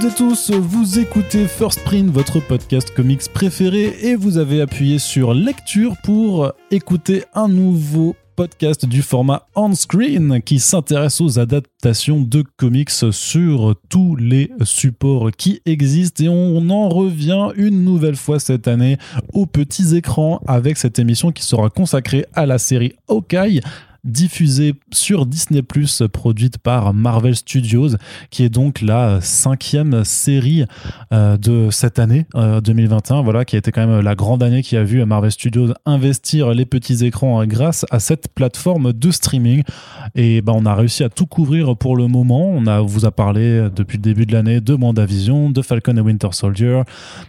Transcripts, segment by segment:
Toutes et tous, vous écoutez First Print, votre podcast comics préféré, et vous avez appuyé sur lecture pour écouter un nouveau podcast du format on-screen qui s'intéresse aux adaptations de comics sur tous les supports qui existent. Et on en revient une nouvelle fois cette année aux petits écrans avec cette émission qui sera consacrée à la série Hawkeye diffusée sur Disney ⁇ produite par Marvel Studios, qui est donc la cinquième série euh, de cette année 2021, euh, voilà, qui a été quand même la grande année qui a vu Marvel Studios investir les petits écrans grâce à cette plateforme de streaming. Et ben, on a réussi à tout couvrir pour le moment. On a, vous a parlé depuis le début de l'année de WandaVision, de Falcon et Winter Soldier,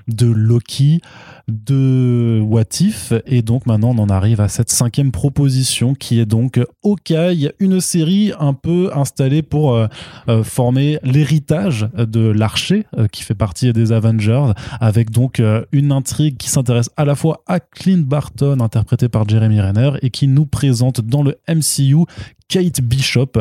de Loki de What If. Et donc maintenant on en arrive à cette cinquième proposition qui est donc Hawkeye, une série un peu installée pour euh, euh, former l'héritage de l'archer euh, qui fait partie des Avengers avec donc une intrigue qui s'intéresse à la fois à Clint Barton interprété par Jeremy Renner et qui nous présente dans le MCU Kate Bishop,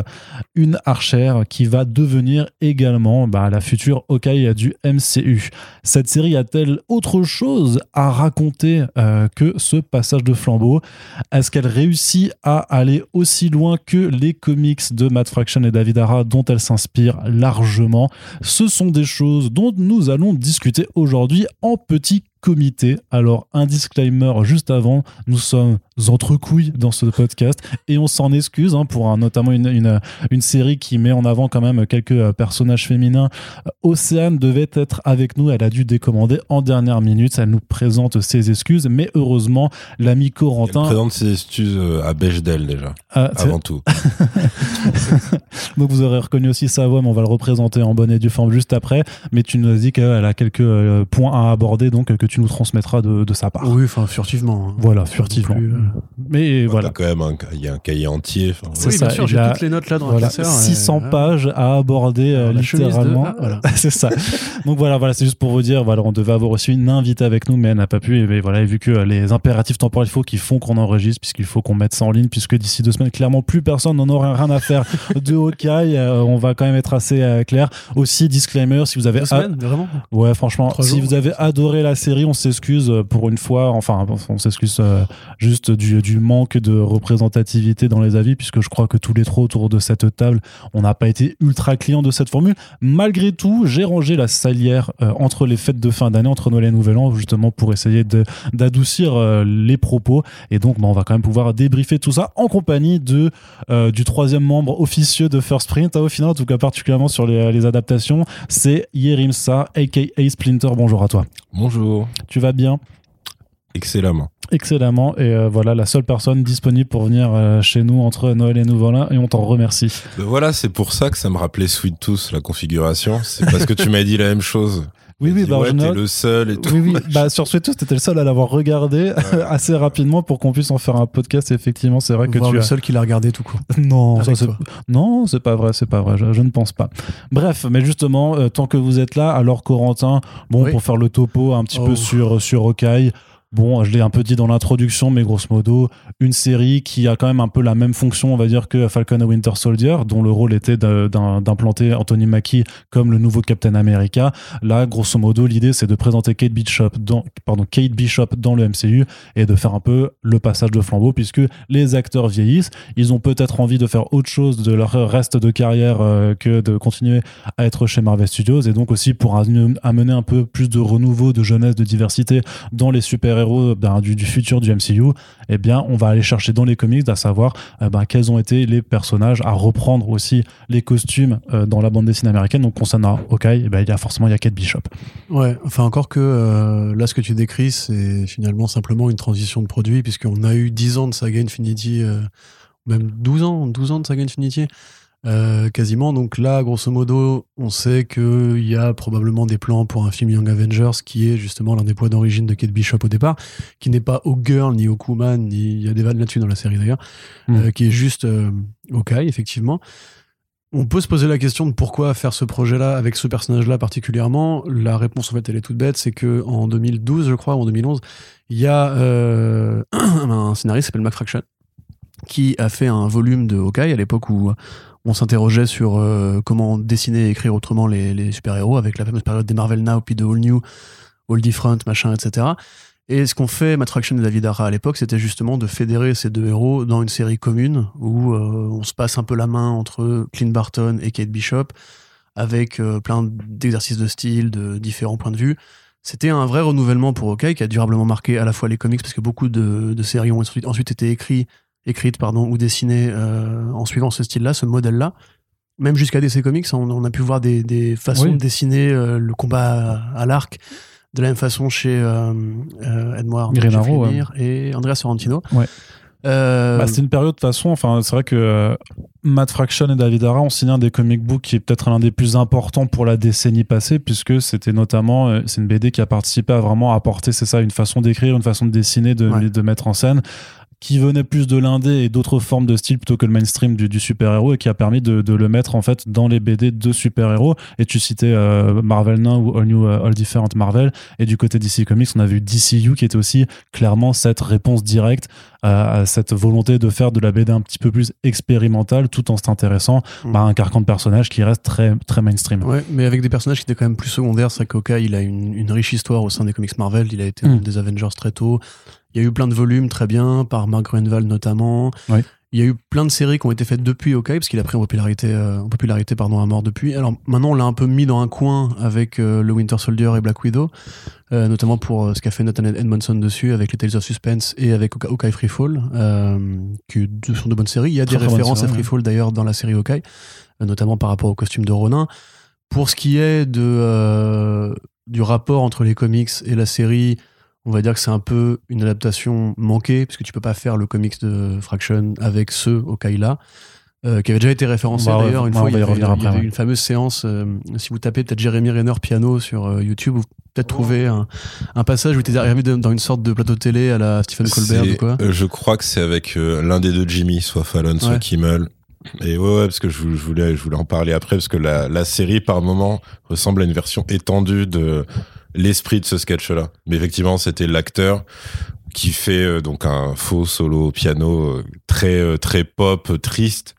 une archère qui va devenir également bah, la future Hawkeye du MCU. Cette série a-t-elle autre chose à raconter euh, que ce passage de flambeau? Est-ce qu'elle réussit à aller aussi loin que les comics de Matt Fraction et David Ara dont elle s'inspire largement? Ce sont des choses dont nous allons discuter aujourd'hui en petit comité. Alors, un disclaimer juste avant, nous sommes entre couilles dans ce podcast et on s'en excuse hein, pour notamment une, une, une, série qui met en avant quand même quelques euh, personnages féminins. Océane devait être avec nous, elle a dû décommander en dernière minute. Elle nous présente ses excuses, mais heureusement, l'ami Corentin. Elle présente ses excuses euh, à Bechdel déjà, ah, avant tout. Donc vous aurez reconnu aussi sa voix, mais on va le représenter en bonne et due forme juste après. Mais tu nous as dit qu'elle a quelques euh, points à aborder, donc que tu nous transmettras de, de sa part. Oui, enfin furtivement. Hein. Voilà, furtivement. Euh, mais voilà. quand même, il y a un cahier entier. C'est ça. Bien sûr, j'ai toutes les notes là dans voilà, 600 pages à aborder euh, littéralement. Ah, voilà. c'est ça. Donc voilà, voilà, c'est juste pour vous dire, voilà, on devait avoir aussi une invitée avec nous, mais elle n'a pas pu. Et, voilà, et vu que les impératifs temporels, il faut qu'ils font qu'on enregistre, puisqu'il faut qu'on mette ça en ligne, puisque d'ici deux semaines, clairement, plus personne n'en aurait rien à faire de Hawkeye. Euh, on va quand même être assez clair. Aussi, disclaimer, si vous avez. Deux semaines, vraiment? Ouais, franchement, si vous avez adoré la série, on s'excuse pour une fois. Enfin, on s'excuse euh, juste du, manque de représentativité dans les avis, puisque je crois que tous les trois autour de cette table, on n'a pas été ultra client de cette formule. Malgré tout, j'ai rangé la salière euh, entre les fêtes de fin d'année, entre Noël et Nouvel An, justement pour essayer d'adoucir euh, les propos. Et donc, bah, on va quand même pouvoir débriefer tout ça en compagnie du troisième membre officieux de First Print, hein, au final, en tout cas particulièrement sur les, les adaptations, c'est Yerimsa, aka Splinter. Bonjour à toi. Bonjour. Tu vas bien Excellemment. Excellemment. Et euh, voilà, la seule personne disponible pour venir euh, chez nous entre Noël et Nouvel An, et on t'en remercie. Ben voilà, c'est pour ça que ça me rappelait Sweet Tooth, la configuration. C'est parce que tu m'as dit la même chose. Oui, oui, bah, ouais, t'es le seul et tout. Oui, oui. bah, sur Sweet Tooth, t'étais le seul à l'avoir regardé assez rapidement pour qu'on puisse en faire un podcast. effectivement, c'est vrai que tu es le seul qui l'a regardé tout court. Non, ça, non, c'est pas vrai, c'est pas vrai. Je, ne pense pas. Bref, mais justement, euh, tant que vous êtes là, alors Corentin, bon, pour faire le topo un petit peu oh. sur sur Hawkeye. Bon, je l'ai un peu dit dans l'introduction, mais grosso modo, une série qui a quand même un peu la même fonction, on va dire, que Falcon et Winter Soldier, dont le rôle était d'implanter Anthony Mackie comme le nouveau Captain America. Là, grosso modo, l'idée, c'est de présenter Kate Bishop dans, pardon, Kate Bishop dans le MCU et de faire un peu le passage de flambeau, puisque les acteurs vieillissent. Ils ont peut-être envie de faire autre chose de leur reste de carrière euh, que de continuer à être chez Marvel Studios, et donc aussi pour amener un peu plus de renouveau, de jeunesse, de diversité dans les super ben, du, futur du MCU, eh bien, on va aller chercher dans les comics à savoir euh, ben, quels ont été les personnages, à reprendre aussi les costumes euh, dans la bande dessinée américaine. Donc, concernant Hawkeye, eh ben, il y a forcément il y a Kate Bishop. Ouais, enfin, encore que euh, là, ce que tu décris, c'est finalement simplement une transition de produit, puisqu'on a eu 10 ans de saga Infinity, même 12 ans, 12 ans de saga Infinity. Euh, quasiment. Donc là, grosso modo, on sait qu'il y a probablement des plans pour un film Young Avengers qui est justement l'un des points d'origine de Kate Bishop au départ, qui n'est pas Girl ni Okuman, ni il y a des vannes là-dessus dans la série d'ailleurs, hmm. euh, qui est juste euh, effectivement. On peut se poser la question de pourquoi faire ce projet-là avec ce personnage-là particulièrement. La réponse en fait elle est toute bête, c'est que en 2012 je crois ou en 2011, il y a euh, un scénariste qui s'appelle Mac Fraction qui a fait un volume de Hawkeye à l'époque où on s'interrogeait sur euh, comment dessiner et écrire autrement les, super-héros avec la fameuse période des Marvel Now, puis de All New, All Different, machin, etc. Et ce qu'ont fait Matt Fraction et David Ara à l'époque, c'était justement de fédérer ces deux héros dans une série commune où euh, on se passe un peu la main entre Clint Barton et Kate Bishop avec euh, plein d'exercices de style, de différents points de vue. C'était un vrai renouvellement pour Hawkeye qui a durablement marqué à la fois les comics parce que beaucoup de, séries ont ensuite été écrites écrites pardon, ou dessinées euh, en suivant ce style-là, ce modèle-là. Même jusqu'à DC Comics, on, on a pu voir des, des façons Oui. de dessiner euh, le combat à, à l'arc de la même façon chez euh, euh, Edmond Lemire et Andrea Sorrentino. Ouais. Euh, Bah, c'était une période de façon, enfin, c'est vrai que euh, Matt Fraction et David Ara ont signé un des comic books qui est peut-être l'un des plus importants pour la décennie passée, puisque c'était notamment, euh, c'est une BD qui a participé à vraiment apporter, c'est ça, une façon d'écrire, une façon de dessiner, de, Ouais. de mettre en scène qui venait plus de l'indé et d'autres formes de style plutôt que le mainstream du, super-héros et qui a permis de, de le mettre en fait dans les BD de super-héros. Et tu citais euh, Marvel Now ou All New euh, All Different Marvel. Et du côté DC Comics on a vu DCU qui était aussi clairement cette réponse directe à, à cette volonté de faire de la BD un petit peu plus expérimentale tout en s'intéressant Mm. à un carcan de personnages qui reste très, très mainstream. Ouais, mais avec des personnages qui étaient quand même plus secondaires. C'est vrai il a une, une riche histoire au sein des comics Marvel. Il a été Mm. un des Avengers très tôt. Il y a eu plein de volumes très bien, par Mark Gruenwald notamment. Ouais. Il y a eu plein de séries qui ont été faites depuis Hawkeye, parce qu'il a pris en popularité, euh, en popularité pardon, à mort depuis. Alors maintenant, on l'a un peu mis dans un coin avec euh, le Winter Soldier et Black Widow, euh, notamment pour ce qu'a fait Nathan Edmondson dessus, avec les Tales of Suspense et avec Hawkeye- Freefall, qui sont de bonnes séries. Il y a des très références à ouais. Freefall d'ailleurs dans la série Hawkeye, notamment par rapport au costume de Ronin. Pour ce qui est de, euh, du rapport entre les comics et la série, on va dire que c'est un peu une adaptation manquée, puisque tu peux pas faire le comics de Fraction avec ce Hawkeye-là, euh, qui avait déjà été référencé On va- d'ailleurs. Une on fois, va il y y avait, revenir il y après, avait ouais. une fameuse séance, euh, si vous tapez peut-être Jeremy Renner piano sur euh, YouTube, vous peut-être trouver un, un passage où il était arrivé dans une sorte de plateau télé à la Stephen Colbert ou quoi. euh, Je crois que c'est avec euh, l'un des deux Jimmy, soit Fallon, soit Ouais. Kimmel. Et ouais, ouais, parce que je voulais, je voulais en parler après, parce que la, la série, par moment, ressemble à une version étendue de l'esprit de ce sketch-là. Mais effectivement, c'était l'acteur qui fait euh, donc un faux solo au piano euh, très euh, très pop, euh, triste,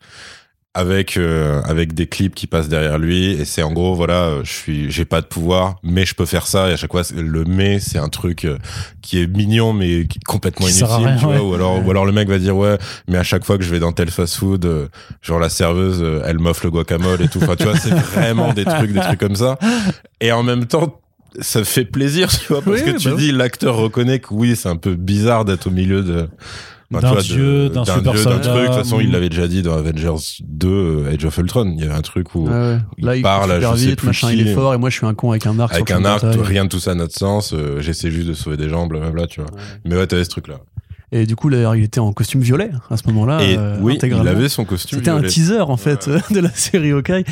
avec euh, avec des clips qui passent derrière lui. Et c'est en gros, voilà, euh, je suis, j'ai pas de pouvoir, mais je peux faire ça. Et à chaque fois, le mais, c'est un truc qui est mignon, mais qui est complètement Qui inutile, rien, tu vois. Ou alors, ou alors le mec va dire ouais, mais à chaque fois que je vais dans tel fast-food, euh, genre la serveuse, euh, elle m'offre le guacamole et tout. Enfin, tu vois, c'est vraiment des trucs, des trucs comme ça. Et en même temps, ça fait plaisir, tu vois, parce Oui, que tu bah oui. dis, l'acteur reconnaît que oui, c'est un peu bizarre d'être au milieu de. D'un dieu, d'un super dieu, d'un soldat. truc. De toute façon, il Mm. l'avait déjà dit dans Avengers 2, euh, Age of Ultron. Il y avait un truc où, Ouais, ouais. il Là, il parle à super je sais vite, plus machin, qui. il est fort, et moi je suis un con avec un arc. avec un arc, rien de tout ça n'a de sens. euh, J'essaie juste de sauver des gens, blablabla, tu vois. Mais ouais, t'avais ce truc-là. Et du coup, d'ailleurs, il était en costume violet à ce moment-là. euh, oui, il avait son costume. C'était un teaser en fait de la série Hawkeye.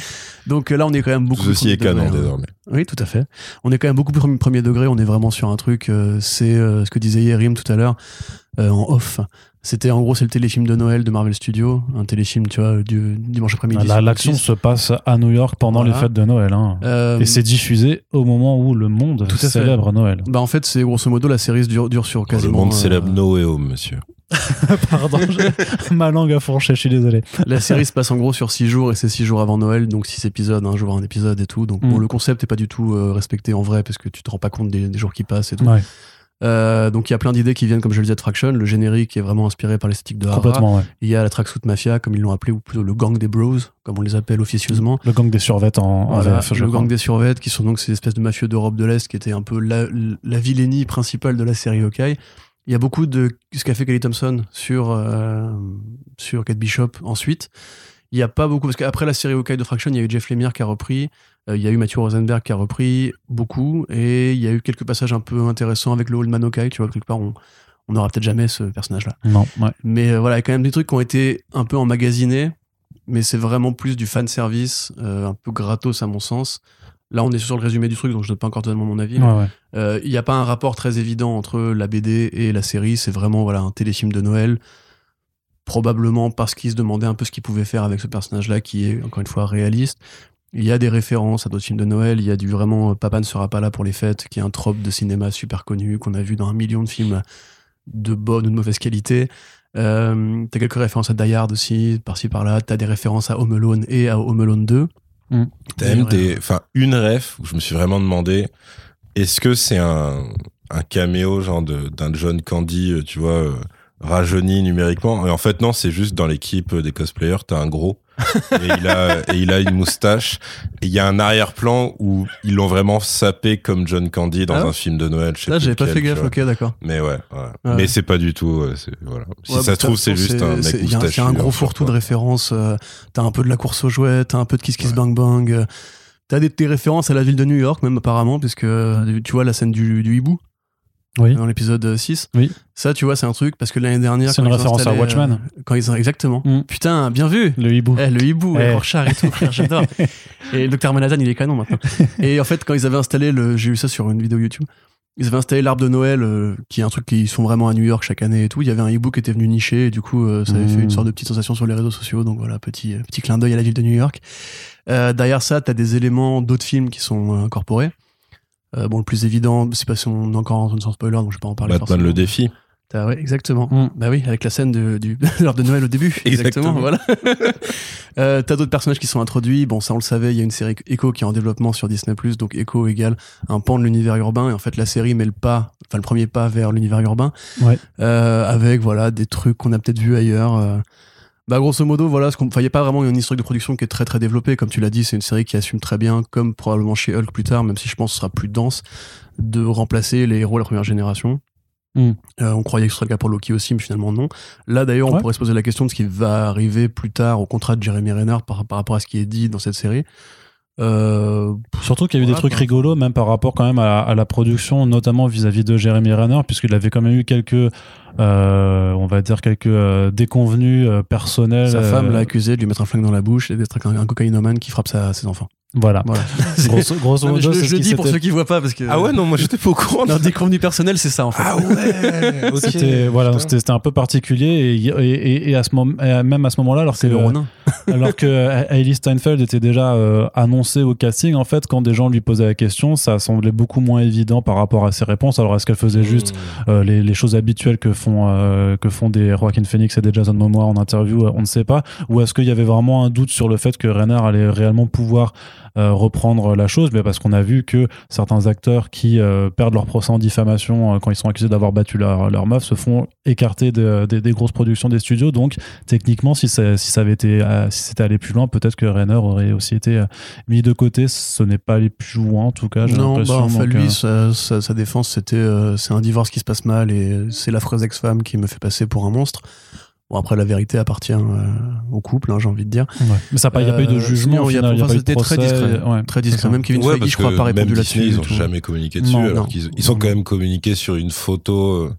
Donc euh, là, on est quand même beaucoup Tout ceci plus est canon degré, hein. désormais. Oui, tout à fait. On est quand même beaucoup plus premier degré. On est vraiment sur un truc. euh, c'est euh, ce que disait Yerim tout à l'heure en off. C'était en gros, c'est le téléfilm de Noël de Marvel Studios, un téléfilm, tu vois, du dimanche après-midi. La- sur L'action M6. se passe à New York pendant Voilà. les fêtes de Noël. hein. Euh, Et c'est diffusé au moment où le monde Tout fait. célèbre Noël. bah en fait, c'est grosso modo la série dure, dure sur le quasiment. monde euh, célèbre No Way Home, monsieur. Pardon, ma langue a fourché, je suis désolé. La série se passe en gros sur 6 jours et c'est 6 jours avant Noël, donc 6 épisodes, un jour un épisode et tout. Donc bon, Mm. le concept est pas du tout euh, respecté en vrai parce que tu te rends pas compte des, des jours qui passent et tout. Ouais, Euh, donc il y a plein d'idées qui viennent, comme je le disais, de Fraction. Le générique est vraiment inspiré par l'esthétique de Hara. complètement, ouais. Il y a la Tracksuit Mafia, comme ils l'ont appelé, ou plutôt le gang des bros, comme on les appelle officieusement. Le gang des survêtes en, en Voilà, VF, le gang des survêtes, qui sont donc ces espèces de mafieux d'Europe de l'Est, qui étaient un peu la, la vilainie principale de la série Hawkeye. Il y a beaucoup de ce qu'a fait Kelly Thompson sur, euh, sur Kate Bishop ensuite. Il n'y a pas beaucoup, parce qu'après la série Hawkeye de Fraction, il y a eu Jeff Lemire qui a repris, euh, il y a eu Matthew Rosenberg qui a repris beaucoup, et il y a eu quelques passages un peu intéressants avec le Old Man Hawkeye, tu vois, quelque part, on on n'aura peut-être jamais ce personnage-là. Non, ouais. Mais euh, voilà, il y a quand même des trucs qui ont été un peu emmagasinés, mais c'est vraiment plus du fan service, euh, un peu gratos à mon sens. Là, on est sur le résumé du truc, donc je ne donne pas encore totalement mon avis. Ouais, ouais. Euh, Il n'y a pas un rapport très évident entre la BD et la série. C'est vraiment voilà un téléfilm de Noël. Probablement parce qu'ils se demandaient un peu ce qu'ils pouvaient faire avec ce personnage-là, qui est encore une fois réaliste. Il y a des références à d'autres films de Noël. Il y a du vraiment euh, Papa ne sera pas là pour les fêtes, qui est un trope de cinéma super connu qu'on a vu dans un million de films de bonne ou de mauvaise qualité. Euh, t'as quelques références à Die Hard aussi, par-ci par-là. T'as des références à Home Alone et à Home Alone 2. T'as même des, enfin, une ref où je me suis vraiment demandé, est-ce que c'est un, un caméo genre de, d'un John Candy, euh, tu vois, euh, rajeuni numériquement? Et en fait, non, c'est juste dans l'équipe des cosplayers, t'as un gros. Et il a, et il a une moustache. Et il y a un arrière-plan où ils l'ont vraiment sapé comme John Candy dans Ah ouais un film de Noël. je sais Là, j'avais pas fait gaffe, ok, d'accord. Mais ouais, ouais. Ouais. Mais c'est pas du tout, euh, voilà. Si ça bah, se trouve, c'est juste un mec il y a un- gros fourre-tout de références. euh, T'as un peu de la course aux jouets, t'as un peu de Kiss Kiss. Bang Bang. euh, T'as des, des références à la ville de New York, même apparemment, puisque tu vois la scène du, du hibou? Oui. dans l'épisode 6. Oui. Ça, tu vois, c'est un truc, parce que l'année dernière. C'est une référence à installé, Watchmen. euh, quand ils ont, exactement. Mm. Putain, bien vu! Le hibou. Eh, le hibou, Eh. Rorschach et tout, frère, j'adore. Et Dr. Manhattan, il est canon maintenant. Et en fait, quand ils avaient installé le, j'ai vu ça sur une vidéo YouTube, ils avaient installé l'arbre de Noël, euh, qui est un truc qu'ils font vraiment à New York chaque année et tout. Il y avait un hibou qui était venu nicher, et du coup, euh, ça avait fait une sorte de petite sensation sur les réseaux sociaux. Donc voilà, petit, euh, petit clin d'œil à la ville de New York. Euh, derrière ça, t'as des éléments d'autres films qui sont euh, incorporés. Euh, bon, le plus évident, c'est pas si on est encore en zone sans spoiler, donc je vais pas en parler. Batman forcément. le défi. Ouais, exactement. Mm. Bah oui, avec la scène de, du de l'heure de Noël au début. Exactement. Exactement. voilà. euh, T'as d'autres personnages qui sont introduits. Bon, ça on le savait. Il y a une série Echo qui est en développement sur Disney+. Donc Echo égale un pan de l'univers urbain. Et en fait, la série met le pas, enfin le premier pas vers l'univers urbain. Ouais. Euh, avec voilà des trucs qu'on a peut-être vus ailleurs. Bah grosso modo, voilà, ce qu'on, enfin, il y a pas vraiment une historique de production qui est très très développée. Comme tu l'as dit, c'est une série qui assume très bien, comme probablement chez Hulk plus tard, même si je pense que ce sera plus dense, de remplacer les héros de la première génération. Mm. Euh, on croyait que ce serait le cas pour Loki aussi, mais finalement non. Là d'ailleurs, on Ouais. pourrait se poser la question de ce qui va arriver plus tard au contrat de Jeremy Renner par, par rapport à ce qui est dit dans cette série. Euh, Surtout qu'il y a eu des trucs rigolos, même par rapport quand même à, à la production, notamment vis-à-vis de Jeremy Renner, puisqu'il avait quand même eu quelques, euh, on va dire quelques euh, déconvenus euh, personnels. sa euh, femme l'a accusé de lui mettre un flingue dans la bouche et d'être un, un cocaïnomane qui frappe sa- ses enfants. Voilà. Voilà. Grosso, grosso Non, modo, je, c'est je ce le dis pour ceux qui voient pas parce que Ah ouais, non, moi j'étais pas au courant. non, ça. déconvenu personnel, c'est ça en fait. Ah ouais, ok. C'était voilà, c'était c'était un peu particulier et, et, et- et à ce moment, et même à ce moment-là, alors que c'est le Ronin. alors que Hailey Steinfeld était déjà euh, annoncée au casting, en fait, quand des gens lui posaient la question, ça semblait beaucoup moins évident par rapport à ses réponses. Alors est-ce qu'elle faisait juste euh, les, les choses habituelles que font euh, que font des Joaquin Phoenix et des Jason Momoa en interview, euh, on ne sait pas. Ou est-ce qu'il y avait vraiment un doute sur le fait que Renner allait réellement pouvoir euh, reprendre la chose Mais parce qu'on a vu que certains acteurs qui euh, perdent leur procès en diffamation euh, quand ils sont accusés d'avoir battu leur, leur meuf se font écarter de- des- des grosses productions des studios. Donc techniquement, si ça, si ça avait été si c'était allé plus loin, peut-être que Renner aurait aussi été mis de côté. Ce n'est pas allé plus loin en tout cas. Non, bah, enfin, lui, sa, sa- sa défense, c'était c'est un divorce qui se passe mal et c'est l'affreuse ex-femme qui me fait passer pour un monstre. Bon, après, la vérité appartient euh, au couple, hein, j'ai envie de dire. ouais. Mais ça, il n'y a pas eu de jugement c'était très procès. discret. Ouais, Très discret. Même Kevin Ouais, Feige, je crois, pas répondu là-dessus. Ils ont tout. jamais communiqué dessus. Non, alors non. qu'ils ils ont quand même communiqué sur une photo euh,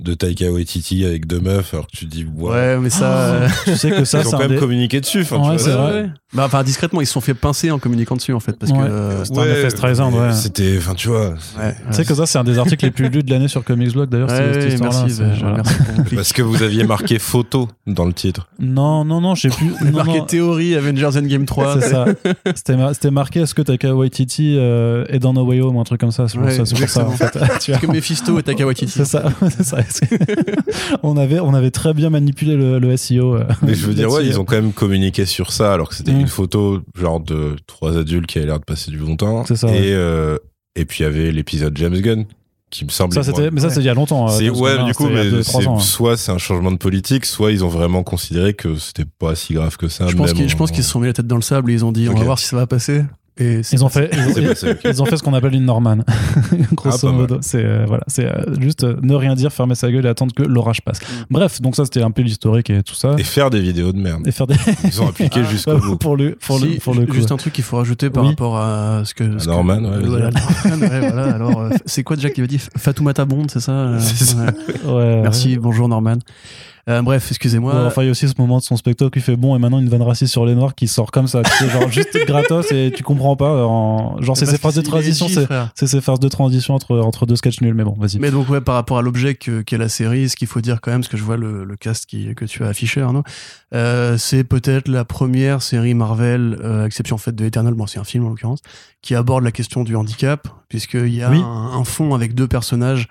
de Taika Waititi avec deux meufs. Alors que tu te dis, wow. Ouais, mais ça. euh, Tu sais que ça, ils ont c'est quand même des- communiqué dessus. Enfin, tu Ouais, vois, c'est vrai. Bah, enfin, discrètement, ils se sont fait pincer en communiquant dessus, en fait. Parce Ouais. que. euh, C'était un effet Streisand, ouais. C'était, enfin, tu vois. ouais, Tu sais que ça, c'est un des articles les plus lus de l'année sur Comics Blog d'ailleurs. Ouais, cette- ouais, merci, bah, voilà. merci. Parce que vous aviez marqué photo dans le titre. Non, non, non, je sais plus. non, marqué non. théorie Avengers Endgame 3. C'est ça. C'était mar- C'était marqué est-ce que Taika Waititi euh, est dans No Way Home ou un truc comme ça. C'est pour Ouais, ça, c'est pour ça en fait. Tu vois. que Mephisto et Taika Waititi. C'est ça. c'est ça. on, avait, on avait très bien manipulé le, le SEO. euh, Mais je veux dire, ouais, là-dessus. ils ont quand même communiqué sur ça, alors que c'était. Une photo genre de trois adultes qui avaient l'air de passer du bon temps. C'est ça, Et, ouais. euh, et puis il y avait l'épisode James Gunn, qui me semble. Ça, c'était, mais ça, c'est il y a longtemps. euh, C'est ouais, Gunn, du coup, mais deux, ans, hein. soit c'est un changement de politique, soit ils ont vraiment considéré que c'était pas si grave que ça. Je pense même qu'ils je pense en- qu'ils se sont mis la tête dans le sable et ils ont dit on va voir si ça va passer. Et c'est Ils ont fait, ils ont- passé. Ils ont fait ce qu'on appelle une Norman. Grosso Ah, modo. C'est euh, voilà, c'est euh, juste euh, ne rien dire, fermer sa gueule et attendre que l'orage passe. Bref, donc ça c'était un peu l'historique et tout ça. Et faire des vidéos de merde. Et faire des Ils ont appliqué jusqu'au bout. pour le pour le Si, pour le coup. Juste un truc qu'il faut rajouter par Oui. rapport à ce que. ce que- Norman, ouais, voilà, Norman, ouais, voilà. Alors, euh, c'est quoi déjà qu'il avait dit Fatoumata Bond, c'est ça, euh, C'est ça. ouais. Ouais. Merci, bonjour Norman. Euh, bref, excusez-moi. Ouais, enfin, il y a aussi ce moment de son spectacle qui fait bon et maintenant une vanne raciste sur les noirs qui sort comme ça, tu sais, genre juste gratos et tu comprends pas. En... Genre, c'est ces phases de transition, c'est ces phases de transition entre, entre deux sketchs nuls, mais bon, vas-y. Mais donc ouais, par rapport à l'objet que- qu'est la série, ce qu'il faut dire quand même, parce que je vois le, le cast qui, que tu as affiché, Arnaud, euh, c'est peut-être la première série Marvel, euh, exception faite de Eternal, bon c'est un film en l'occurrence, qui aborde la question du handicap, puisqu'il y a Oui. un, un fond avec deux personnages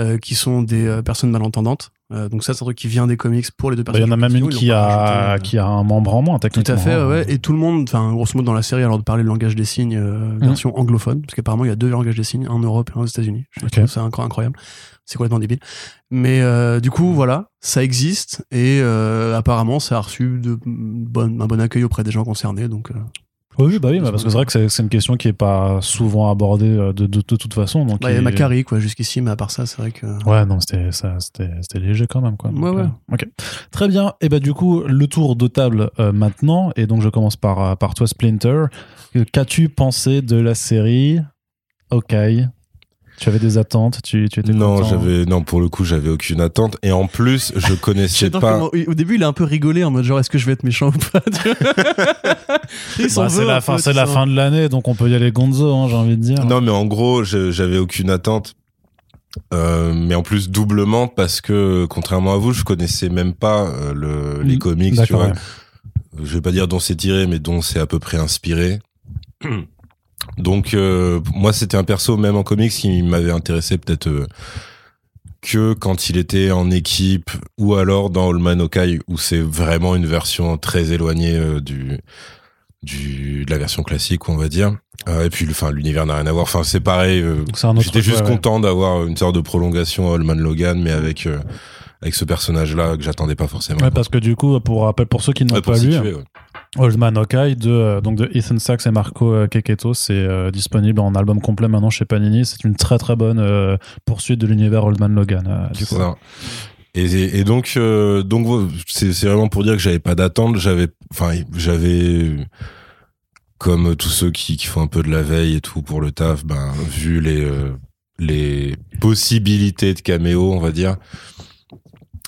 euh, qui sont des euh, personnes malentendantes. Euh, donc ça, c'est un truc qui vient des comics pour les deux Bah, Il y personnages. en a même une qui a, rajouté, qui a un membre en moins, Tout à fait, hein. ouais. Et tout le monde, enfin, grosso modo, dans la série, alors de parler le langage des signes euh, version anglophone, parce qu'apparemment, il y a deux langages des signes, un en Europe et un aux États-Unis. Je trouve ça incroyable. C'est complètement débile. Mais euh, du coup, voilà, ça existe et euh, apparemment, ça a reçu de bonne, un bon accueil auprès des gens concernés. Donc, euh, Oui, bah oui, bah parce que c'est vrai que c'est une question qui est pas souvent abordée euh, de, de, de toute façon. Donc bah, il y a Macari, quoi, jusqu'ici, mais à part ça, c'est vrai que. Ouais, non, c'était ça- c'était c'était léger quand même. Quoi. Donc, Ouais, ouais. euh, ok. Très bien. Et bah, du coup, le tour de table euh, maintenant. Et donc, je commence par, par toi, Splinter. Qu'as-tu pensé de la série Ok. Tu avais des attentes tu, tu étais Non, j'avais non pour le coup j'avais aucune attente et en plus je connaissais pas. comment- au début, il a un peu rigolé en mode genre, est-ce que je vais être méchant ou pas Bah, c'est la, fin, c'est la fin de l'année, donc on peut y aller gonzo, hein, j'ai envie de dire. Non mais en gros j'avais aucune attente. Euh, mais en plus doublement parce que contrairement à vous je connaissais même pas euh, le, les Mm, comics tu vois ouais. je vais pas dire dont c'est tiré mais dont c'est à peu près inspiré donc euh, moi c'était un perso même en comics qui m'avait intéressé peut-être euh, que quand il était en équipe ou alors dans All Man Okai où c'est vraiment une version très éloignée euh, du du de la version classique on va dire Euh, et puis enfin l'univers n'a rien à voir enfin c'est pareil J'étais juste ouais, ouais. content d'avoir une sorte de prolongation à Allman Logan, mais avec avec ce personnage-là que j'attendais pas forcément. Ouais, parce que du coup, pour rappel, pour ceux qui n'ont Ouais, pour pas lu, situer, ouais. Old Man de, euh, donc de Ethan Sachs et Marco euh, Keketo, c'est euh, disponible en album complet maintenant chez Panini. C'est une très très bonne poursuite de l'univers Old Man Logan. du ça. Et, et donc donc c'est vraiment pour dire que j'avais pas d'attente. J'avais enfin j'avais comme tous ceux qui, qui font un peu de la veille et tout pour le taf, ben vu les les possibilités de caméo, on va dire,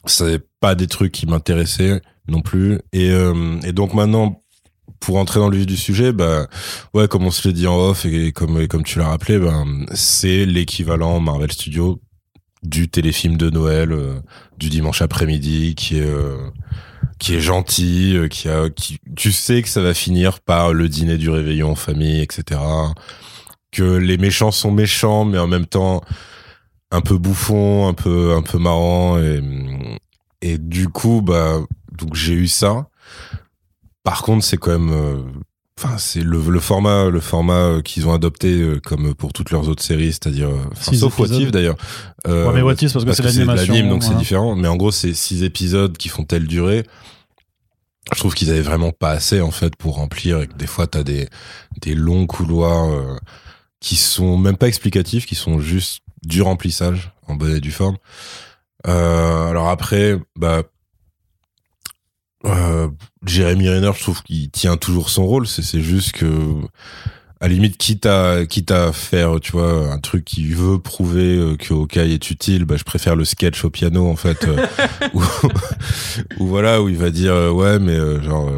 c'est pas des trucs qui m'intéressaient non plus. Et, euh, et donc maintenant, pour entrer dans le vif du sujet, bah ouais, comme on se l'est dit en off et comme comme tu l'as rappelé, ben c'est l'équivalent Marvel Studios du téléfilm de Noël euh, du dimanche après-midi qui est euh, qui est gentil, qui a qui tu sais que ça va finir par le dîner du réveillon en famille, etc. Que les méchants sont méchants, mais en même temps un peu bouffons, un peu un peu marrant et et du coup bah donc j'ai eu ça. Par contre, c'est quand même euh, Enfin, c'est le, le format, le format euh, qu'ils ont adopté euh, comme pour toutes leurs autres séries, c'est-à-dire, sauf What. If d'ailleurs. Euh, Ouais, mais What If, parce que c'est l'animation, l'anime, donc c'est différent. Mais en gros, c'est six épisodes qui font telle durée. Je trouve qu'ils avaient vraiment pas assez en fait pour remplir et que des fois t'as des des longs couloirs euh, qui sont même pas explicatifs, qui sont juste du remplissage en bonne et due forme. Alors après, bah euh, Jérémy Renner, je trouve qu'il tient toujours son rôle. C'est juste que, à la limite, quitte à, quitte à faire, tu vois, un truc qui veut prouver euh, que Hawkeye est utile, bah, je préfère le sketch au piano, en fait, euh, où, où voilà, où il va dire, euh, ouais, mais genre,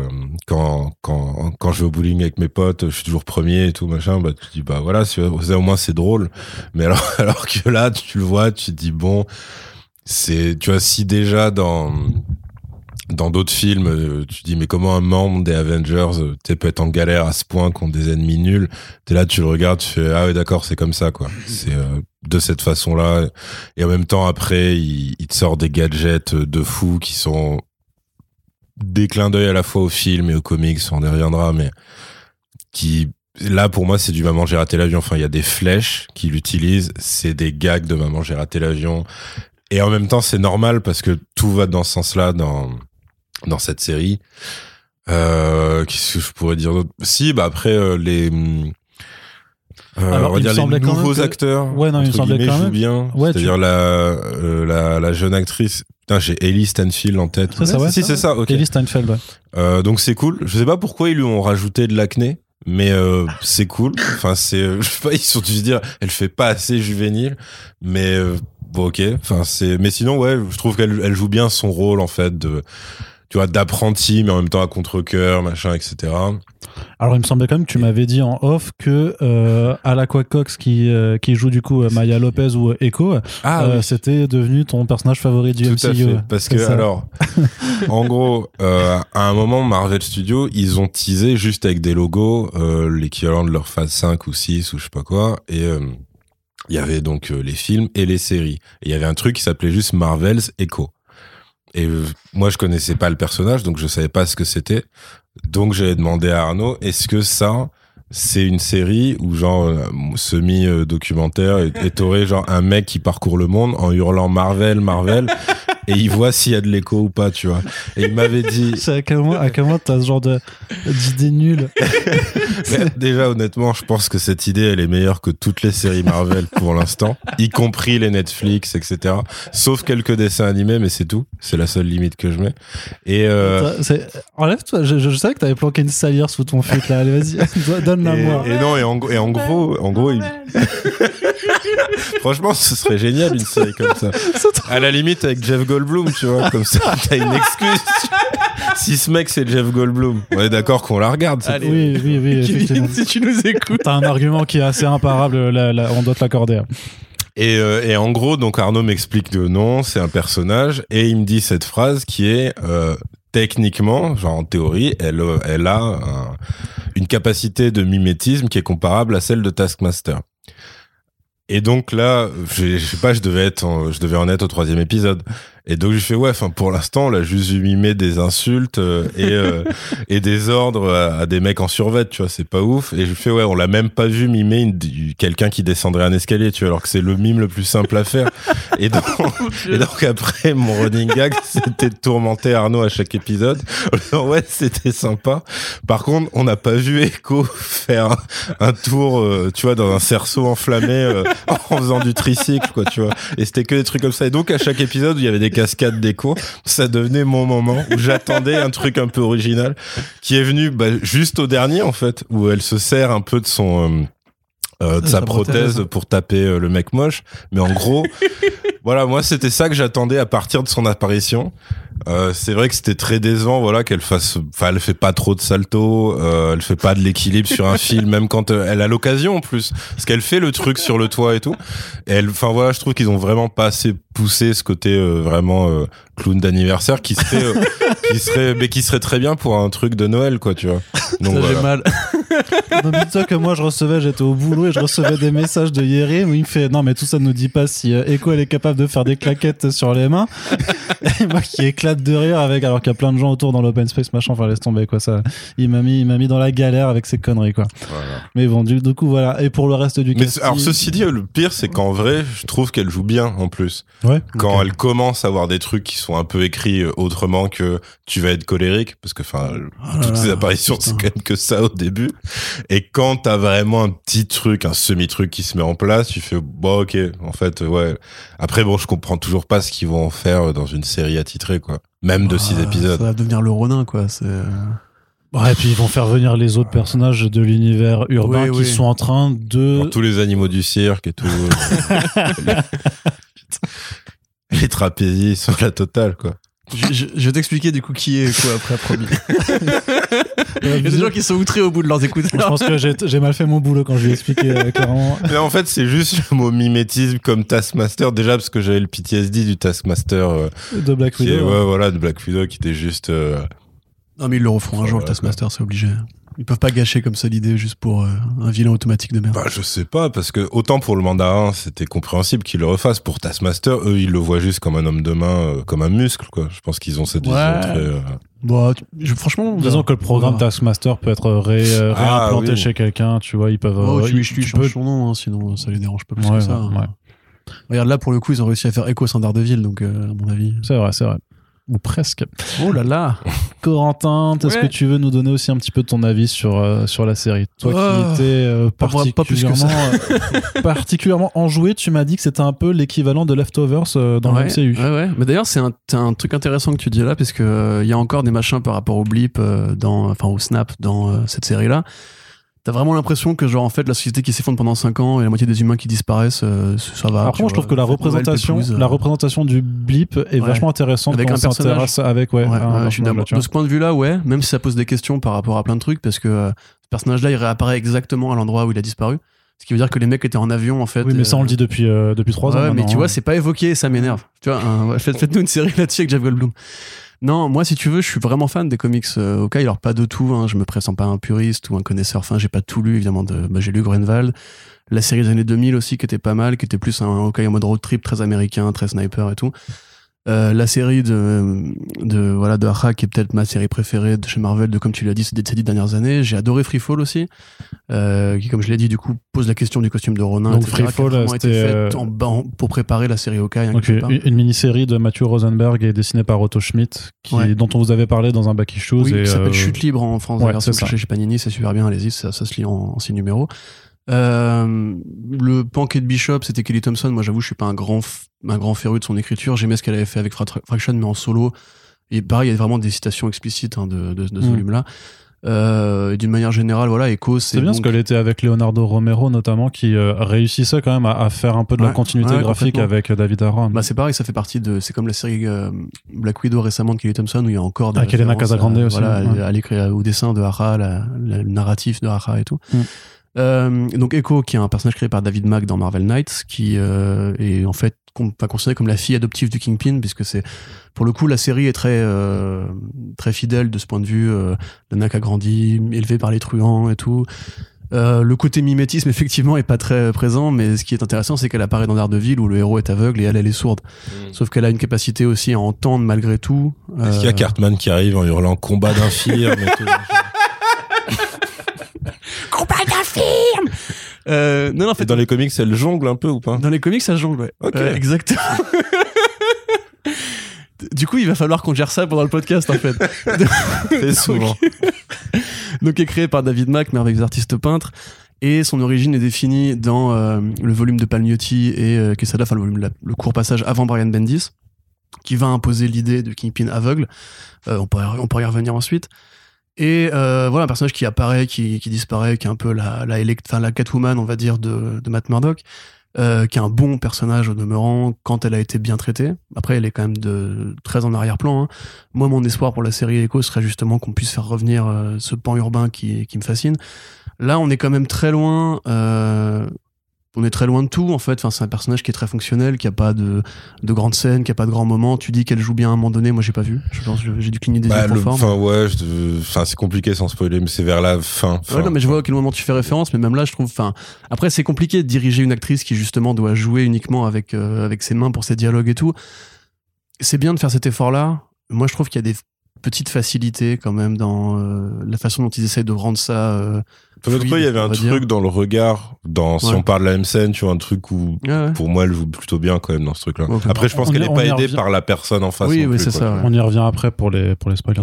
quand, quand, quand je vais au bowling avec mes potes, je suis toujours premier et tout, machin, bah, tu te dis, bah voilà, au moins c'est drôle. Mais alors, alors que là, tu le vois, tu te dis, bon, c'est, tu vois, si déjà dans, dans d'autres films, euh, tu dis mais comment un membre des Avengers euh, peut être en galère à ce point contre des ennemis nuls? T'es là, tu le regardes, tu fais ah ouais d'accord c'est comme ça quoi. C'est euh, de cette façon là. Et en même temps après il, il te sort des gadgets euh, de fou qui sont des clins d'œil à la fois au film et aux comics, on y reviendra, mais qui là pour moi c'est du maman j'ai raté l'avion. Enfin il y a des flèches qu'il utilise, c'est des gags de maman j'ai raté l'avion. Et en même temps c'est normal parce que tout va dans ce sens-là dans dans cette série. Euh, Qu'est-ce que je pourrais dire d'autre? Si, bah après euh, les, euh, Alors, on va dire les nouveaux que- acteurs. Ouais, non, il me semblait quand jouent même. bien. Ouais, tu- C'est-à-dire la, euh, la la jeune actrice. Putain, j'ai Ellie Stanfield en tête. C'est ça, ouais, Si, c'est ça. Ok. Ellie Steinfeld, ouais. Euh, donc c'est cool. Je sais pas pourquoi ils lui ont rajouté de l'acné, mais euh, c'est cool. Enfin c'est, je sais pas, ils sont dû se dire, elle fait pas assez juvénile, mais euh, bon ok. Enfin c'est, mais sinon ouais, je trouve qu'elle elle joue bien son rôle en fait de, tu vois, d'apprenti, mais en même temps à contre-cœur, machin, etc. Alors, il me semblait quand même que tu m'avais dit en off que euh, Alaqua Cox, qui, euh, qui joue du coup euh, Maya Lopez ou euh, Echo, Ah euh, c'était devenu ton personnage favori du Tout MCU. à fait. Parce que ça. alors, en gros, euh, à un moment, Marvel Studios, ils ont teasé juste avec des logos euh, l'équivalent de leur phase 5 ou 6 ou je sais pas quoi. Et euh, il y avait donc les films et les séries. Et il y avait un truc qui s'appelait juste Marvel's Echo. Et euh, moi, je connaissais pas le personnage, donc je savais pas ce que c'était. Donc, j'avais demandé à Arnaud, est-ce que ça, c'est une série où genre euh, semi-documentaire et, et t'aurais genre un mec qui parcourt le monde en hurlant Marvel, Marvel et il voit s'il y a de l'écho ou pas, tu vois. Et il m'avait dit. C'est à quel moment, à quel moment t'as ce genre de, d'idée nulle. Déjà, honnêtement, je pense que cette idée, elle est meilleure que toutes les séries Marvel pour l'instant, y compris les Netflix, etc. Sauf quelques dessins animés, mais c'est tout. C'est la seule limite que je mets. Et, euh, Enlève-toi, je, je savais que t'avais planqué une salière sous ton fut là. Allez, vas-y, donne-la et, moi. et non, et en, et en gros, en gros, il- franchement, ce serait génial une série comme ça. À la limite avec Jeff Goldblum, tu vois, comme ça, t'as une excuse. si ce mec c'est Jeff Goldblum, on est d'accord qu'on la regarde. cette Allez. Oui, oui, oui, effectivement. Si tu nous écoutes. T'as un argument qui est assez imparable, là, là, on doit te l'accorder. Et, euh, et en gros, donc Arnaud m'explique que non, c'est un personnage, et il me dit cette phrase qui est euh, techniquement, genre en théorie, elle, euh, elle a un- une capacité de mimétisme qui est comparable à celle de Taskmaster. Et donc là, je, sais pas, je devais être, je devais en être au troisième épisode. Et donc je fais ouais, enfin pour l'instant, on l'a juste vu mimer des insultes euh, et euh, et des ordres à, à des mecs en survêt, tu vois, c'est pas ouf. Et je fais ouais, on l'a même pas vu mimer quelqu'un qui descendrait un escalier, tu vois, alors que c'est le mime le plus simple à faire. Et donc, et donc après, mon running gag, c'était de tourmenter Arnaud à chaque épisode. Disant, ouais, c'était sympa. Par contre, on n'a pas vu Echo faire un, un tour, euh, tu vois, dans un cerceau enflammé euh, en faisant du tricycle, quoi, tu vois. Et c'était que des trucs comme ça. Et donc, à chaque épisode il y avait des cascades d'écho, ça devenait mon moment où j'attendais un truc un peu original qui est venu bah, juste au dernier, en fait, où elle se sert un peu de son... euh, euh, de Sa sa prothèse prothèse. pour taper euh, le mec moche. Mais en gros, voilà, moi c'était ça que j'attendais à partir de son apparition. Euh, c'est vrai que c'était très décevant, voilà, qu'elle fasse, enfin, elle fait pas trop de salto, euh, elle fait pas de l'équilibre sur un fil, même quand euh, elle a l'occasion en plus, parce qu'elle fait le truc sur le toit et tout. Et elle, enfin voilà, je trouve qu'ils ont vraiment pas assez poussé ce côté euh, vraiment euh, clown d'anniversaire qui serait, euh, qui serait, mais qui serait très bien pour un truc de Noël, quoi, tu vois. Donc Ça, voilà. j'ai mal. Non, dis-toi que moi, je recevais, j'étais au boulot et je recevais des messages de Yérim où il me fait Non, mais tout ça ne nous dit pas si euh, Echo elle est capable de faire des claquettes sur les mains. Et moi qui éclate de rire avec, alors qu'il y a plein de gens autour dans l'open space, machin, enfin, laisse tomber, quoi. Ça, il m'a mis, il m'a mis dans la galère avec ses conneries, quoi. Voilà. Mais bon, du, du coup, voilà. Et pour le reste du Mais casting- alors ceci dit, le pire c'est qu'en vrai, je trouve qu'elle joue bien en plus. Ouais. Quand elle commence à avoir des trucs qui sont un peu écrits euh, autrement que tu vas être colérique, parce que enfin Oh toutes ces apparitions c'est quand même que ça au début. Et quand t'as vraiment un petit truc, un semi truc qui se met en place, tu fais bon ok, en fait ouais. Après bon, je comprends toujours pas ce qu'ils vont en faire dans une série attitrée quoi. Même de six Ah, épisodes. Ça va devenir le Ronin, quoi. C'est. euh, Ouais, et puis ils vont faire venir les autres personnages de l'univers urbain Oui, qui oui. sont en train de. Tous les animaux du cirque et tout. les... trapézistes sur la totale quoi. Je, je- je vais t'expliquer du coup qui est quoi après, promis. Il y a des gens qui sont outrés au bout de leurs Je écouteurs. pense que j'ai mal fait mon boulot quand je lui ai expliqué euh, clairement. Mais en fait, c'est juste le mot mimétisme comme Taskmaster. Déjà, parce que j'avais le PTSD du Taskmaster, euh, De Black est, Widow. ouais, voilà, de Black Widow, qui était juste. euh, Non, mais ils le referont un jour, le Taskmaster, c'est obligé. Ils peuvent pas gâcher comme ça l'idée juste pour euh, un vilain automatique de merde. bah, je sais pas, parce que autant pour le mandarin, c'était compréhensible qu'ils le refassent. Pour Taskmaster, eux, ils le voient juste comme un homme de main, euh, comme un muscle, quoi. Je pense qu'ils ont cette Ouais. vision très. euh, Bon, je- franchement, on Disons que le programme. Taskmaster peut être ré, euh, Ah, réimplanté oui. chez quelqu'un, tu vois, ils peuvent. Oh, euh, tu, ils- tu, changes peux- son nom, hein, sinon ça les dérange pas plus Ouais, que ça. ouais, hein. ouais. Regarde là, pour le coup, ils ont réussi à faire écho sans Daredevil, donc euh, à mon avis. C'est vrai, c'est vrai. Ou presque. Oh là là Corentin, est-ce Ouais. que tu veux nous donner aussi un petit peu ton avis sur, euh, sur la série Toi Oh. qui étais euh, particulièrement, euh, particulièrement enjoué, tu m'as dit que c'était un peu l'équivalent de Leftovers dans ouais, le MCU. Ouais, ouais. Mais d'ailleurs, c'est un, un truc intéressant que tu dis là, parce il y a encore des machins par rapport au blip, dans, enfin au snap dans cette série-là. T'as vraiment l'impression que genre en fait la société qui s'effondre pendant 5 ans et la moitié des humains qui disparaissent, euh, ça va. Tu moi, je trouve que la représentation, euh, la représentation du blip est Ouais. vachement intéressante Avec quand un on s'intéresse avec ouais, Ouais, un ouais, je suis. De ce point de vue-là, ouais, même si ça pose des questions par rapport à plein de trucs, parce que euh, ce personnage-là, il réapparaît exactement à l'endroit où il a disparu. Ce qui veut dire que les mecs étaient en avion, en fait. Oui, mais ça, on le dit depuis, depuis trois ans. Ouais, mais tu hein. vois, c'est pas évoqué ça m'énerve. Tu vois, un- faites-nous une série là-dessus avec Jeff Goldblum. Non, moi, si tu veux, je suis vraiment fan des comics euh. Alors, pas de tout, hein, je me pressens pas un puriste ou un connaisseur. Enfin, j'ai pas tout lu, évidemment. De, bah, j'ai lu Grenvald. La série des années 2000 aussi, qui était pas mal, qui était plus un Hawkeye en mode road trip, très américain, très sniper et tout. Euh, la série de, de voilà de Aja, qui est peut-être ma série préférée de chez Marvel de comme tu l'as dit ces ces dix dernières années j'ai adoré Free Fall aussi euh, qui comme je l'ai dit du coup pose la question du costume de Ronin Donc, etc., Free Fall, c'était, faite euh, en- en- pour préparer la série Hawkeye hein, Donc, une, une mini-série de Matthew Rosenberg et dessinée par Otto Schmidt, qui, Ouais. dont on vous avait parlé dans un back issues. oui, et, qui s'appelle euh, Chute libre en France ouais, c'est chez Panini c'est super bien allez-y ça, ça se lit en, en six numéros euh, le Panquet de Bishop c'était Kelly Thompson moi j'avoue je suis pas un grand un grand féru de son écriture j'aimais ce qu'elle avait fait avec Fra- Fraction mais en solo et pareil il y a vraiment des citations explicites hein, de, de, de ce Mm. volume là euh, d'une manière générale voilà Echo C'est bien donc- ce qu'elle était avec Leonardo Romero notamment, qui euh, réussissait quand même à, à faire un peu de la continuité ouais, graphique avec euh, David Aaron. Bah c'est pareil, ça fait partie de. C'est comme la série euh, Black Widow récemment de Kelly Thompson où il y a encore des Avec Elena Casagrande aussi, Voilà, ouais. à l'écrit au dessin de Hara, la- la- le narratif de Hara et tout. Mm. Euh, donc Echo, qui est un personnage créé par David Mack dans Marvel Knights, qui euh, est en fait con- pas considéré comme la fille adoptive du Kingpin, puisque c'est pour le coup la série est très euh, très fidèle de ce point de vue. Euh, Lana qui a grandi, élevée par les truands et tout. Euh, le côté mimétisme effectivement est pas très présent, mais ce qui est intéressant, c'est qu'elle apparaît dans Daredevil où le héros est aveugle et elle, elle est sourde. Sauf qu'elle a une capacité aussi à entendre malgré tout. Est-ce qu'il y a Euh, Cartman qui arrive en hurlant combat d'infirme et tout Combat d'infirme euh, Non, non, en fait, dans les comics, elle jongle un peu ou pas? Dans les comics, ça jongle, ouais. Ok. Euh, exactement. du coup, il va falloir qu'on gère ça pendant le podcast, en fait. Très souvent. Donc, est créé par David Mack, merveilleux artiste peintre. Et son origine est définie dans euh, le volume de Palmiotti et euh, Quesada, enfin le, volume, la- le court passage avant Brian Bendis, qui va imposer l'idée de Kingpin aveugle. Euh, on, pourrait, on pourrait y revenir ensuite. Et euh, voilà, un personnage qui apparaît, qui, disparaît, qui est un peu la, la, Catwoman, on va dire, de, de Matt Murdock, euh, qui est un bon personnage au demeurant quand elle a été bien traitée. Après, elle est quand même de, très en arrière-plan. hein. Moi, mon espoir pour la série Echo serait justement qu'on puisse faire revenir euh, ce pan urbain qui me fascine. Là, on est quand même très loin. On est très loin de tout en fait. Enfin, c'est un personnage qui est très fonctionnel, qui a pas de, de grandes scènes, qui a pas de grands moments. Tu dis qu'elle joue bien à un moment donné, moi j'ai pas vu. Je pense que j'ai dû cligner des Bah, yeux le-. Enfin, ouais, enfin, c'est compliqué sans spoiler, mais c'est vers la fin. Ouais, Enfin, non, mais je vois à quel moment tu fais référence, mais même là, je trouve. Enfin, après, c'est compliqué de diriger une actrice qui justement doit jouer uniquement avec euh, avec ses mains pour ses dialogues et tout. C'est bien de faire cet effort-là. Moi, je trouve qu'il y a des petites facilités quand même dans euh, la façon dont ils essayent de rendre ça. euh, D'un autre fluide, côté, il y avait un truc dans le regard, dans, si Ouais. on parle de la même scène, tu vois, un truc où, Ouais, ouais. pour moi, elle joue plutôt bien quand même dans ce truc-là. Après, je pense qu'elle n'est pas aidée revient. par la personne en face. Oui, oui, c'est ça. On y revient après pour les, pour les spoilers.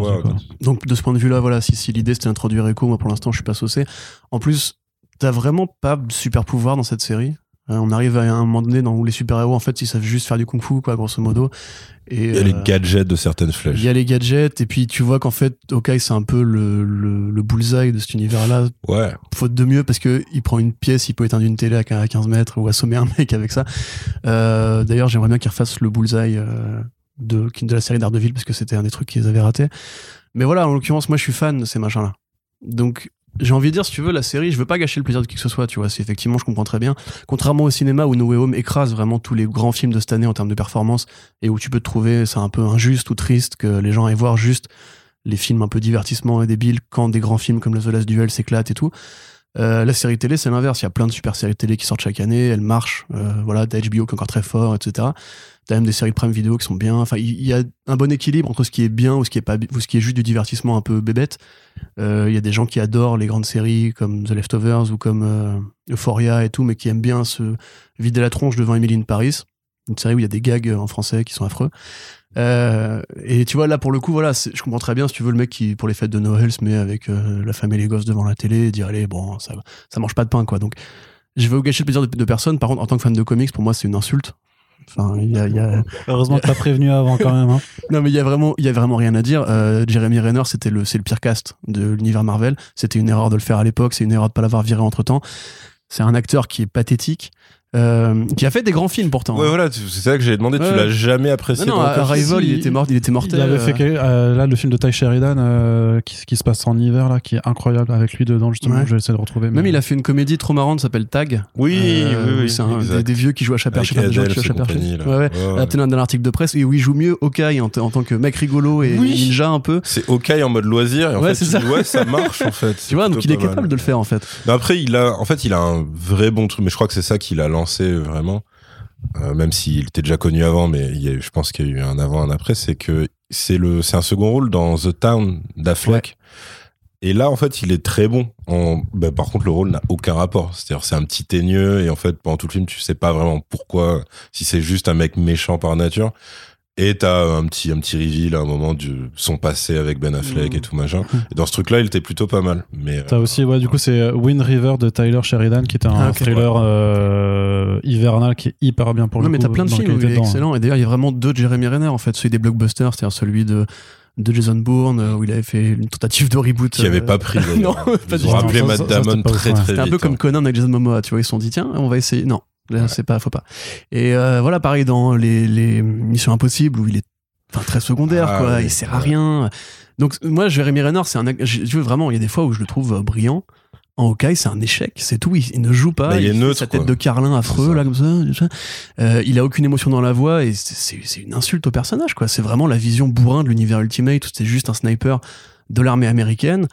Donc de ce point de vue-là, voilà, si, si l'idée c'était d'introduire Echo, moi pour l'instant je suis pas saucé. En plus, t'as vraiment pas de super pouvoir dans cette série. Euh, on arrive à un moment donné dans où les super-héros en fait ils savent juste faire du kung-fu quoi, grosso modo. Et, Il y a les euh, gadgets de certaines flèches. il y a les gadgets et puis tu vois qu'en fait Hawkeye c'est un peu le, le, le bullseye de cet univers-là, Ouais. faute de mieux parce que il prend une pièce, il peut éteindre une télé à 15 mètres ou assommer un mec avec ça. Euh, D'ailleurs j'aimerais bien qu'il refasse le bullseye euh, de, de la série Daredevil parce que c'était un des trucs qu'ils avaient raté. Mais voilà, en l'occurrence, moi je suis fan de ces machins-là. Donc j'ai envie de dire, si tu veux, la série, je veux pas gâcher le plaisir de qui que ce soit, tu vois. C'est effectivement, je comprends très bien. Contrairement au cinéma où No Way Home écrase vraiment tous les grands films de cette année en termes de performance et où tu peux te trouver, c'est un peu injuste ou triste que les gens aillent voir juste les films un peu divertissement et débiles quand des grands films comme The Last Duel s'éclatent et tout. Euh, la série télé, c'est l'inverse. Il y a plein de super séries télé qui sortent chaque année, elles marchent. Euh, voilà, t'as HBO qui est encore très fort, etc. T'as même des séries Prime Video qui sont bien. Enfin, il y, a un bon équilibre entre ce qui est bien ou ce qui est pas, ce qui est juste du divertissement un peu bébête. Euh, Il y a des gens qui adorent les grandes séries comme The Leftovers ou comme Euphoria et tout, mais qui aiment bien se vider la tronche devant Emily in Paris, une série où il y a des gags en français qui sont affreux. Euh, et tu vois là pour le coup voilà je comprends très bien si tu veux le mec qui pour les fêtes de Noël se met avec euh, la femme et les gosses devant la télé et dire allez bon ça ça mange pas de pain quoi. Donc je vais gâcher le plaisir de, de personne. Par contre en tant que fan de comics pour moi c'est une insulte. Enfin il y a, il y a- Heureusement que t'as prévenu avant quand même. hein. non mais il y a vraiment il y a vraiment rien à dire. Euh, Jeremy Renner c'était le c'est le pire cast de l'univers Marvel. C'était une erreur de le faire à l'époque. C'est une erreur de pas l'avoir viré entre temps c'est un acteur qui est pathétique euh, qui a fait des grands films pourtant Ouais, hein. voilà, c'est ça que j'ai demandé. Ouais. Tu l'as jamais apprécié non, non, Arrival il était mort il était mortel Il avait euh, fait euh, là le film de Ty Sheridan euh, qui, qui se passe en hiver là, qui est incroyable avec lui dedans justement. Ouais. Je vais essayer de retrouver. mais- même il a fait une comédie trop marrante s'appelle Tag Oui, Euh, oui, oui. c'est un- des, des vieux qui jouent à Chaper, Avec je sais pas, des gens qui jouent à. Ouais. Adapté d'un article de presse et où il joue mieux Hawkeye en, tant que mec rigolo et Oui. ninja un peu. C'est OK en mode loisir. Et en Ouais, fait, ça. ouais, ça marche en fait. Tu vois, donc il est capable de le faire en fait. Mais après, il a, en fait, il a un vrai bon truc. Mais je crois que c'est ça qu'il a lancé euh, vraiment. euh, même s'il était déjà connu avant, mais il y a, je pense qu'il y a eu un avant, un après, c'est que c'est le, c'est un second rôle dans The Town d'Affleck. Et là, en fait, il est très bon. En, bah, par contre, le rôle n'a aucun rapport. C'est-à-dire, c'est un petit teigneux et en fait, pendant tout le film, tu sais pas vraiment pourquoi, si c'est juste un mec méchant par nature. Et t'as un petit, un petit reveal à un moment du son passé avec Ben Affleck et tout machin. Et dans ce truc-là, il était plutôt pas mal. Mais T'as euh, aussi, ouais, du coup, c'est Wind River de Tyler Sheridan qui était un Ah, thriller euh, hivernal qui est hyper bien pour non, le mais coup. t'as plein de films où il est dedans, hein. excellent. Et d'ailleurs, il y a vraiment deux Jeremy Renner, en fait. Celui des blockbusters, c'est-à-dire celui de, de Jason Bourne, euh, où il avait fait une tentative de reboot. qui avait euh, pas pris. Non, pas Ils du ont tout. rappelé Matt ça, ça, Damon très très C'était un vite. peu comme hein. Conan avec Jason Momoa, tu vois, ils se sont dit, tiens, on va essayer. Non, là, c'est pas, faut pas. Et euh, voilà, pareil dans les, les Missions Impossibles, où il est enfin, très secondaire, Ah, quoi, oui, il sert à rien. Donc, moi, Jérémy Renner, c'est un. Je veux vraiment, il y a des fois où je le trouve euh, brillant. En Hawkeye, c'est un échec, c'est tout. Il, il ne joue pas. Bah, il est neutre, sa tête quoi. de carlin affreux, C'est là, comme ça. Euh, il a aucune émotion dans la voix et c'est- c'est c'est une insulte au personnage, quoi. C'est vraiment la vision bourrin de l'univers Ultimate où c'était juste un sniper de l'armée américaine.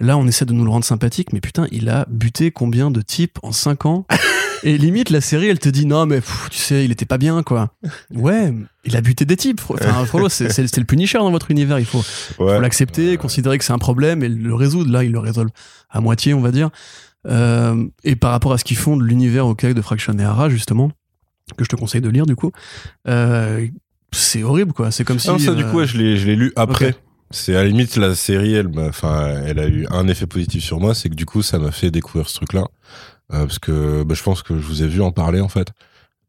Là, on essaie de nous le rendre sympathique, mais putain, il a buté combien de types en 5 ans Et limite, la série, elle te dit non, mais pff, tu sais, il était pas bien, quoi. Ouais, il a buté des types. Enfin, Frollo, c'est le Punisher dans votre univers. Il faut, Ouais. l'accepter, considérer que c'est un problème et le résoudre. Là, il le résolve à moitié, on va dire. Euh, et par rapport à ce qu'ils font de l'univers au de Fraction et Hara, justement, que je te conseille de lire, du coup, euh, c'est horrible, quoi. C'est comme si. Ah non, ça, du euh, coup, ouais, je l'ai, lu après. C'est à la limite la série, elle, enfin, elle a eu un effet positif sur moi, c'est que du coup, ça m'a fait découvrir ce truc-là, Euh, parce que bah, je pense que je vous ai vu en parler en fait,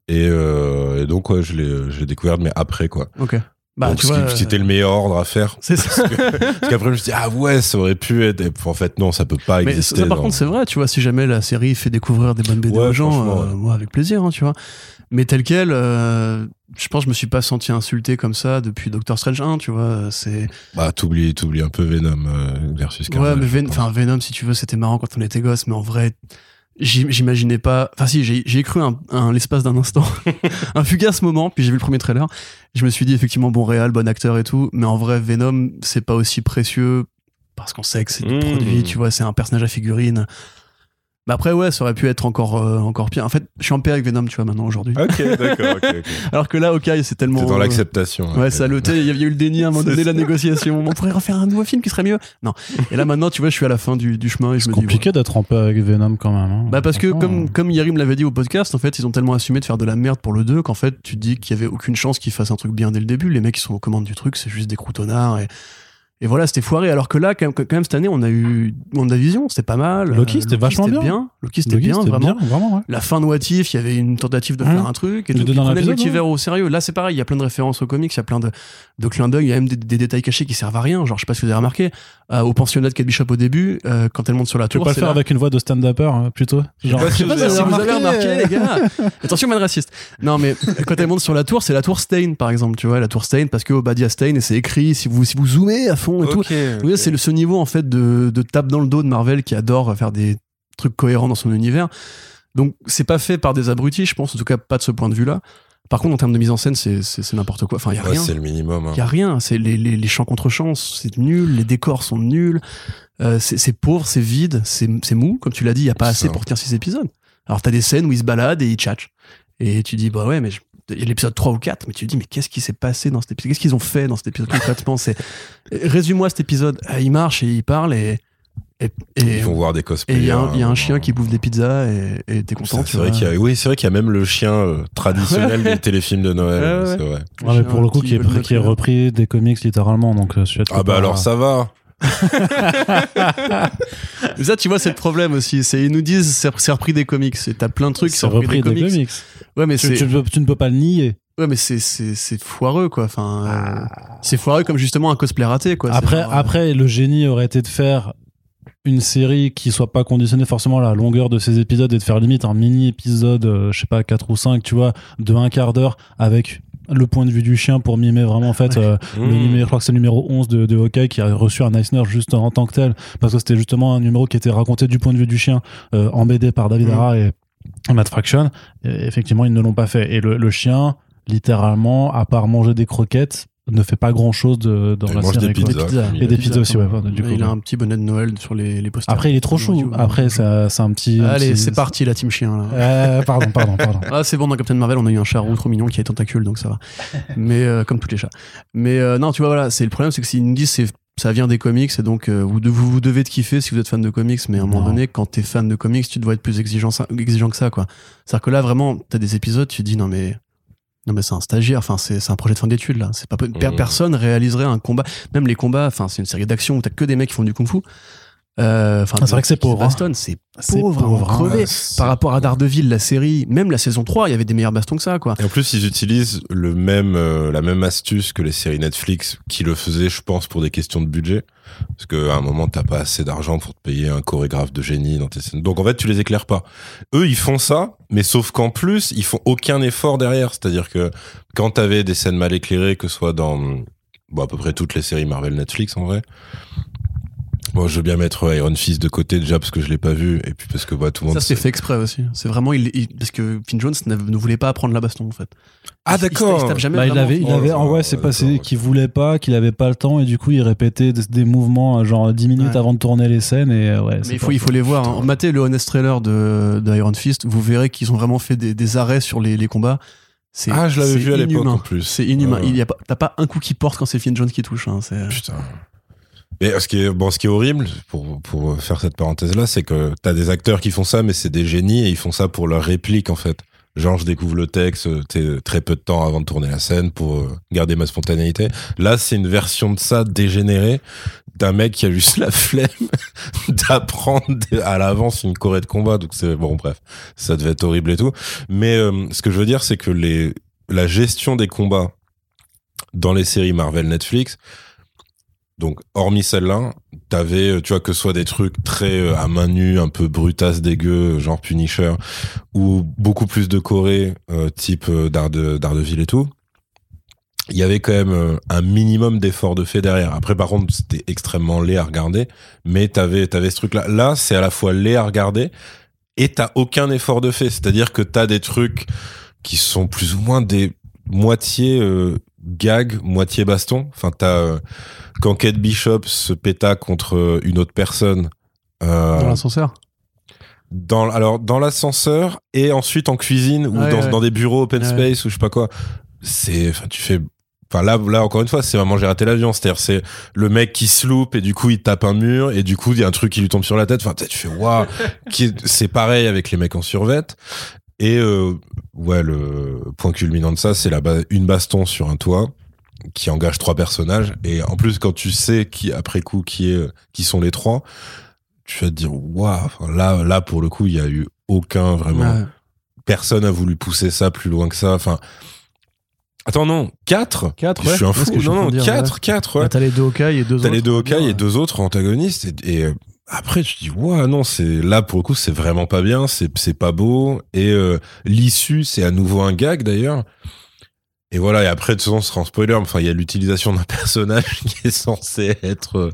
et, euh, et donc ouais, je l'ai, je l'ai découvert, mais après quoi. Ok. Bah, donc tu vois, c'était le meilleur ordre à faire. C'est ça. Parce qu'après, je me suis dit ah ouais, ça aurait pu être. et en fait, non, ça peut pas Mais exister. ça, par dans- contre, c'est vrai, tu vois, si jamais la série fait découvrir des bonnes BD Ouais, aux gens, euh, ouais. avec plaisir, hein, tu vois. Mais tel quel, euh, je pense que je me suis pas senti insulté comme ça depuis Doctor Strange 1, tu vois. C'est Bah, t'oublies, t'oublies un peu Venom euh, versus ouais, Carnage. mais je Ven- enfin Venom, si tu veux, c'était marrant quand on était gosse, mais en vrai, j'im- j'imaginais pas. Enfin, si, j'ai j'ai cru un, un- l'espace d'un instant, un fugace moment, puis j'ai vu le premier trailer. Je me suis dit effectivement bon réal, bon acteur et tout, mais en vrai, Venom, c'est pas aussi précieux parce qu'on sait que c'est du Mmh. produit, tu vois, c'est un personnage à figurine. Mais après, ouais, ça aurait pu être encore, euh, encore pire. En fait, je suis en paix avec Venom, tu vois, maintenant, aujourd'hui. Ok, d'accord, ok, ok. Alors que là, ok, c'est tellement. T'es dans euh, l'acceptation. Ouais, ça le il y a eu le déni à un moment C'est donné, la négociation. On pourrait refaire un nouveau film qui serait mieux. Non. Et là, maintenant, tu vois, je suis à la fin du, du chemin et je C'est me dis. compliqué d'être en paix avec Venom quand même. hein. Bah parce que comme, comme Yarim l'avait dit au podcast, en fait, ils ont tellement assumé de faire de la merde pour le 2 qu'en fait, tu te dis qu'il y avait aucune chance qu'ils fassent un truc bien dès le début. Les mecs qui sont aux commandes du truc, c'est juste des croutonnards et, et voilà, c'était foiré. Alors que là, quand même, quand même, cette année, on a eu WandaVision, c'était pas mal. Loki, Euh, c'était vachement c'était bien. Loki, c'était Loki, bien, vraiment. bien, vraiment, ouais. La fin de What If, il y avait une tentative de Hein faire un truc et dans prenaient le multivers au sérieux. Là, c'est pareil, il y a plein de références aux comics, il y a plein de, de clins d'œil, il y a même des, des détails cachés qui servent à rien. Genre, je sais pas si vous avez remarqué, euh, au pensionnat de Kate Bishop au début, euh, quand elle monte sur la Tu peux tour, pas le faire là- avec une voix de stand-upper, hein, plutôt Genre, je sais pas si vous avez remarqué, euh, les gars. Attention, man raciste. Non, mais quand elle monte sur la tour, c'est la tour Stain, par exemple, tu vois, la tour Stain, parce que Obadiah Stain, et c'est écrit, si vous, si vous zoomez à fond et tout. Ok, Oui, ok. c'est le- ce niveau, en fait, de, de tape dans le dos de Marvel qui adore faire des trucs cohérents dans son univers. Donc, c'est pas fait par des abrutis, je pense, en tout cas, pas de ce point de vue-là. Par contre, en termes de mise en scène, c'est c'est- c'est n'importe quoi. Enfin, il y a Ouais, rien. c'est le minimum. hein. Il y a rien. C'est les, les, les champs contre champs, c'est nul. Les décors sont nuls. Euh, c'est c'est pauvre, c'est vide, c'est c'est mou. Comme tu l'as dit, il y a pas assez ça. pour tenir six épisodes. Alors t'as des scènes où ils se baladent et ils tchatchent. Et tu dis bah ouais, mais je- l'épisode 3 ou 4, mais tu te dis mais qu'est-ce qui s'est passé dans cet épisode? Qu'est-ce qu'ils ont fait dans cet épisode concrètement? C'est résume-moi cet épisode. Ah, il marche et il parle et et et Ils vont voir des et cosplayers. il y a un, il y a un hein, chien qui bouffe des pizzas et et t'es content. C'est vrai qu'il y a, oui, c'est vrai qu'il y a même le chien euh, traditionnel des téléfilms de Noël. Ouais, ouais. C'est vrai. Ouais, mais pour le coup, Qui est, qui est repris des comics littéralement, donc euh, Ah bah pas- alors ça va. Ça, tu vois, c'est le problème aussi. C'est ils nous disent c'est repris des comics. Et t'as plein de trucs qui sont repris des des comics. comics. Ouais, mais Tu, ne peux- tu ne peux pas le nier. ouais, mais c'est c'est foireux quoi. Enfin, euh, c'est foireux comme justement un cosplay raté quoi. Après, genre, euh, après, le génie aurait été de faire une série qui soit pas conditionnée forcément à la longueur de ses épisodes et de faire limite un mini épisode, euh, je sais pas, 4 ou 5, tu vois, de un quart d'heure avec le point de vue du chien pour mimer vraiment en fait euh, le Mmh. numéro, je crois que c'est le numéro 11 de, de Hawkeye qui a reçu un Eisner juste en tant que tel parce que c'était justement un numéro qui était raconté du point de vue du chien euh, en BD par David. Ara et Matt Fraction et effectivement ils ne l'ont pas fait et le, le chien littéralement à part manger des croquettes ne fait pas grand chose de, dans Il la série. des pizzas. pizzas. Il Et des pizzas aussi, ouais. du coup, il a un petit bonnet de Noël sur les, les posters. Après, il est trop chou. Après, c'est c'est un petit. Allez, petit- c'est parti, la team chien. Là. Euh, pardon, pardon, pardon. Ah, c'est bon, dans Captain Marvel, on a eu un chat roux trop mignon qui a des tentacules, donc ça va. Mais euh, comme tous les chats. Mais euh, non, tu vois, voilà, c'est le problème, c'est que s'ils nous disent c'est ça vient des comics et donc euh, vous, de- vous, vous devez te kiffer si vous êtes fan de comics, mais à un moment donné, quand t'es fan de comics, tu dois être plus exigeant, exigeant que ça, quoi. C'est-à-dire que là, vraiment, t'as des épisodes, tu te dis non, mais. Non mais c'est un stagiaire, enfin c'est un projet de fin d'études là. C'est pas Mhm. personne réaliserait un combat. Même les combats, enfin c'est une série d'action où t'as que des mecs qui font du kung-fu. Euh, Ah, c'est vrai que c'est pauvre, hein. bastonnent, c'est pauvre, hein. crever. c'est- Par rapport à Daredevil, la série, même la saison 3, il y avait des meilleurs bastons que ça, quoi. Et en plus, ils utilisent le même, euh, la même astuce que les séries Netflix qui le faisaient, je pense, pour des questions de budget. Parce qu'à un moment, t'as pas assez d'argent pour te payer un chorégraphe de génie dans tes scènes. Donc en fait, tu les éclaires pas. Eux, ils font ça, mais sauf qu'en plus, ils font aucun effort derrière. C'est-à-dire que quand t'avais des scènes mal éclairées, que ce soit dans bon, à peu près toutes les séries Marvel Netflix en vrai. Moi, je veux bien mettre Iron Fist de côté déjà parce que je l'ai pas vu et puis parce que bah, tout le monde. Ça, c'est fait exprès aussi. C'est vraiment, il, il- parce que Finn Jones ne voulait pas apprendre la baston, en fait. Ah Il- il il se d'accord. tape jamais Bah, il avait, il avait, en ouais, c'est passé d'accord, qu'il voulait pas, qu'il avait pas le temps, et du coup, il répétait des, des mouvements, euh, genre 10 minutes Ouais. avant de tourner les scènes, et euh, ouais. Mais il faut, il faut les voir. Hein. Matez le honest trailer de, de Iron Fist, vous verrez qu'ils ont vraiment fait des, des arrêts sur les, les combats. C'est- Ah, je l'avais vu à l'époque inhumain. en plus. C'est inhumain. Ouais. Il y a pas, t'as pas un coup qui porte quand c'est Finn Jones qui touche. Hein. Putain. Mais ce qui est, bon, ce qui est horrible, pour, pour faire cette parenthèse-là, c'est que t'as des acteurs qui font ça, mais c'est des génies et ils font ça pour leur réplique, en fait. Genre, je découvre le texte euh, très peu de temps avant de tourner la scène pour euh, garder ma spontanéité. Là, c'est une version de ça dégénérée d'un mec qui a juste la flemme d'apprendre à l'avance une choré de combat. Donc, c'est bon, bref, ça devait être horrible et tout. Mais euh, ce que je veux dire, c'est que les, la gestion des combats dans les séries Marvel Netflix, donc, hormis celle-là, t'avais, euh, tu vois, que ce soit des trucs très euh, à main nue, un peu brutasse, dégueu, genre Punisher, ou beaucoup plus de Corée, euh, type euh, Darde- Daredevil et tout. Il y avait quand même euh, un minimum d'effort de fait derrière. Après, par contre, c'était extrêmement laid à regarder, mais t'avais, t'avais ce truc-là. Là, c'est à la fois laid à regarder et t'as aucun effort de fait. C'est-à-dire que t'as des trucs qui sont plus ou moins des moitié euh, gag, moitié baston. Enfin, t'as euh, quand Kate Bishop se péta contre euh, une autre personne. euh, Dans l'ascenseur? dans alors dans l'ascenseur et ensuite en cuisine ou Ouais, dans, ouais. dans des bureaux open Ouais. space ou je sais pas quoi c'est enfin tu fais enfin là là encore une fois c'est vraiment j'ai raté l'avion c'est-à-dire c'est le mec qui se loupe et du coup il tape un mur et du coup il y a un truc qui lui tombe sur la tête enfin tu fais waouh c'est pareil avec les mecs en survette et euh, ouais le point culminant de ça c'est la ba- une baston sur un toit qui engage trois personnages et en plus quand tu sais qui après coup qui est qui sont les trois tu vas te dire waouh là là pour le coup il y a eu aucun vraiment Ouais. personne a voulu pousser ça plus loin que ça enfin attends non quatre Quatre, je ouais. suis un fou non non de dire, quatre quatre ouais Bah, T'as les deux Hawkeye et deux t'as autres. les deux Hawkeye Ouais. et deux autres antagonistes et, et, euh, après tu dis waouh non c'est là pour le coup c'est vraiment pas bien c'est pas beau et euh, l'issue c'est à nouveau un gag d'ailleurs et voilà, et après, de toute façon, ce sera spoiler, enfin, il y a l'utilisation d'un personnage qui est censé être, euh,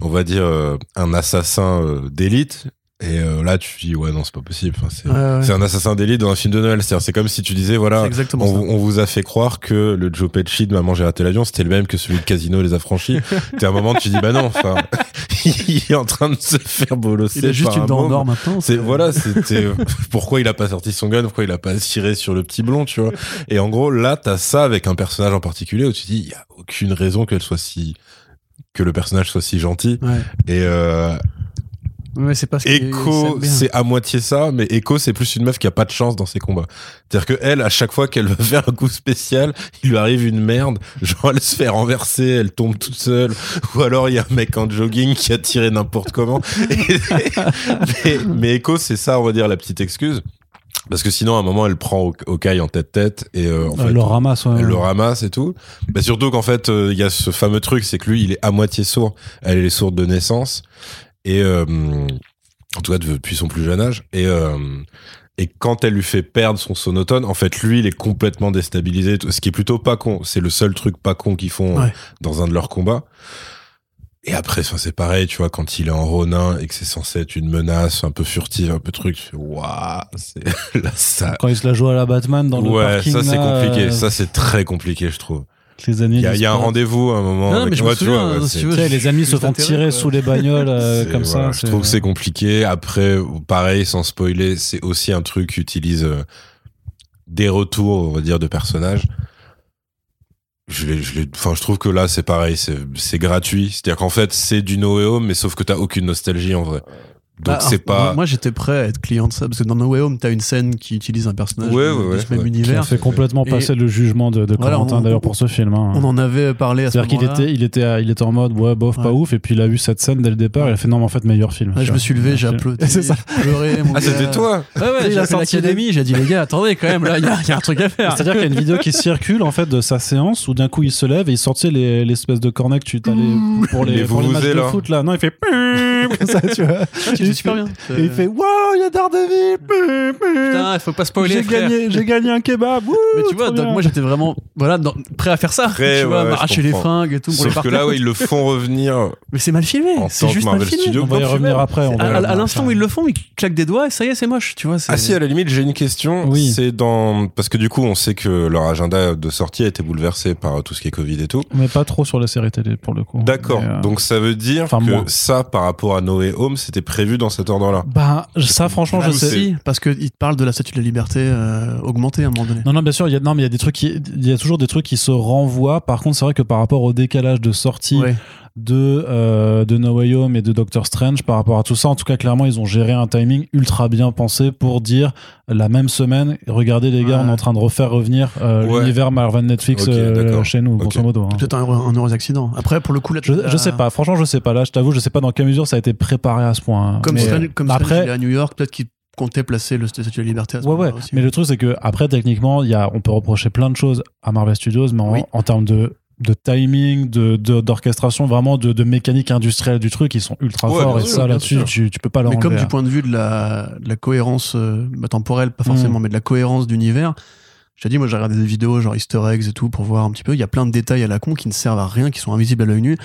on va dire, euh, un assassin euh, d'élite. Et euh, là, tu dis, ouais, non, c'est pas possible. Enfin, c'est Ouais, ouais. c'est un assassin d'élite dans un film de Noël. C'est comme si tu disais, voilà, on, vous a fait croire que le Joe Pesci de Maman j'ai raté l'avion, c'était le même que celui de Casino les affranchis. T'es à un moment, tu dis, bah non, enfin, il est en train de se faire bolosser. Il a juste par une un dent en or maintenant. C'est voilà, c'était pourquoi il a pas sorti son gun, pourquoi il a pas tiré sur le petit blond, tu vois. Et en gros, là, t'as ça avec un personnage en particulier où tu dis, il y a aucune raison qu'elle soit si que le personnage soit si gentil. Ouais. Et euh, Ouais, c'est pas ce Echo, c'est à moitié ça, mais Echo, c'est plus une meuf qui a pas de chance dans ses combats. C'est-à-dire que elle, à chaque fois qu'elle veut faire un coup spécial, il lui arrive une merde. Genre, elle se fait renverser, elle tombe toute seule. Ou alors, il y a un mec en jogging qui a tiré n'importe comment. Et- mais, mais Echo, c'est ça, on va dire, la petite excuse. Parce que sinon, à un moment, elle prend Okai en tête-tête et euh, en Elle fait, le ramasse, ouais. elle le ramasse et tout. Bah, surtout qu'en fait, euh, il y a ce fameux truc, c'est que lui, il est à moitié sourd. Elle est sourde de naissance. Et euh, en tout cas, depuis son plus jeune âge. Et, euh, et quand elle lui fait perdre son sonotone, en fait, lui, il est complètement déstabilisé. Ce qui est plutôt pas con. C'est le seul truc pas con qu'ils font euh, Ouais. dans un de leurs combats. Et après, c'est pareil, tu vois, quand il est en Ronin et que c'est censé être une menace un peu furtive, un peu truc, waouh, c'est là, ça, Quand il se la joue à la Batman dans le ouais, parking. ça c'est compliqué. euh, Ça c'est très compliqué, je trouve. Les ennemis Il y a, y un rendez-vous à un moment. Non, mais je me souviens, vois, ouais, si tu veux, Tu sais, les ennemis se font tirer quoi. sous les bagnoles euh, comme ça. je trouve que c'est compliqué. Après, pareil, sans spoiler, c'est aussi un truc qui utilise euh, des retours, on va dire, de personnages. Je, je, enfin, je trouve que là, c'est pareil, c'est c'est gratuit. C'est-à-dire qu'en fait, c'est du No Way Home, mais sauf que t'as aucune nostalgie en vrai. Donc Bah, c'est moi- pas. Moi, j'étais prêt à être client de ça parce que dans No Way Home, t'as une scène qui utilise un personnage Ouais, de, ouais, de ouais, ce même ouais. Qui a univers. fait complètement Et- passer le jugement de, de Voilà, Corentin d'ailleurs pour ce film. hein. On en avait parlé à ce C'est-à-dire qu'il moment-là. était, il était, il était en mode ouais bof pas ouf et puis il a vu cette scène dès le départ il a fait non mais en fait meilleur film. Ouais, je me suis levé, j'ai applaudi. C'est ça. j'ai pleuré. mon Ah, c'était toi Ouais, ouais, j'ai sorti l'académie, j'ai dit les gars, attendez quand même, là, il y, a- il y a un truc à faire. C'est-à-dire qu'il y a une vidéo qui circule en fait de sa séance où d'un coup il se lève et il sortit les- l'espèce de cornet que tu t'as les, pour les, matchs de foot là. Non il fait comme ça tu vois. Tu fais super bien. Et il fait wow il y a Daredevil. Putain, il faut pas spoiler. J'ai gagné, j'ai gagné un kebab. Wouh, Mais tu vois, donc moi j'étais vraiment voilà, dans- prêt à faire ça. Prêt, tu vois, ouais, m'arracher les fringues et tout pour Sauf que partenaires. là, ouais, ils le font revenir Mais c'est mal filmé. C'est que juste mal Marvel filmé. Studios. on va y revenir après. À, l'instant où ils le font, ils claquent des doigts et ça y est, c'est moche. Tu vois, Ah si, à la limite, j'ai une question. Oui. C'est dans parce que du coup, on sait que leur agenda de sortie a été bouleversé par tout ce qui est Covid et tout. Mais pas trop sur les séries télé pour le coup. D'accord. Euh, Donc ça veut dire que ça, par rapport à Noé Home, c'était prévu dans cet ordre-là. Bah, ça, franchement, je sais. parce qu'ils te parlent de la statue de la liberté euh, augmentée à un moment donné. Non, non, bien sûr, il y a, non, mais il y a des trucs qui, il y a toujours des trucs qui se renvoient. Par contre, c'est vrai que par rapport au décalage de sortie Ouais. De, euh, de No Way Home et de Doctor Strange, par rapport à tout ça, en tout cas, clairement, ils ont géré un timing ultra bien pensé pour dire la même semaine, regardez les gars, Ouais. on est en train de refaire revenir euh, Ouais. l'univers Marvel Netflix euh, chez nous, grosso modo. hein. Peut-être un, heureux- un heureux accident. Après, pour le coup, là, Je, je sais pas, franchement, je sais pas. Là, je t'avoue, je sais pas dans quelle mesure ça a été préparé à ce point. hein. Comme Mais, Strange, comme Strange, après, il est à New York, peut-être qu'il comptait placer le statue de la liberté à ce Ouais, ouais. aussi. Mais le truc, c'est que après, techniquement, il y a, on peut reprocher plein de choses à Marvel Studios, mais en, Oui. en termes de, de timing, de, de- d'orchestration, vraiment de, de mécanique industrielle du truc, ils sont ultra Ouais, forts. Et sûr, ça, là-dessus, tu, tu peux pas leur Mais comme du point de vue de la, de la cohérence euh, bah, temporelle, pas forcément, Mm. mais de la cohérence d'univers, je t'ai dit, moi j'ai regardé des vidéos genre Easter eggs et tout pour voir un petit peu. Il y a plein de détails à la con qui ne servent à rien, qui sont invisibles à l'œil nu,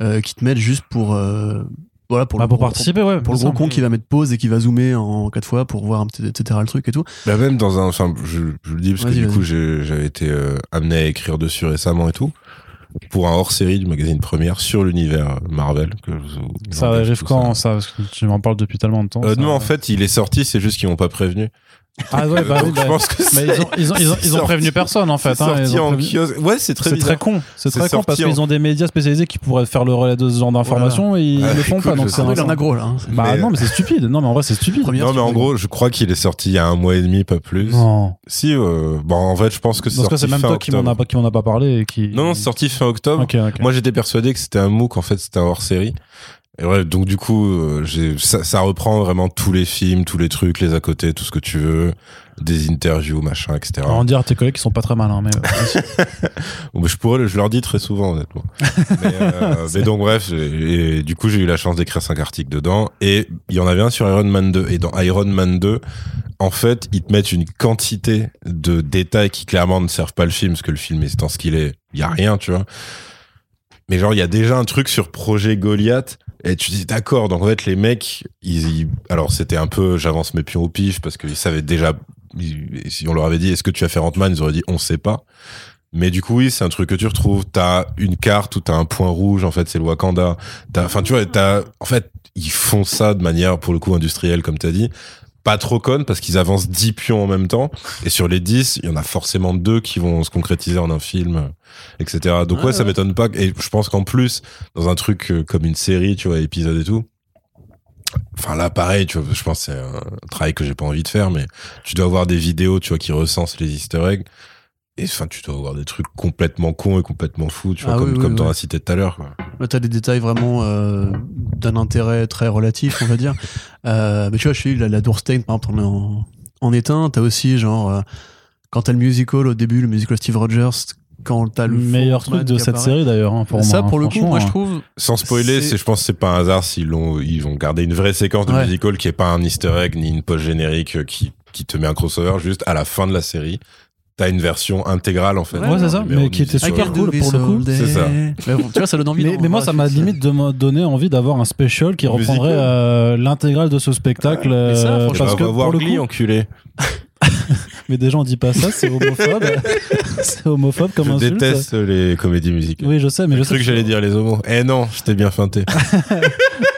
euh, qui te mettent juste pour. euh, voilà, pour Bah, le pour gros- participer, ouais. Pour le gros con qui va mettre pause et qui va zoomer en quatre fois pour voir un petit, etc. le truc et tout. Bah même dans un, enfin, je, je le dis parce que du coup, j'avais été euh, amené à écrire dessus récemment et tout pour un hors-série du magazine Première sur l'univers Marvel. Que je vous- Ça arrive quand, ça Parce que tu m'en parles depuis tellement de temps. Euh, ça. non, en fait, il est sorti, c'est juste qu'ils m'ont pas prévenu. Ah ouais, bah, oui, bah, je pense que mais ils ont, ils ont, ils ont, ils ont sorti- prévenu personne, en fait. c'est hein, ils sorti ont en kiosque. Ouais, c'est très très con, c'est C'est très con parce en- qu'ils ont des médias spécialisés qui pourraient faire le relais de ce genre d'informations et ils Ah, le font écoute, pas. Donc c'est un- a gros là. hein. Bah Mais- non, mais c'est stupide. Non, mais en vrai, c'est stupide. Première, Non, mais en gros, je crois qu'il est sorti il y a un mois et demi, pas plus. Non. Si, euh, bon, en fait, je pense que c'est Dans ce cas, sorti c'est même fin toi qui m'en octobre. a pas, qui m'en a pas parlé et qui. Non, non, c'est sorti fin octobre. Moi, j'étais persuadé que c'était un MOOC, en fait, c'était un hors-série. Et ouais, donc du coup, euh, j'ai, ça, ça reprend vraiment tous les films, tous les trucs, les à côté, tout ce que tu veux, des interviews, machin, etc. On dire à tes collègues qui sont pas très malins, mais. Bon, bah, je pourrais, je leur dis très souvent, honnêtement. mais, euh, mais donc bref, et, et du coup, j'ai eu la chance d'écrire cinq articles dedans, et il y en avait un sur Iron Man 2. Et dans Iron Man 2, en fait, ils te mettent une quantité de détails qui clairement ne servent pas le film, parce que le film étant ce qu'il est, il y a rien, tu vois. Mais genre, il y a déjà un truc sur Projet Goliath. Et tu dis d'accord, donc en fait les mecs, ils, ils- alors c'était un peu, j'avance mes pions au pif parce qu'ils savaient déjà, si on leur avait dit est-ce que tu vas faire Ant-Man, ils auraient dit on sait pas. Mais du coup oui, c'est un truc que tu retrouves. T'as une carte où t'as un point rouge, en fait c'est le Wakanda. Enfin tu vois, t'as, en fait ils font ça de manière pour le coup industrielle comme t'as dit. Pas trop conne parce qu'ils avancent 10 pions en même temps. Et sur les 10, il y en a forcément deux qui vont se concrétiser en un film, etc. Donc Ouais, ouais, ça m'étonne pas. Et je pense qu'en plus, dans un truc euh, comme une série, tu vois, épisode et tout. Enfin là, pareil, tu vois, je pense que c'est un travail que j'ai pas envie de faire, mais tu dois avoir des vidéos, tu vois, qui recensent les Easter eggs. Et enfin, tu dois avoir des trucs complètement cons et complètement fous, tu vois, Ah comme, oui, oui, comme t'en oui. as cité tout à l'heure. Là, t'as des détails vraiment euh, d'un intérêt très relatif, on va dire. Euh, mais tu vois, je suis la, la Doorstein, par exemple, en, en est un. T'as aussi, genre, euh, quand t'as le musical au début, le musical Steve Rogers, quand t'as le. meilleur truc de cette apparaît. série d'ailleurs. hein, pour Ça, moi, pour le coup, moi, je hein. trouve. Sans spoiler, C'est- c'est, je pense que c'est pas un hasard s'ils l'ont, ils vont garder une vraie séquence de Ouais. musical qui est pas un Easter egg ni une post générique qui, qui te met un crossover. Juste à la fin de la série, t'as une version intégrale en fait. Ouais, c'est ça, mais qui était musical. super cool pour le coup. C'est ça. Mais bon, tu vois, ça donne envie. Mais, mais moi, ça m'a limite de donner envie d'avoir un special qui reprendrait euh, l'intégrale de ce spectacle. ça, euh, franchement, Tu parce que voir pour le Glee, coup, enculé. Mais déjà, on dit pas ça, c'est homophobe. c'est homophobe comme Je insulte. déteste les comédies musicales. Oui, je sais, mais je J'ai sais cru que j'allais dire les homos. Eh non, je t'ai bien feinté.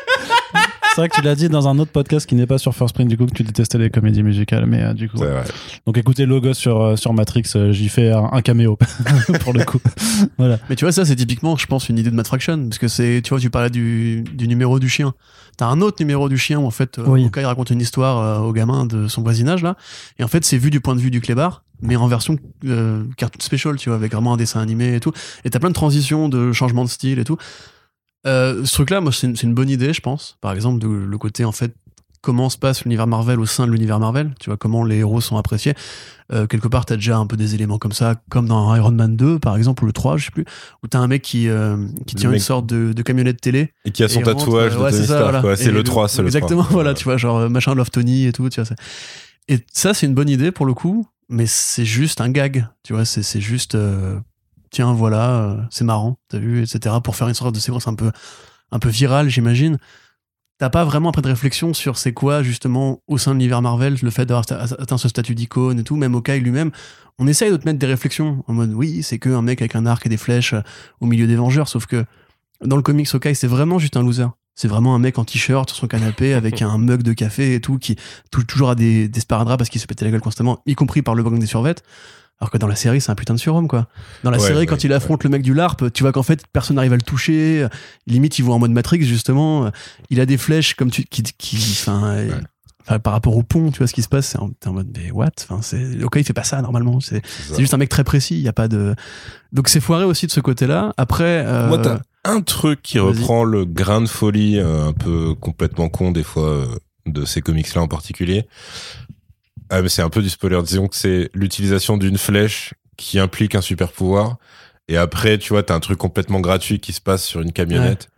C'est vrai que tu l'as dit dans un autre podcast qui n'est pas sur First Print, du coup, que tu détestais les comédies musicales. Mais euh, du coup. Vrai. Donc écoutez Logo sur, euh, sur Matrix, euh, j'y fais un, un caméo pour le coup. voilà. Mais tu vois, ça, c'est typiquement, je pense, une idée de Matt Fraction. Parce que c'est, tu vois, tu parlais du, du numéro du chien. T'as un autre numéro du chien où, en fait, Oui. Hawkeye raconte une histoire euh, au gamin de son voisinage, là. Et en fait, c'est vu du point de vue du clébard, mais en version euh, cartoon special, tu vois, avec vraiment un dessin animé et tout. Et t'as plein de transitions, de changements de style et tout. Euh, ce truc-là, moi, c'est une, bonne idée, je pense. Par exemple, de, le côté, en fait, comment se passe l'univers Marvel au sein de l'univers Marvel. Tu vois, comment les héros sont appréciés. Euh, quelque part, t'as déjà un peu des éléments comme ça, comme dans Iron Man 2, par exemple, ou le 3, je sais plus, où t'as un mec qui, euh, qui Le tient mec- une sorte de, de camionnette télé. Et qui a son rentre, tatouage de ouais, Tony c'est Stark, voilà. le 3, c'est le 3. Exactement, voilà, tu vois, genre machin Love Tony et tout, tu vois. Et ça, c'est une bonne idée pour le coup, mais c'est juste un gag, tu vois, c'est c'est juste, euh, tiens, voilà, euh, c'est marrant, t'as vu, etc., pour faire une sorte de séquence un peu, un peu virale, j'imagine. T'as pas vraiment après de réflexion sur c'est quoi, justement, au sein de l'univers Marvel, le fait d'avoir atteint ce statut d'icône et tout, même Hawkeye lui-même. On essaye de te mettre des réflexions en mode, oui, c'est que un mec avec un arc et des flèches euh, au milieu des Vengeurs, sauf que dans le comics Hawkeye, c'est vraiment juste un loser. C'est vraiment un mec en t-shirt sur son canapé avec un mug de café et tout, qui tou- toujours a des, des sparadraps parce qu'il se pétait la gueule constamment, y compris par le gang des survêtes. Alors que dans la série, c'est un putain de surhomme, quoi. Dans la Ouais, série, ouais, quand il affronte le mec du LARP, tu vois qu'en fait, personne n'arrive à le toucher. Limite, il voit en mode Matrix, justement. Il a des flèches comme tu, qui, qui, euh, enfin, par rapport au pont, tu vois ce qui se passe, c'est en, en mode, mais what? Enfin, c'est, ok, il fait pas ça, normalement. C'est, c'est juste un mec très précis, il y a pas de, donc c'est foiré aussi de ce côté-là. Après, euh, Moi, t'as un truc qui reprend le grain de folie euh, un peu complètement con des fois euh, de ces comics-là en particulier. Ah, mais c'est un peu du spoiler. Disons que c'est l'utilisation d'une flèche qui implique un super pouvoir. Et après, tu vois, t'as un truc complètement gratuit qui se passe sur une camionnette.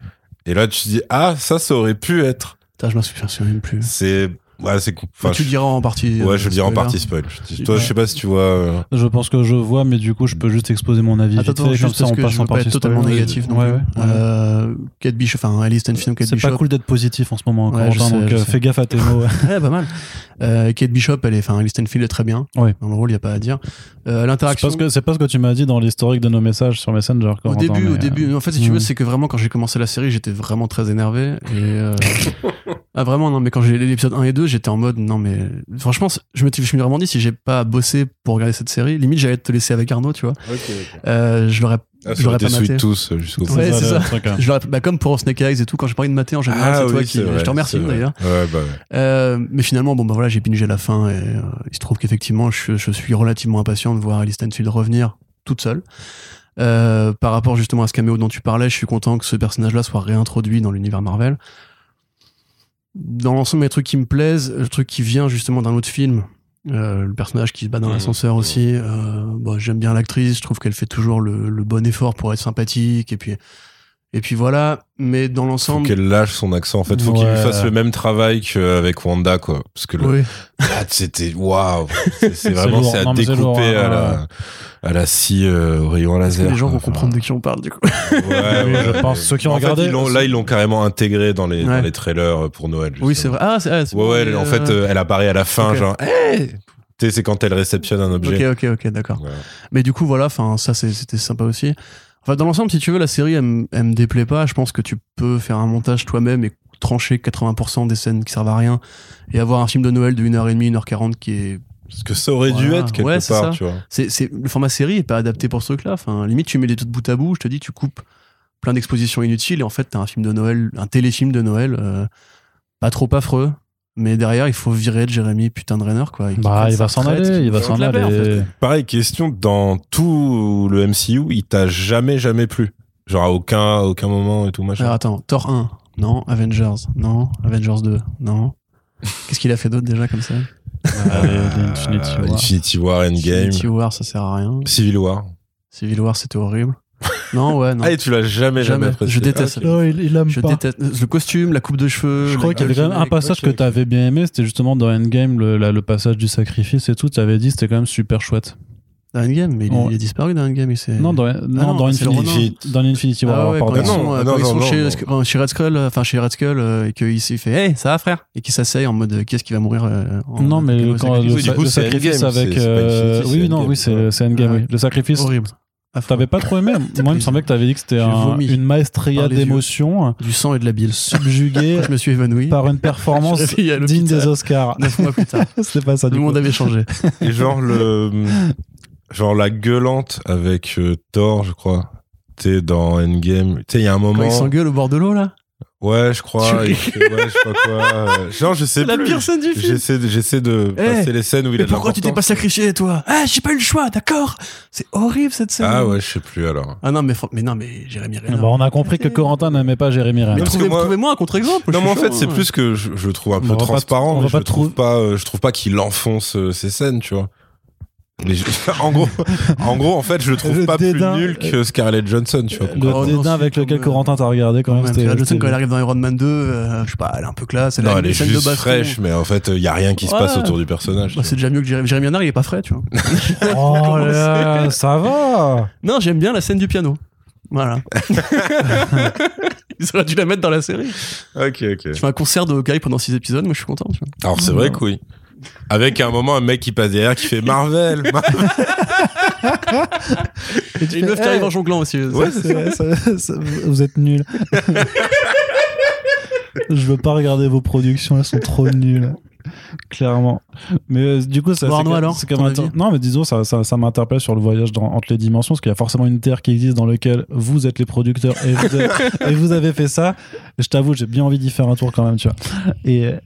Et là, tu te dis, ah, ça, ça aurait pu être. putain, je m'en souviens même plus. C'est, ouais, c'est, enfin, tu le je- diras en partie. Ouais, euh, je le dirai en partie spoil. Toi, Ouais. je sais pas si tu vois. euh, Je pense que je vois, mais du coup, je peux juste exposer mon avis. Attends, vite attends, fait, juste comme ça, parce on que passe je en veux pas être partie totalement négatif non Ouais, plus. ouais. Euh, Kate Bishop, enfin Alice Stanfield, Kate C'est Bishop. pas cool d'être positif en ce moment, Ouais, sais, donc euh, fais gaffe à tes mots. Ouais, pas mal. Euh, Kate Bishop, elle est, enfin Alice Stanfield est très bien. Ouais. Dans le rôle, il y a pas à dire. Euh, C'est L'interaction. pas, ce que, c'est pas ce que tu m'as dit dans l'historique de nos messages sur Messenger. Au début, au euh, début. En fait, si tu veux, hmm. c'est que vraiment, quand j'ai commencé la série, j'étais vraiment très énervé. Et euh, ah, vraiment, non, mais quand j'ai lu l'épisode 1 et 2, j'étais en mode, non, mais franchement, je me, je me suis vraiment dit, si j'ai pas bossé pour regarder cette série, limite, j'allais te laisser avec Arnaud, tu vois. Euh, je l'aurais, Ah, je l'aurais pas maté. tous jusqu'au bout. Ouais, c'est ça. truc. Je l'aurais- bah, comme pour Snake Eyes et tout, quand j'ai parlé de mater, en général, c'est toi qui. vrai, je te remercie d'ailleurs. Ouais, bah ouais. Euh, mais finalement, bon, bah voilà, j'ai pingé la fin et euh, il se trouve qu'effectivement, je, je suis relativement impatient de voir Alice Stanfield revenir toute seule. Euh, par rapport justement à ce caméo dont tu parlais, je suis content que ce personnage-là soit réintroduit dans l'univers Marvel. Dans l'ensemble, les trucs qui me plaisent, le truc qui vient justement d'un autre film, euh, le personnage qui se bat dans Mhm. l'ascenseur aussi, euh, bon, j'aime bien l'actrice, je trouve qu'elle fait toujours le, le bon effort pour être sympathique et puis et puis voilà. Mais dans Faut l'ensemble, qu'elle lâche son accent. En fait, faut qu'il lui fasse le même travail qu'avec Wanda, quoi. Parce que le, oui. Ah, c'était waouh. C'est- vraiment c'est à découper lourd, hein, à la à la scie euh, au rayon que laser. les gens vont comprendre de qui on parle du coup. Ouais, Oui, ouais, je pense. Ceux qui ont En fait, regardé- ils l'ont- là, ils l'ont carrément intégré dans les dans les trailers pour Noël. Oui, c'est vrai. Ah, c'est ah, Ouais, En euh, fait, euh, elle apparaît à la fin, ok. genre. Hey sais, c'est quand elle réceptionne un objet. Ok, ok, ok, d'accord. Mais du coup, voilà, enfin, ça, c'était sympa aussi. Enfin, dans l'ensemble, si tu veux, la série, elle, me- elle me déplaît pas. Je pense que tu peux faire un montage toi-même et trancher 80% des scènes qui servent à rien et avoir un film de Noël de 1h30, 1h40 qui est. Parce que ça aurait dû être quelque Ouais, part, ça. tu vois. c'est c'est- le format série est pas adapté pour ce truc-là. Enfin, limite, tu mets les deux de bout à bout, je te dis, tu coupes plein d'expositions inutiles et en fait, t'as un film de Noël, un téléfilm de Noël, euh, pas trop affreux. Mais derrière, il faut virer Jeremy putain de Renner, quoi. Bah, il va s'en aller, il va s'en en fait. aller. Pareil, question, dans tout le MCU, il t'a jamais, jamais plu. Genre à aucun, à aucun moment et tout, machin. Alors attends, Thor 1, non. Avengers, non. Avengers 2, non. Qu'est-ce qu'il a fait d'autre déjà comme ça? Allez, l'Infinity Euh, War. Infinity War, Endgame, Infinity War, ça sert à rien. Civil War. Civil War, c'était horrible. Non, ouais, non. Ah, et tu l'as jamais, jamais, Jamais. Je déteste. Ah. Non, il, il aime Je pas. déteste le costume, la coupe de cheveux. Je crois qu'il y avait quand même un passage que Ok, tu avais bien aimé, c'était justement dans Endgame, le, la- le passage du sacrifice et tout, tu avais dit c'était quand même super chouette. Dans Endgame, mais il, il est disparu dans Endgame. Il Non, dans, non, non, dans c'est le Infinity, dans Infinity War. Ah ouais, quand ils non, sont, non, quand ils sont non, chez, non. Chez Red Skull, euh, enfin chez Red Skull, euh, et qu'il s'est fait, hey, ça va frère, et qu'il s'asseye en mode, euh, qui est-ce qui va mourir euh, en Non, mais quand le, Oui, du sa- coup, le c'est sacrifice Endgame, avec. c'est- c'est pas euh, Infinity, oui, c'est non, Endgame. oui, c'est c'est Endgame, oui. Le sacrifice. horrible. T'avais pas trop aimé Moi, il me semblait que t'avais dit que c'était un- une maestria d'émotions Du sang et de la bile. subjuguée Je me suis évanoui. par une performance digne des Oscars. Neuf mois plus tard. C'était pas ça Le du coup. monde avait changé. Et genre le genre la gueulante avec euh, Thor, je crois. T'es dans Endgame. Tu sais, il y a un Quand moment. il s'engueule au bord de l'eau, là? Ouais, je crois. Tu ouais, je sais pas quoi. Genre, je sais la plus. pire scène du film. J'essaie de, j'essaie de Eh, passer les scènes où il a Mais pourquoi tu t'es pas sacrifié, toi? Ah, j'ai pas eu le choix, d'accord? C'est horrible cette scène. Ah ouais, je sais plus alors. Ah non, mais, non, mais Jérémy Renard. Bon, on a compris que Corentin n'aimait pas Jérémy Mais Renner. trouvez- trouvez-moi un contre-exemple. Non, mais en fait, c'est hein. plus que je, trouve un On peu va pas transparent, t- on mais va je pas trouve pas, euh, je trouve pas qu'il enfonce euh, ces scènes, tu vois. En gros, en gros, en fait, je le trouve Le pas dédain- plus nul que Scarlett Johansson, tu vois. Le Oh, non, dédain avec lequel même. Corentin t'a regardé quand même. Scarlett Johansson, c'était- quand elle arrive dans Iron Man 2, euh, je sais pas, elle est un peu classe. Elle Non, a elle une est scène de juste baston. fraîche, mais en fait, il y a rien qui se Ouais. passe autour du personnage. Bah, c'est déjà mieux que Jérémy, Renard, il est pas frais, tu vois. Oh là, ça va non, j'aime bien la scène du piano. Voilà. Ils auraient dû la mettre dans la série. ok, ok. Tu fais un concert de Hawkeye pendant 6 épisodes, moi je suis content. Tu vois. Alors c'est vrai que oui. Avec à un moment un mec qui passe derrière qui fait Marvel. Mar- Et tu une fais, meuf qui arrive en jonglant aussi. Ouais, c'est vrai, ça- ça- vous êtes nuls. Je veux pas regarder vos productions, elles sont trop nulles. Clairement. Mais euh, du coup, ça quand- alors, Non, mais disons, ça, ça, ça m'interpelle sur le voyage dans- entre les dimensions, parce qu'il y a forcément une terre qui existe dans laquelle vous êtes les producteurs et vous avez, et vous avez fait ça. Je t'avoue, j'ai bien envie d'y faire un tour quand même, tu vois. Et euh,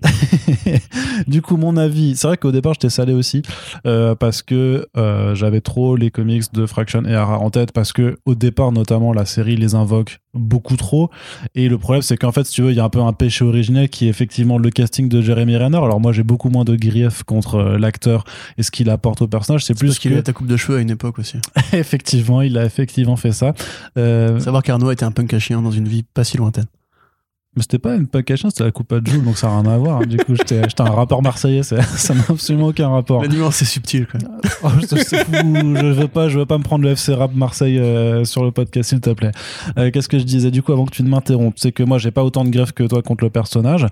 du coup, mon avis, c'est vrai qu'au départ, j'étais salé aussi, euh, parce que euh, j'avais trop les comics de Fraction et Hara en tête, parce que au départ, notamment, la série les invoque beaucoup trop. Et le problème, c'est qu'en fait, si tu veux, il y a un peu un péché originel qui est effectivement le casting de Jeremy Renner. Alors moi, j'ai beaucoup moins de grief contre l'acteur et ce qu'il apporte au personnage. C'est Plus plus qu'il que a ta coupe de cheveux à une époque aussi. effectivement, il a effectivement fait ça. Euh, Savoir qu'Arnaud était un punk à chien dans une vie pas si lointaine. Mais c'était pas une chien, c'était la coupe à Jules, donc ça n'a rien à voir. Du coup, j'étais un rappeur marseillais, ça n'a absolument aucun rapport. La nuance est subtile même. Oh, je, je veux pas, je veux pas me prendre le FC Rap Marseille euh, sur le podcast, s'il te plaît. Euh, Qu'est-ce que je disais? Du coup avant que tu ne m'interrompes C'est que moi, j'ai pas autant de greffe que toi contre le personnage,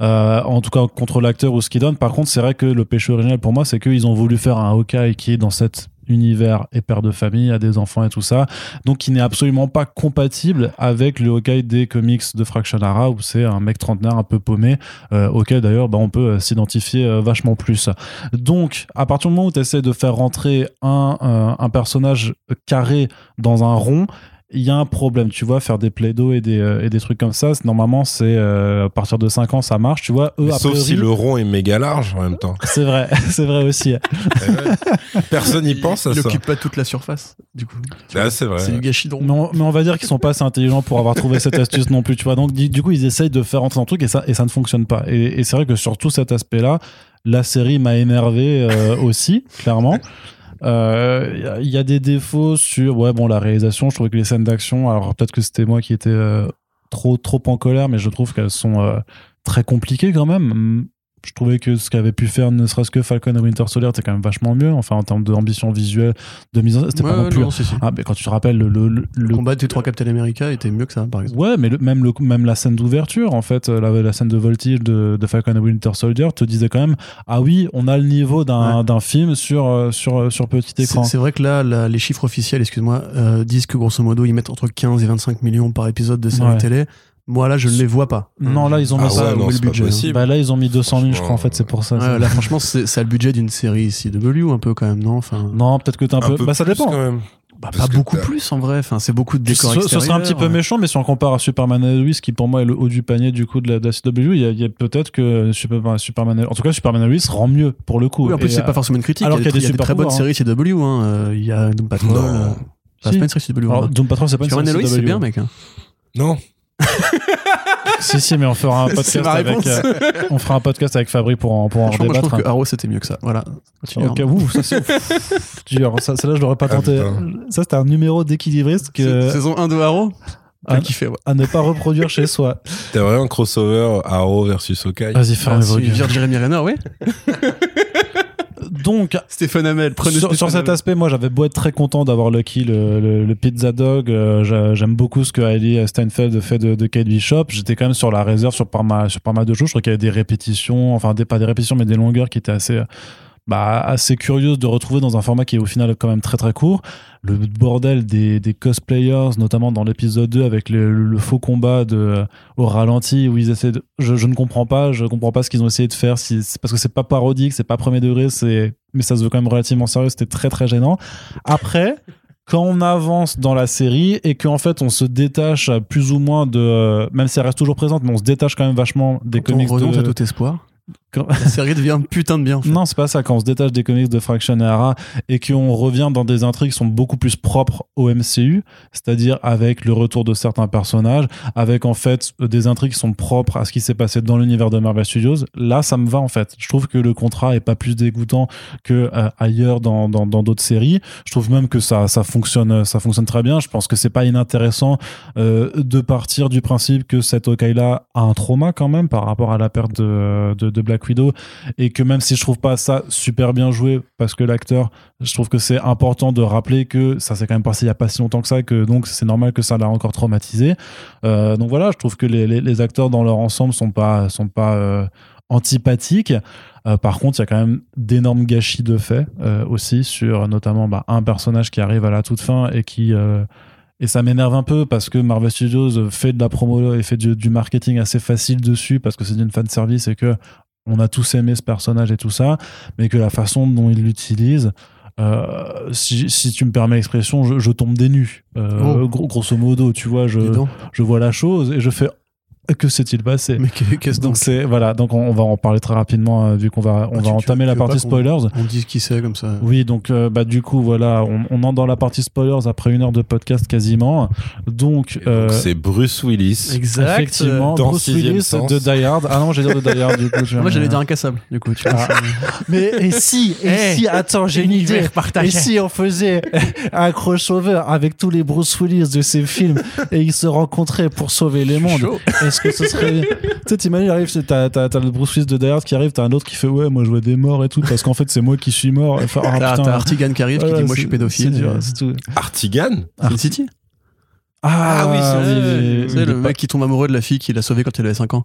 euh, en tout cas contre l'acteur ou ce qu'il donne. Par contre, c'est vrai que le péché original pour moi, c'est qu'ils ont voulu faire un Hawkeye qui est dans cet univers et père de famille, a des enfants et tout ça, donc qui n'est absolument pas compatible avec le Hawkeye des comics de Fractionara où c'est un mec trentenaire un peu paumé, euh, auquel d'ailleurs bah, on peut euh, s'identifier euh, vachement plus. Donc, à partir du moment où tu essaies de faire rentrer un, un personnage carré dans un rond, il y a un problème, tu vois, faire des plaidos et des, euh, et des trucs comme ça, normalement, c'est euh, à partir de 5 ans, ça marche, tu vois. Eux, Sauf priori- si le rond est méga large en même temps. C'est vrai, c'est vrai aussi. Eh ouais. Personne n'y pense à Il ça. occupe pas toute la surface, du coup. Ah, c'est vrai. C'est du gâchis donc. Mais on, mais on va dire qu'ils sont pas assez intelligents pour avoir trouvé cette astuce non plus, tu vois. Donc, du, du coup, ils essayent de faire rentrer un truc et ça, et ça ne fonctionne pas. Et, et c'est vrai que sur tout cet aspect-là, la série m'a énervé euh, aussi, clairement. Euh, Il y a- il y, a des défauts sur ouais bon la réalisation je trouvais que les scènes d'action alors peut-être que c'était moi qui étais euh, trop trop en colère mais je trouve qu'elles sont euh, très compliquées quand même je trouvais que ce qu'avait pu faire ne serait-ce que Falcon et Winter Soldier c'était quand même vachement mieux enfin en termes d'ambition visuelle de mise en c'était pas non plus non, si, si. ah mais quand tu te rappelles le, le, le- Le combat des trois Captain America était mieux que ça, par exemple. Ouais, mais le- même, le, même la scène d'ouverture, en fait, la, la scène de voltige de, de Falcon and Winter Soldier te disait quand même Ah oui, on a le niveau d'un Ouais. d'un film sur, euh, sur, sur petit écran. c'est vrai que là, les chiffres officiels, excuse-moi, euh, disent que grosso modo, ils mettent entre 15 et 25 millions par épisode de série Ouais. télé. Moi, là, je ne les vois pas. Non, là, ils ont Ah mis ça, ouais, non, le pas budget, hein. Bah là, ils ont mis 200 000, je crois, en fait, c'est pour ça. Ouais, là, franchement, c'est c'est le budget d'une série CW, un peu quand même, non? Enfin, Non, peut-être que t'es un, Un peu. peu Bah, ça plus, dépend. quand même. bah, Pas beaucoup plus en vrai. Enfin, c'est beaucoup de Ce, décors ce serait un petit peu méchant, mais si on compare à Superman et Lois, qui pour moi est le haut du panier du coup de la, de la CW, il y a, peut-être que Superman, Superman en tout cas Superman et Lois rend mieux pour le coup. Oui, en plus, c'est euh, pas forcément une critique. alors qu'il y a des, y a des très bonnes séries CW. hein. Euh, Il y a Doom Patrol. Non. euh. C'est pas une série CW. alors, hein. Doom Patrol, c'est pas une Superman et série Lois, c'est CW. bien, mec. hein. Non. Si, si, mais on fera un podcast avec. euh, on fera un podcast avec Fabri pour en, pour en Franchement, moi, je débattre. trouve que Arrow, c'était mieux que ça. Voilà. Continue, Ok, hein. ouh, ça c'est dur. Ça, celle-là, je l'aurais pas Ah, tenté. putain. ça, c'était un numéro d'équilibriste que, Saison 1 de Arrow? Ah, T'as kiffé, ouais. à ne pas reproduire chez soi. T'as vraiment un crossover Arrow versus Hawkeye. Vas-y, Ah, je veux gueules. dire Jeremy Renner, oui. Donc, Stéphane Hamel, prenez sur, Stéphane sur cet Hamel. aspect, moi, j'avais beau être très content d'avoir Lucky, le, le, le Pizza Dog. euh, j'a- J'aime beaucoup ce que Hailey Steinfeld fait de, de Kate Bishop. J'étais quand même sur la réserve sur pas mal, sur pas mal de choses. Je crois qu'il y avait des répétitions, enfin, des, pas des répétitions, mais des longueurs qui étaient assez, bah, assez curieuses de retrouver dans un format qui est au final quand même très très court. Le bordel des, des cosplayers, notamment dans l'épisode 2 avec le, le faux combat de, au ralenti où ils essaient de, je, je ne comprends pas, je comprends pas ce qu'ils ont essayé de faire. Si, parce que c'est pas parodique, c'est pas premier degré, c'est, mais ça se veut quand même relativement sérieux. C'était très très gênant. Après, quand on avance dans la série et qu'en fait on se détache euh, plus ou moins de, euh, même si elle reste toujours présente, mais on se détache quand même vachement des Quand on comics renonce de. à tout espoir. Quand- La série devient putain de bien. en fait. Non, c'est pas ça. Quand on se détache des comics de Fraction et Hara et qu'on revient dans des intrigues qui sont beaucoup plus propres au MCU, c'est-à-dire avec le retour de certains personnages, avec en fait des intrigues qui sont propres à ce qui s'est passé dans l'univers de Marvel Studios, là, ça me va en fait. Je trouve que le contrat est pas plus dégoûtant que euh, ailleurs dans dans dans d'autres séries. Je trouve même que ça ça fonctionne ça fonctionne très bien. Je pense que c'est pas inintéressant euh, de partir du principe que cet Hawkeye là a un trauma quand même par rapport à la perte de, de, de Black Widow et que même si je trouve pas ça super bien joué parce que l'acteur je trouve que c'est important de rappeler que ça s'est quand même passé il y a pas si longtemps que ça que donc c'est normal que ça l'a encore traumatisé. Euh, donc voilà je trouve que les, acteurs dans leur ensemble sont pas sont pas euh, antipathiques. Euh, par contre, il y a quand même d'énormes gâchis de faits aussi sur notamment bah, un personnage qui arrive à la toute fin et qui et ça m'énerve un peu parce que Marvel Studios fait de la promo et fait du, marketing assez facile dessus parce que c'est d'une fan service et que on a tous aimé ce personnage et tout ça, mais que la façon dont ils l'utilisent, euh, si, si tu me permets l'expression, je, je tombe des nues. Euh, Oh. gros- grosso modo, tu vois, je, je vois la chose et je fais que s'est-il passé Mais qu'est- qu'est-ce donc donc c'est voilà donc on, on va en parler très rapidement euh, vu qu'on va on Ah, va tu- entamer tu la veux partie spoilers On dit qui c'est comme ça. oui, donc euh, bah du coup voilà, on, on entre dans la partie spoilers après une heure de podcast quasiment. Donc, euh, c'est Bruce Willis. Exact. effectivement Dans Bruce Sixième Willis Sens. de Die Hard. Ah non, j'ai dit de Die Hard du coup. Moi j'allais dire incassable du coup. Tu Ah. Mais et si, et Eh, si, attends, j'ai une idée. partagé. Et si on faisait un crossover avec tous les Bruce Willis de ces films et ils se rencontraient pour sauver les mondes Chaud. Est-ce que ce serait. tu sais, t'imagines, il arrive, c'est- t'as, t'as, t'as le Bruce Willis de Die Hard qui arrive, t'as un autre qui fait Ouais, moi je vois des morts et tout, parce qu'en fait c'est moi qui suis mort. Enfin, ah, T'as putain. t'as Artigan qui arrive qui dit moi c'est- je suis pédophile. c'est dur, et- c'est tout. Artigan Sin City. Ah, oui, c'est vrai. oui, oui, le mec qui tombe amoureux de la fille qu'il a sauvée quand il avait 5 ans.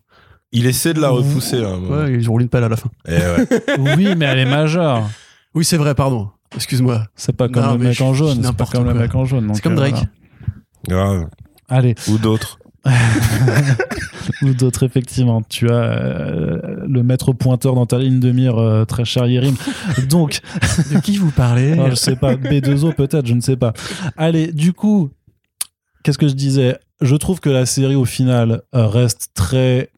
Il essaie de la repousser là. Ouais, ils roulent une pelle à la fin. Et ouais. Oui, mais elle est majeure. Oui, c'est vrai, pardon. Excuse-moi. C'est pas comme Non, le mec en jaune. C'est pas comme le quoi. mec en jaune. donc, C'est comme euh, Drake. voilà. Grave. Allez, Ou d'autres. ou d'autres, effectivement. Tu as euh, le maître pointeur dans ta ligne de mire, euh, très cher Yérim. Donc, De qui vous parlez Oh, je sais pas, B2O peut-être, je ne sais pas. Allez, du coup, qu'est-ce que je disais? Je trouve que la série au final euh, reste très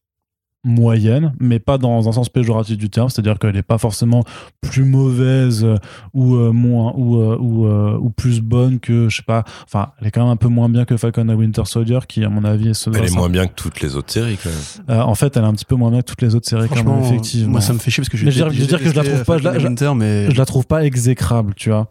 moyenne, mais pas dans un sens péjoratif du terme, c'est-à-dire qu'elle n'est pas forcément plus mauvaise euh, ou euh, moins ou, euh, ou, euh, ou plus bonne que je sais pas. Enfin, elle est quand même un peu moins bien que Falcon and Winter Soldier, qui à mon avis se Elle est moins bien que toutes les autres séries quand même. Euh, en fait, elle est un petit peu moins bien que toutes les autres séries, quand même, Franchement, effectivement. moi ça me fait chier parce que je veux dire- je veux dire que je la trouve pas, je la- je- Winter, mais je la trouve pas exécrable, tu vois.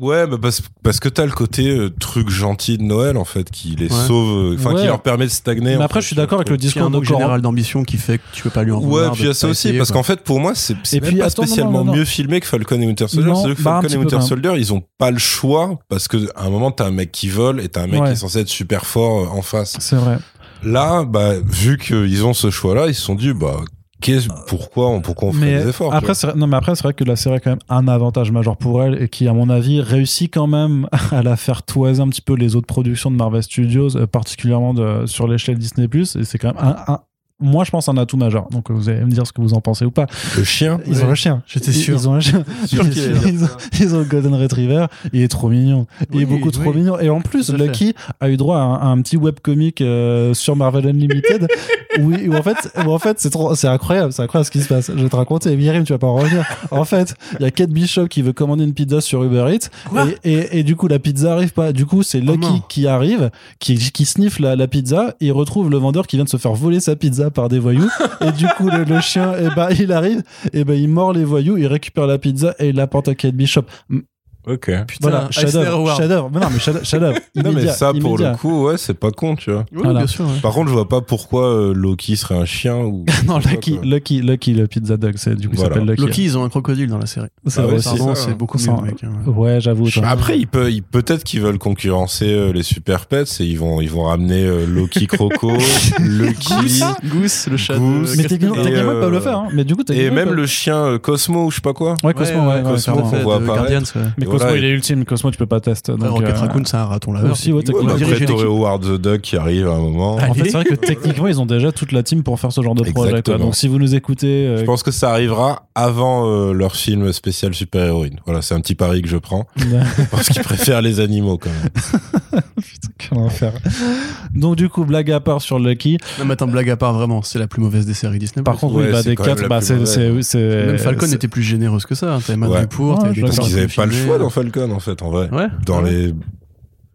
Ouais, bah parce, parce que t'as le côté euh, truc gentil de Noël en fait qui les Ouais. sauve, euh, enfin Ouais. qui leur permet de stagner. Mais après, fait, je suis d'accord avec le discours de général d'ambition qui fait que tu peux pas lui en Ouais, vouloir puis il y a ça aussi, essayer, parce qu'en fait, pour moi, c'est c'est pas attends, spécialement non, non, mieux filmé que Falcon et Winter Soldier. C'est-à-dire que bah, Falcon et Winter même. Soldier, ils ont pas le choix, parce que à un moment, t'as un mec qui vole et t'as un mec Ouais. qui est censé être super fort euh, en face. C'est vrai. Là, bah, vu qu'ils ont ce choix-là, ils se sont dit, bah, qu'est-ce, pourquoi on, pourquoi on mais des efforts après, c'est non, mais après, c'est vrai que la série a quand même un avantage majeur pour elle et qui, à mon avis, réussit quand même à la faire toiser un petit peu les autres productions de Marvel Studios, euh, particulièrement de, sur l'échelle Disney+. Et c'est quand même un, un- moi, je pense un atout majeur. Donc, vous allez me dire ce que vous en pensez ou pas. le chien. Ils Ouais. ont le chien. J'étais Ils- sûr. Ils ont un chien. Sûr ils, ont, ils ont le Golden Retriever. Il est trop mignon. Il est Oui, beaucoup trop mignon. Et en plus. Lucky a eu droit à un, à un petit webcomic euh, sur Marvel Unlimited où, où en fait, où en fait c'est trop, c'est incroyable. C'est incroyable ce qui se passe. Je vais te raconter. Myrim, tu vas pas en revenir. En fait, il y a Kate Bishop qui veut commander une pizza sur Uber Eats. Quoi Et, et, et du coup, la pizza arrive pas. Du coup, c'est Lucky non. qui arrive, qui, qui sniffe la, la pizza et il retrouve le vendeur qui vient de se faire voler sa pizza par des voyous. et du coup, le, le chien, et ben, il arrive, et ben, il mord les voyous, il récupère la pizza et il l'apporte à Kate Bishop. Ok. Putain, Voilà, chef-d'œuvre. Chef-d'œuvre. Mais non, mais chef-d'œuvre. Non, mais ça, pour immédiat. le coup, ouais, c'est pas con, tu vois. Oui, Voilà. bien sûr. ouais. Par contre, je vois pas pourquoi euh, Loki serait un chien ou. Non, Lucky, quoi. Lucky, Lucky, le pizza dog, c'est du coup, il Voilà. s'appelle Lucky. Loki, ils ont un crocodile dans la série. C'est Ah vrai ouais, aussi. c'est beaucoup mieux, Sans- mec. hein. Ouais, j'avoue. Mais Après, il peut, il- peut-être qu'ils veulent concurrencer euh, les super pets et ils vont, ils vont ramener euh, Loki Croco, Lucky. Goose, le chat Mais techniquement, ils peuvent le faire. hein. Mais du coup, Et ils même peuvent- le chien Cosmo ou je sais pas quoi. Ouais, Cosmo, ouais, Cosmo, Ouais, voit apparaître. Cosmo, voilà, il est ultime. Cosmo, tu peux pas tester. Après, Donc, Rocket euh, Raccoon, c'est un raton laveur. aussi, ouais, Ouais, techniquement. bah, après, t'aurais. Howard the Duck qui arrive à un moment. Ah, En fait, Allez. c'est vrai que techniquement, ils ont déjà toute la team pour faire ce genre de projet. quoi. Exactement. Donc, si vous nous écoutez, euh, Je pense que ça arrivera avant euh, leur film spécial super-héroïne. Voilà, c'est un petit pari que je prends. Parce qu'ils préfèrent les animaux quand même. Putain, quel enfer. Donc, du coup, blague à part sur Lucky. Non, mais attends, blague à part, vraiment, c'est la plus mauvaise des séries Disney. Par contre, Ouais, oui, bah, des quand même 4, la bah, c'est. Même Falcon était plus généreuse que ça. hein. T'avais Matt Ouais, t'avais des Parce qu'ils avaient pas le choix dans Falcon en fait, en vrai. Ouais. Dans ouais. les.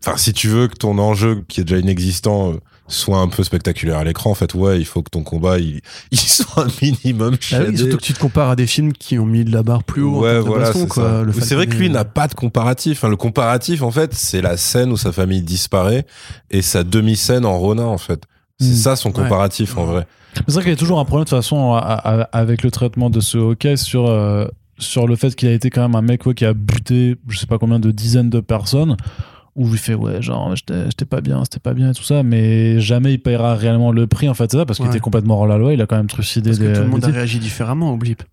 Enfin, si tu veux que ton enjeu, qui est déjà inexistant, euh, soit un peu spectaculaire à l'écran, en fait, ouais, il faut que ton combat, il, il soit un minimum Ah oui, surtout que tu te compares à des films qui ont mis de la barre plus haut. Ouais, voilà, c'est vrai que lui n'a pas de comparatif. Enfin, le comparatif, en fait, c'est la scène où sa famille disparaît et sa demi-scène en Ronin, en fait. C'est Mm. ça son comparatif, en vrai. C'est vrai qu'il y a toujours un problème de toute façon à- à- avec le traitement de ce hockey sur, euh, sur le fait qu'il a été quand même un mec ouais, qui a buté je sais pas combien de dizaines de personnes où il fait ouais genre j'étais pas bien c'était pas bien et tout ça mais jamais il payera réellement le prix en fait c'est ça parce qu'il était complètement hors la loi il a quand même trucidé Parce que des, tout le monde des a types. réagi différemment au blip.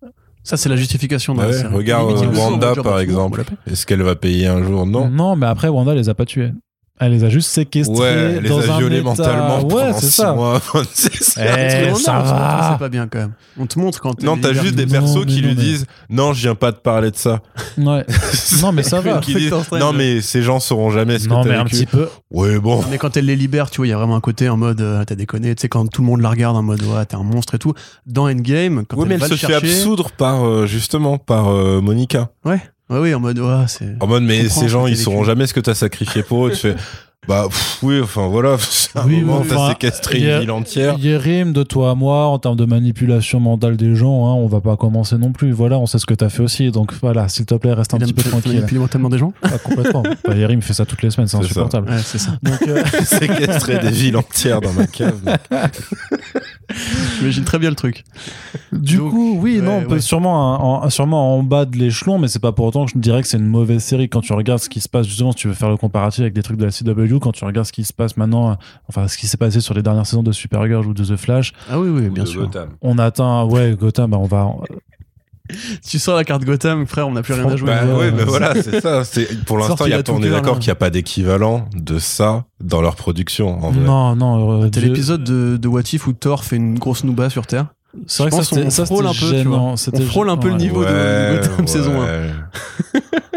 Ça, c'est la justification dans Ouais, la série. regarde, euh, Wanda, par exemple. Est-ce qu'elle va payer un jour? Non. non mais après Wanda les a pas tués elle les a juste séquestrés Ouais, elle les dans a un violés état- mentalement ouais pendant c'est six ça mois. C'est- Eh, Non, ça non, va. C'est pas bien quand même. On te montre quand Non, t'as juste des Non, persos mais qui non, lui mais- disent non, je viens pas te parler de ça. ouais non mais ça va disent, non, mais ces gens sauront jamais ce non que mais t'as un vécu. petit peu Ouais, bon. Mais quand elle les libère, tu vois, il y a vraiment un côté en mode, euh, t'as déconné, tu sais, quand tout le monde la regarde en mode, ouais, t'es un monstre et tout. Dans Endgame, quand elle mais elle va se le fait absoudre par euh, justement par euh, Monica. ouais, ouais, oui, en mode, ouais, c'est. En mode, mais ces ce gens, ils sauront jamais ce que t'as sacrifié pour eux. Tu fais, bah pff, oui, enfin voilà, à un Oui, moment, mais t'as enfin, séquestré une ville entière. Il y a rime de toi à moi en termes de manipulation mentale des gens. Hein, on va pas commencer non plus. Voilà, on sait ce que t'as fait aussi. Donc voilà, s'il te plaît, reste un Il petit peu il tranquille. manipule mentalement des gens. Ah, complètement. bah, Yerim fait ça toutes les semaines, c'est C'est ça. insupportable. Ouais, c'est ça. Donc, euh, séquestrer des villes entières dans ma cave. J'imagine très bien le truc. du Donc, coup, oui, ouais, non, on peut ouais. sûrement, en, sûrement en bas de l'échelon, mais c'est pas pour autant que je dirais que c'est une mauvaise série. Quand tu regardes ce qui se passe, justement, si tu veux faire le comparatif avec des trucs de la CW, quand tu regardes ce qui se passe maintenant, enfin, ce qui s'est passé sur les dernières saisons de Supergirl ou de The Flash, Ah oui, oui, bien De sûr. Gotham. on atteint, ouais, Gotham, bah, on va, Tu sors la carte Gotham, frère, on n'a plus rien à jouer. Bah Ouais, c'est- voilà, c'est ça. C'est pour l'instant, y a, on est d'accord là. qu'il n'y a pas d'équivalent de ça dans leur production. En vrai. non, non, euh, T'as Dieu- l'épisode de, de What If où Thor fait une grosse nouba sur Terre. C'est vrai que ça, frôle un peu, tu vois. gênant. On frôle un peu le ouais. niveau de- de Gotham saison ouais.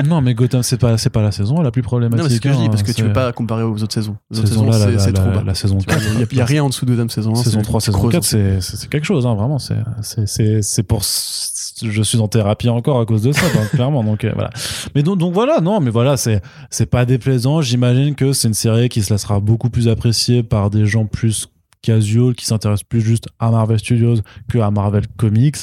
Non, mais Gotham, c'est pas, c'est pas la saison la plus problématique. Non, c'est ce que je dis, hein, parce que tu peux pas comparer aux autres saisons. Les autres Saison saisons, là, c'est trop bas. la saison Tu vois, 4. Il y a- rien en dessous de Gotham saison 1. Saison c'est- 3, tu saison creuses. 4, c'est, quelque chose, hein, vraiment. C'est, pour. Je suis en thérapie encore à cause de ça, donc, clairement. Donc, euh, voilà. Mais donc, donc voilà, non, mais voilà, c'est pas déplaisant. J'imagine que c'est une série qui se laissera beaucoup plus appréciée par des gens plus casual, qui s'intéressent plus juste à Marvel Studios que à Marvel Comics.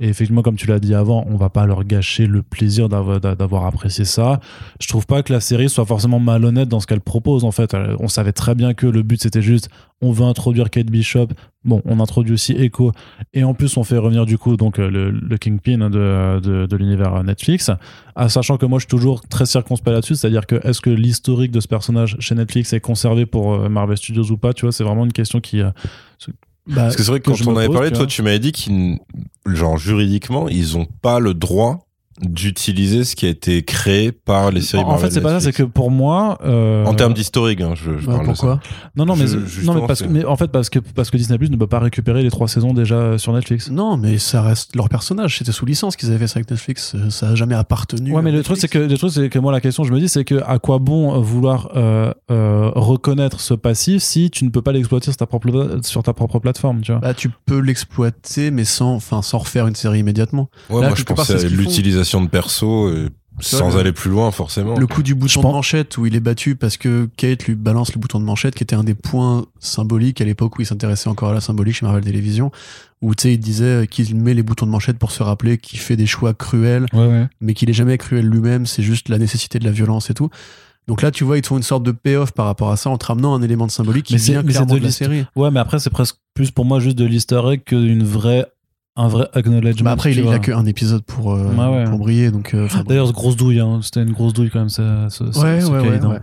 Et effectivement, comme tu l'as dit avant, on va pas leur gâcher le plaisir d'avoir, apprécié ça. Je trouve pas que la série soit forcément malhonnête dans ce qu'elle propose, en fait. Elle- On savait très bien que le but, c'était juste, on veut introduire Kate Bishop. Bon, on introduit aussi Echo. Et en plus, on fait revenir, du coup, donc, euh, le, Kingpin de, de, l'univers Netflix. Ah, sachant que moi, je suis toujours très circonspect là-dessus. C'est-à-dire que, est-ce que l'historique de ce personnage chez Netflix est conservé pour euh, Marvel Studios ou pas? Tu vois, c'est vraiment une question qui, euh, bah, Parce que c'est vrai que quand je on me avait parlé, toi, tu m'avais dit qu'ils, genre juridiquement, ils ont pas le droit d'utiliser ce qui a été créé par les séries en fait, Marvel c'est pas ça, c'est que pour moi. euh, En termes d'historique, hein, je, je Bah, parle de ça. pourquoi Non, non, mais, Je- non, mais, parce, mais en fait, parce que, parce que Disney Plus ne peut pas récupérer les trois saisons déjà sur Netflix. Non, mais ça reste leur personnage. C'était sous licence qu'ils avaient fait ça avec Netflix. euh, Ça a jamais appartenu. Ouais, mais à le truc, c'est que, le truc, c'est que moi, la question, je me dis, c'est que à quoi bon vouloir euh, euh, reconnaître ce passif si tu ne peux pas l'exploiter sur ta propre, sur ta propre plateforme, tu vois? Bah, tu peux l'exploiter, mais sans, enfin, sans refaire une série immédiatement. Ouais, Là, moi, je ce à qu'ils de perso. et Sans le- aller plus loin, forcément. Le coup du bouton pense- de manchette où il est battu parce que Kate lui balance le bouton de manchette, qui était un des points symboliques à l'époque où il s'intéressait encore à la symbolique chez Marvel Television, où tu sais, il disait qu'il met les boutons de manchette pour se rappeler qu'il fait des choix cruels, Ouais, ouais. mais qu'il est jamais cruel lui-même, c'est juste la nécessité de la violence et tout. Donc là, tu vois, ils te font une sorte de payoff par rapport à ça en te ramenant un élément de symbolique qui Mais c'est- vient clairement de de la série. Ouais, mais après, c'est presque plus pour moi juste de l'easter egg qu'une vraie, un vrai acknowledgement. Bah après, il, il a qu'un épisode pour, euh, ouais. pour briller. Donc, euh, D'ailleurs, grosse douille, hein. c'était une grosse douille quand même, ça. ce- ce- Ouais, ce ouais, hein. ouais.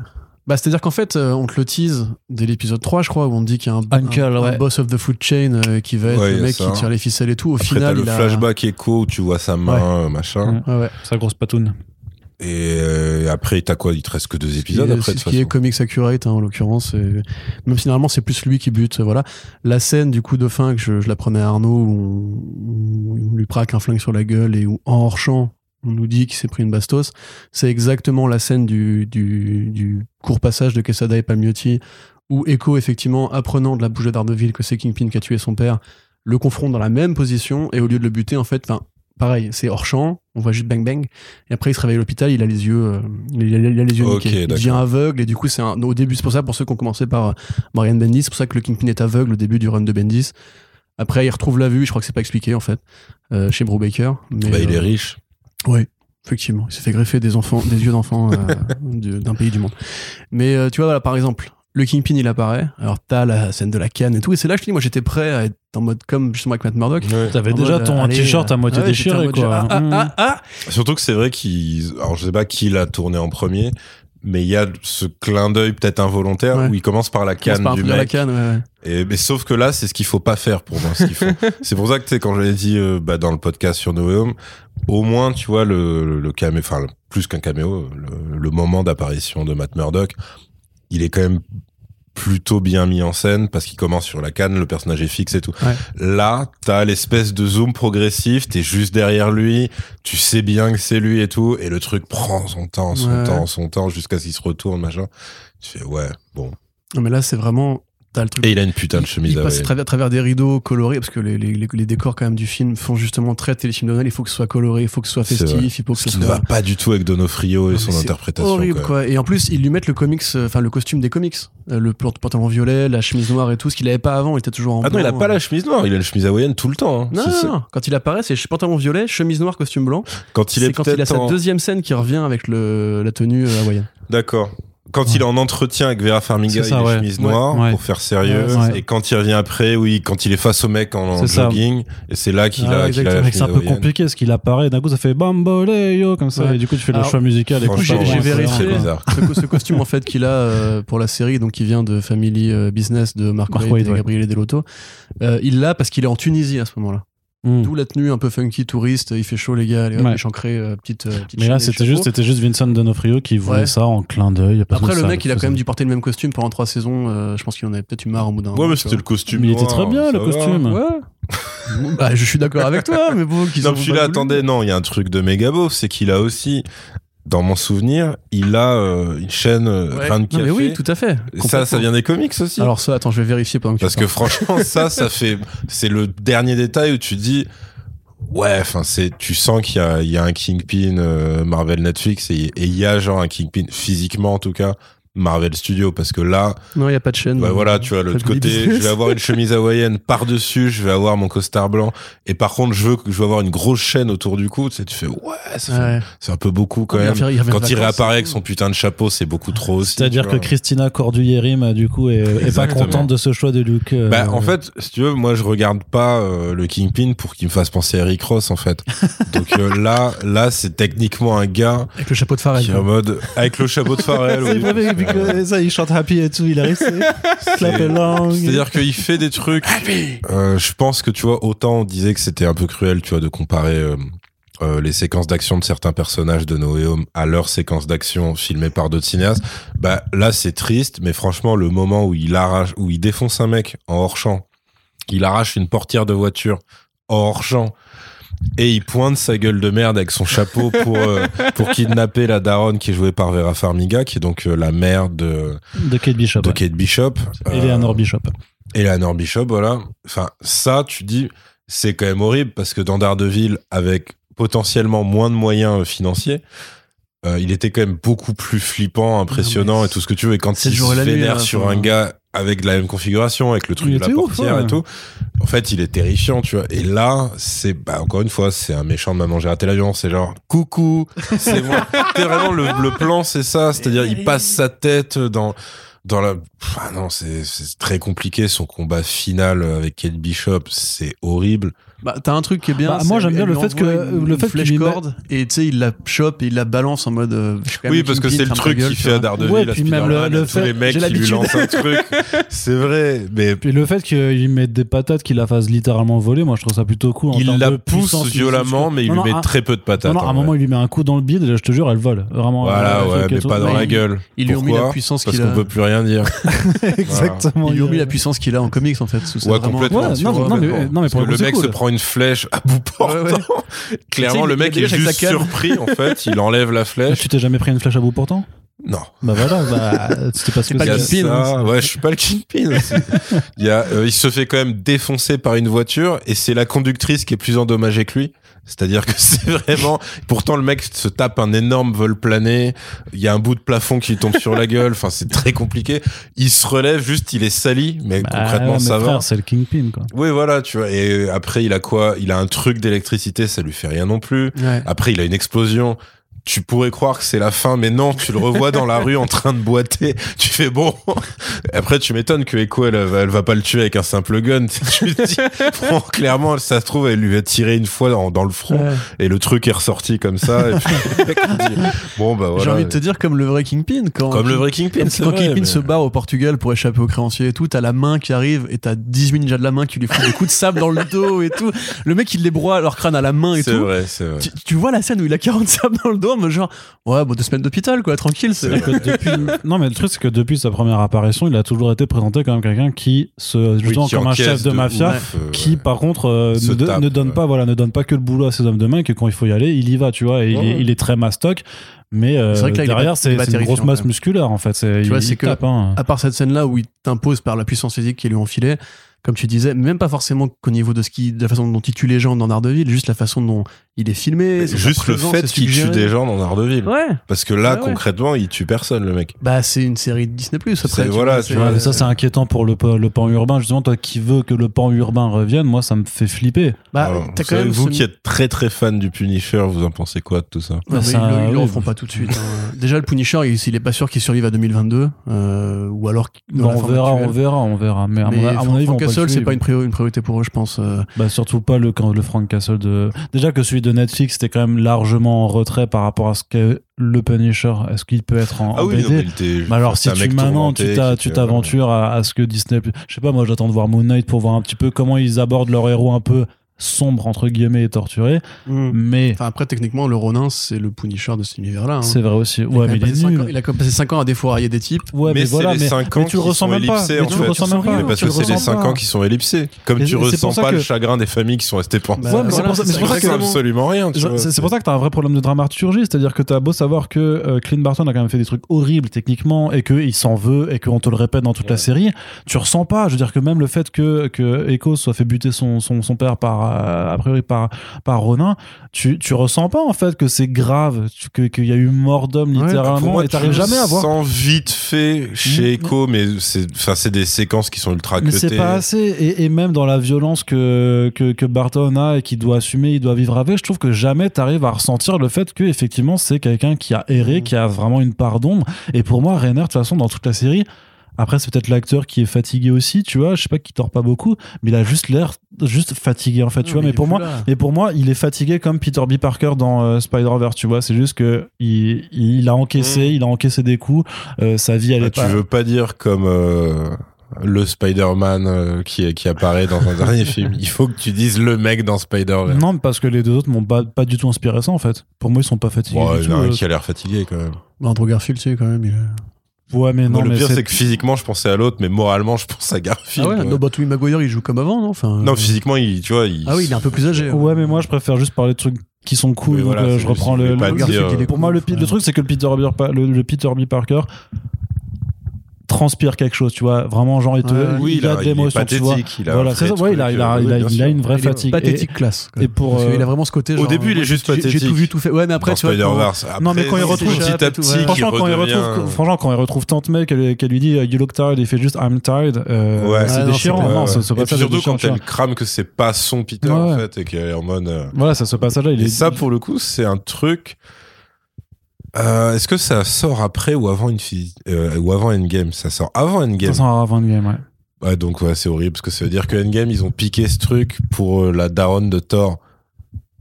Bah, c'est-à-dire qu'en fait, euh, on te le tease dès l'épisode 3, je crois, où on te dit qu'il y a un, Uncle, un- un ouais. boss of the food chain euh, qui va être Ouais, le mec ça. qui tire les ficelles et tout. Au Après, final, le il a... flashback écho où tu vois sa main, machin. Ouais. Ouais, ouais. Sa grosse patoune. Et euh, après, t'as quoi? Il te reste que deux épisodes est- après, ce qui est comics accurate hein, en l'occurrence même si normalement c'est plus lui qui bute voilà. La scène du coup de fin que je, je la prenais à Arnaud où on, où on lui praque un flingue sur la gueule et où en hors champ on nous dit qu'il s'est pris une bastos c'est exactement la scène du, du, du court passage de Quesada et Palmiotti où Echo effectivement apprenant de la bouche de Daredevil que c'est Kingpin qui a tué son père le confronte dans la même position et au lieu de le buter en fait enfin pareil c'est hors champ on voit juste bang bang et après il se réveille à l'hôpital il a les yeux euh, il, a, il a les yeux Ok, niqués il devient aveugle et du coup c'est un- au début c'est pour ça pour ceux qui ont commencé par euh, Marian Bendis c'est pour ça que le Kingpin est aveugle au début du run de Bendis après il retrouve la vue je crois que c'est pas expliqué en fait euh, chez Brubaker mais Bah, il est riche. oui, effectivement. Il s'est fait greffer des enfants, des yeux d'enfants de- d'un pays du monde. Mais tu vois, voilà, par exemple, le Kingpin, il apparaît. Alors, t'as la scène de la canne et tout. Et c'est là que je te dis, moi, j'étais prêt à être en mode comme justement avec Matt Murdock. Ouais. T'avais déjà mode, ton t-shirt à euh, moitié ouais, déchiré, quoi. Ah, Mmh. ah, ah, Surtout que c'est vrai qu'il. Alors, je sais pas qui l'a tourné en premier, mais il y a ce clin d'œil peut-être involontaire Ouais. où il commence par la ah. Commence canne par du appuyer la mec. canne, ouais, ouais. Et, mais sauf que là, c'est ce qu'il faut pas faire pour moi. c'est pour ça que tu sais, quand je l'ai dit euh, bah, dans le podcast sur No Way Home, au moins, tu vois, le, le, le caméo, enfin, plus qu'un caméo, le, le moment d'apparition de Matt Murdock, il est quand même plutôt bien mis en scène parce qu'il commence sur la canne, le personnage est fixe et tout. Ouais. Là, t'as l'espèce de zoom progressif, t'es juste derrière lui, tu sais bien que c'est lui et tout, et le truc prend son temps, son Ouais. temps, son temps, jusqu'à ce qu'il se retourne, machin. Tu fais, ouais, bon. Non, mais là, c'est vraiment. T'as le truc. Et il a une putain de chemise il à passe à travers, à travers des rideaux colorés parce que les, les, les- les décors quand même du film font justement très téléfilm de Noël. Il faut que ce soit coloré, il faut que ce soit festif, il faut que Ce ce qui ne va pas du tout avec Donofrio et son interprétation. horrible quoi. quoi. Et en plus, ils lui mettent le comics, euh, enfin le costume des comics, Euh, le pant- pantalon violet, la chemise noire et tout, ce qu'il avait pas avant. Il était toujours en Ah non, il a pas euh. la chemise noire, il a une chemise hawaïenne tout le temps. hein. Non, non, non. quand il apparaît, c'est pantalon violet, chemise noire, costume blanc. Quand il C'est est quand il a sa en... deuxième scène qui revient avec le, la tenue hawaïenne. D'accord. Quand il est en entretien avec Vera Farmiga, C'est ça, il est ouais. chemise noire Ouais. pour faire sérieux. Et quand il revient après, oui, quand il est face au mec en, en jogging, et c'est là qu'il Ah, a, qu'il a c'est un peu compliqué parce qu'il apparaît, d'un coup ça fait bamboleyo comme ça, Ouais. et du coup tu fais le choix musical. et du coup, j'ai- vérifié. ce, ce costume en fait qu'il a euh, pour la série, donc qui vient de Family euh, Business de Mark, Mark Waid, et. Gabriele Delotto, euh, il l'a parce qu'il est en Tunisie à ce moment-là. Mm. D'où la tenue un peu funky touriste, il fait chaud les gars, allez hop, Ouais. les chancrés, euh, petite, euh, petite Mais là c'était juste, c'était juste Vincent D'Onofrio qui voulait Ouais. ça en clin d'œil. Après, le ça mec, il a quand même dû porter le même costume pendant trois saisons. euh, je pense qu'il en avait peut-être eu marre au bout d'un Ouais, moment, mais c'était le costume. Mais il était noir, très bien ça le va. costume. Ouais. Bah, je suis d'accord avec toi, mais bon, qu'ils Non, je là, attendez, non, il y a un truc de méga beau, c'est qu'il a aussi, dans mon souvenir, il a euh, une chaîne euh, Ouais. grain de Non, café. mais oui, tout à fait. Ça, ça vient des comics aussi. Alors ça, attends, je vais vérifier pendant que Parce tu que parles. franchement, ça, ça fait, c'est le dernier détail où tu dis, ouais, enfin, c'est, tu sens qu'il y a, il y a un Kingpin euh, Marvel Netflix et et il y a genre un Kingpin physiquement en tout cas Marvel Studio parce que là, Non, il n'y a pas de chaîne. bah euh, voilà, tu vois, l'autre côté, Business. je vais avoir une chemise hawaïenne par dessus, je vais avoir mon costard blanc et par contre, je veux, je veux avoir une grosse chaîne autour du cou. Tu sais, tu fais, ouais, c'est un peu beaucoup quand même. il Quand il réapparaît avec c'est son putain de chapeau, c'est beaucoup trop aussi. C'est-à-dire tu que vois. Christina Corduyérim, du coup, est, est pas contente de ce choix de look. euh, Bah, en fait, si tu veux, moi, je regarde pas euh, le Kingpin pour qu'il me fasse penser à Eric Ross, en fait. Donc euh, là, là, c'est techniquement un gars Avec le chapeau de Pharrell. qui est en mode avec le chapeau de c'est oui. Que ça, il chante happy et tout, il arrive, c'est clap. C'est-à-dire qu'il fait des trucs. Euh, je pense que tu vois, autant on disait que c'était un peu cruel, tu vois, de comparer euh, euh, les séquences d'action de certains personnages de No Way Home à leurs séquences d'action filmées par d'autres cinéastes. Bah là, c'est triste, mais franchement, le moment où il arrache, où il défonce un mec en hors champ, il arrache une portière de voiture en hors champ. Et il pointe sa gueule de merde avec son chapeau pour euh, pour kidnapper la daronne qui est jouée par Vera Farmiga, qui est donc euh, la mère de De Kate Bishop. de ouais. Kate Bishop. Eleanor Euh, Bishop. Eleanor Bishop, voilà. Enfin, ça, tu dis, c'est quand même horrible parce que dans Daredevil, avec potentiellement moins de moyens financiers, euh, il était quand même beaucoup plus flippant, impressionnant et tout ce que tu veux. Et quand il se vénère là, sur enfin. un gars avec la même configuration, avec le truc de la était ouf, portière ouais. et tout, en fait, il est terrifiant, tu vois. Et là, c'est, bah, encore une fois, c'est un méchant de maman, j'ai raté l'avion, c'est genre, coucou, c'est bon. c'est vraiment le, le plan, c'est ça. C'est-à-dire, il passe sa tête dans, dans la, ah non, c'est, c'est très compliqué. Son combat final avec Kate Bishop, c'est horrible. Bah, t'as un truc qui est bien. Bah, moi, j'aime bien le lui fait que- une- le fait qu'il flèche lui met- corde et tu sais, il la chope et il la balance en mode. euh, je suis quand même Oui, parce que c'est le truc gueule, tu fait à. Daredevil, Ouais, puis même le- le fait- les mecs j'ai qui lui lancent un truc. C'est vrai, mais Puis le fait qu'il mette des patates, qu'il la fasse littéralement voler, moi je trouve ça plutôt cool. en il la de pousse puissance violemment, mais il lui met un- très peu de patates. Non, non, à un moment, il lui met un coup dans le bide, et je te jure, elle vole. Vraiment. Voilà, ouais, mais pas dans la il- gueule. Ils lui ont mis la puissance Parce qu'il qu'on a. peut plus rien dire. Exactement. Lui il- mis la puissance qu'il a en comics en fait. Ouais, complètement. Non, mais- Parce pour le mec c'est se cool. Prend une flèche à bout portant. Ouais, ouais. Clairement, Tu sais, le il mec est juste surpris, en fait. Il enlève la flèche. Tu t'es jamais pris une flèche à bout portant? Non. Bah voilà, bah, c'était pas ce que pas le Kingpin, hein, Ouais, je suis pas le Kingpin. aussi. il, y a, euh, il se fait quand même défoncer par une voiture et c'est la conductrice qui est plus endommagée que lui. C'est-à-dire que c'est vraiment. Pourtant, le mec se tape un énorme vol plané. Il y a un bout de plafond qui tombe sur la gueule. Enfin, c'est très compliqué. Il se relève, juste, il est sali, mais Bah, concrètement, ouais, mais ça va. frère, c'est le Kingpin, quoi. Oui, voilà, tu vois. Et après, il a quoi? Il a un truc d'électricité, ça lui fait rien non plus. Ouais. Après, il a une explosion. Tu pourrais croire que c'est la fin, mais non, tu le revois dans la rue en train de boiter. Tu fais bon. Après, tu m'étonnes que Echo, elle, va- elle va pas le tuer avec un simple gun. Tu te dis, bon, clairement, ça se trouve, elle lui a tiré une fois dans, dans le front Ouais. et le truc est ressorti comme ça. Et puis, bon, bah voilà. J'ai envie de te dire comme le vrai Kingpin quand. Comme le vrai Kingpin, Quand c'est quand vrai, Kingpin mais- se barre au Portugal pour échapper aux créanciers et tout, t'as la main qui arrive et t'as 18 ninjas de la main qui lui font des coups de sable dans le dos et tout. Le mec il les broie leur crâne à la main et C'est tout. vrai, c'est vrai. Tu, tu vois la scène où il a 40 sables dans le dos, mais genre, ouais, bon, deux semaines d'hôpital, quoi, tranquille. C'est depuis... non, mais le truc, c'est que depuis sa première apparition, il a toujours été présenté comme quelqu'un qui se, justement, Oui, qui comme un chef de, mafia, ouf, euh, qui, par contre, euh, ne, do- tape, ne donne ouais. pas, voilà, ne donne pas que le boulot à ses hommes de main, que quand il faut y aller, il y va, tu vois, et il, est, ouais. il est très mastoc. Mais euh, vrai que là, derrière, c'est une grosse masse musculaire, en fait. C'est- Tu vois, il- c'est que- tape, hein. à part cette scène-là où il t'impose par la puissance physique qu'il lui a enfilée, comme tu disais, même pas forcément qu'au niveau de ce qui, de la façon dont il tue les gens dans Daredevil, juste la façon dont il est filmé. Juste le fait qu'il tue des gens dans Daredevil. Ouais. Parce que là, Ouais, ouais. concrètement, il tue personne, le mec. Bah, c'est une série de Disney Plus après. Tu voilà, vois, tu vois, ça, c'est inquiétant pour le, pa- le pan urbain. Justement, toi qui veux que le pan urbain revienne, moi, ça me fait flipper. Bah, Alors, t'as vous quand savez, même. vous ce- qui êtes très très fan du Punisher, vous en pensez quoi de tout ça? Bah, ça, ils, le- ils le refont pas tout de suite. hein. Déjà, le Punisher, il, il est pas sûr qu'il survive à 2022, euh, ou alors. Bon, la on verra, actuelle. on verra, on verra. Mais à, mon, avis, Castle, c'est pas une, priori- une priorité pour eux, je pense. euh. Bah, surtout pas le, quand le Frank Castle de. Déjà que celui de Netflix était quand même largement en retrait par rapport à ce que le Punisher. Est-ce qu'il peut être en, Ah en oui, non, mais BD il était- Mais alors, si tu maintenant tu t'aventures à, à ce que Disney, je sais pas, moi j'attends de voir Moon Knight pour voir un petit peu comment ils abordent leur héros un peu sombre entre guillemets et torturé. Mais Enfin, après, techniquement, le Ronin, c'est le Punisher de cet univers-là. hein. c'est vrai aussi. Il a Ouais, quand mais même il ans- il a quand même passé 5 ans à défourailler des types. Ouais, mais, mais voilà, c'est les mais, 5 mais ans tu le ressens même pas. Mais tu le ressens même pas. Mais parce que c'est les ressens 5 pas. ans qui sont ellipsés. Comme tu c'est ressens pas le chagrin des familles qui sont restées pensées. Bah, Ouais, mais c'est mais c'est C'est absolument rien. tu Je- vois, C'est c'est pour ça que t'as un vrai problème de dramaturgie, c'est-à-dire que t'as beau savoir que euh, Clint Barton a quand même fait des trucs horribles techniquement et qu'il s'en veut et qu'on te le répète dans toute la série, tu ressens pas. Je veux dire que même le fait que, que Echo soit fait buter son, père par, a priori par, par Ronin, tu, tu ressens pas en fait que c'est grave, que- qu'il y a eu mort d'homme Ouais, littéralement Pour moi, et t'arrives jamais à voir. sens vite fait chez Mm, Echo, mais c'est, enfin, c'est des séquences qui sont ultra Mais c'est pas assez. Et, et même dans la violence que, que, que Barton a et qu'il doit assumer, il doit vivre avec, je trouve que jamais t'arrives à ressentir le fait que effectivement c'est quelqu'un qui a erré, Mhm. qui a vraiment une part d'ombre. Et pour moi, Rainer, de toute façon, dans toute la série, après c'est peut-être l'acteur qui est fatigué aussi, tu vois, je sais pas qui tord pas beaucoup, mais il a juste l'air juste fatigué en fait, tu vois. Mais, pour moi, mais pour moi, il est fatigué comme Peter B. Parker dans euh, Spider-Verse, tu vois. C'est juste que il, il a encaissé, Mhm. il a encaissé des coups. euh, sa vie, elle Ah, est tu pas. veux pas dire comme euh, le Spider-Man qui, qui apparaît dans un dernier film. Il faut que tu dises le mec dans Spider-Man. Non, parce que les deux autres m'ont pas, pas du tout inspiré ça en fait. Pour moi, ils sont pas fatigués. Du il y en a un qui a l'air fatigué quand même. Andrew Garfield, tu sais, quand même. Il est... Ouais, mais non, Moi, le mais pire, c'est- que physiquement, je pensais à l'autre, mais moralement, je pense à Garfield. Ah ouais, ouais. no, bah, Tobey Maguire, il joue comme avant, non enfin, Non, euh, physiquement, il, tu vois, il. Ah oui, il est un peu plus âgé. Ouais, mais moi, je préfère juste parler de trucs qui sont cool. Oui, donc, voilà, euh, je reprends le. le- dire, Garfield, Pour moi, le, le truc, c'est que le Peter, B. Pa- le, le Peter B. Parker, transpire quelque chose, tu vois. Vraiment, genre, il, te, Ouais. il y a de il est l'émotion, tu vois. pathétique, il a Voilà, c'est ça. Ouais, il a, il a, euh, il a, oui, il a une vraie Il fatigue. pathétique classe. quoi. et pour, euh, a vraiment ce côté. au genre, début, il est moi, juste j'ai- J'ai pathétique. tout vu, tout fait. Ouais, mais après, Dans tu vois. Spider-Verse. Non, mais Après, quand il retrouve- petit à petit, Franchement, quand il retrouve, franchement, quand il retrouve Tante May, qu'elle qu'elle lui dit You look tired, il fait juste I'm tired. euh, Ouais. c'est non, déchirant. Non, ce, Et passage surtout quand elle crame que c'est pas son Peter en fait et qu'elle est en mode. euh, Voilà, ça, ce passage-là, il Et est. ça pour le coup c'est un truc. Euh, Est-ce que ça sort après ou avant une fille euh, ou avant Endgame? Ça sort avant Endgame. Ça sent avant Endgame, ouais. Ouais, donc ouais, c'est horrible parce que ça veut dire que Endgame ils ont piqué ce truc pour euh, la daronne de Thor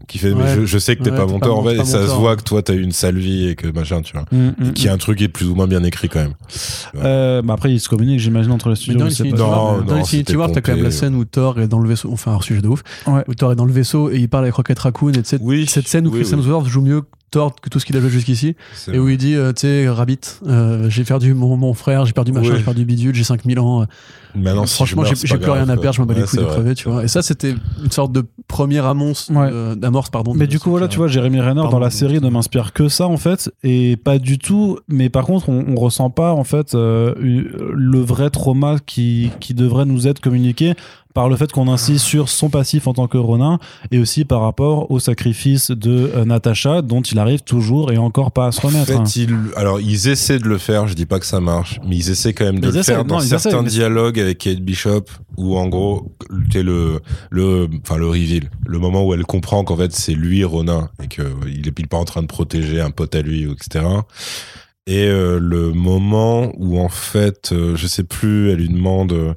qui fait mais je, je sais que t'es Ouais, pas mon pas Thor mon- en fait et ça se voit que toi t'as eu une sale vie et que machin tu vois. Mm, mm, Et qui est un truc qui est plus ou moins bien écrit quand même. Euh, bah après, ils se communiquent, j'imagine, entre les Mais studios. dans je sais Infinity War, non, dans Infinity War, t'as quand même la scène où Thor est dans le vaisseau. Enfin, un sujet de ouf. Ouais. Où Thor est dans le vaisseau et il parle avec Rocket Raccoon. Et cette, Oui, cette scène où oui, Chris oui. Hemsworth joue mieux que tout ce qu'il a joué jusqu'ici. Et où il dit, euh, tu sais, Rabbit, euh, j'ai perdu mon, mon frère, j'ai perdu machin, Oui. j'ai perdu bidule, j'ai 5000 ans. Maintenant, si Franchement, je j'ai plus rien à perdre, je m'en bats les couilles de crever, tu vois. Et ça, c'était une sorte de première amorce, Ouais. euh, d'amorce, pardon. Mais de du coup, voilà, tu vois, Jérémy Renner Pardon, dans la série ne m'inspire que ça, en fait, et pas du tout. Mais par contre, on, on ressent pas, en fait, euh, le vrai trauma qui, qui devrait nous être communiqué par le fait qu'on insiste sur son passif en tant que Ronin et aussi par rapport au sacrifice de euh, Natasha dont il arrive toujours et encore pas à se En remettre. hein. alors ils essaient de le faire, je dis pas que ça marche, mais ils essaient quand même de Ils le essaient, faire non, dans certains essaient, mais- dialogues avec Kate Bishop où en gros, t'es le, le, enfin le reveal, le moment où elle comprend qu'en fait c'est lui Ronin et que il est il est pas en train de protéger un pote à lui, etc. Et euh, le moment où en fait, euh, je sais plus, elle lui demande. euh,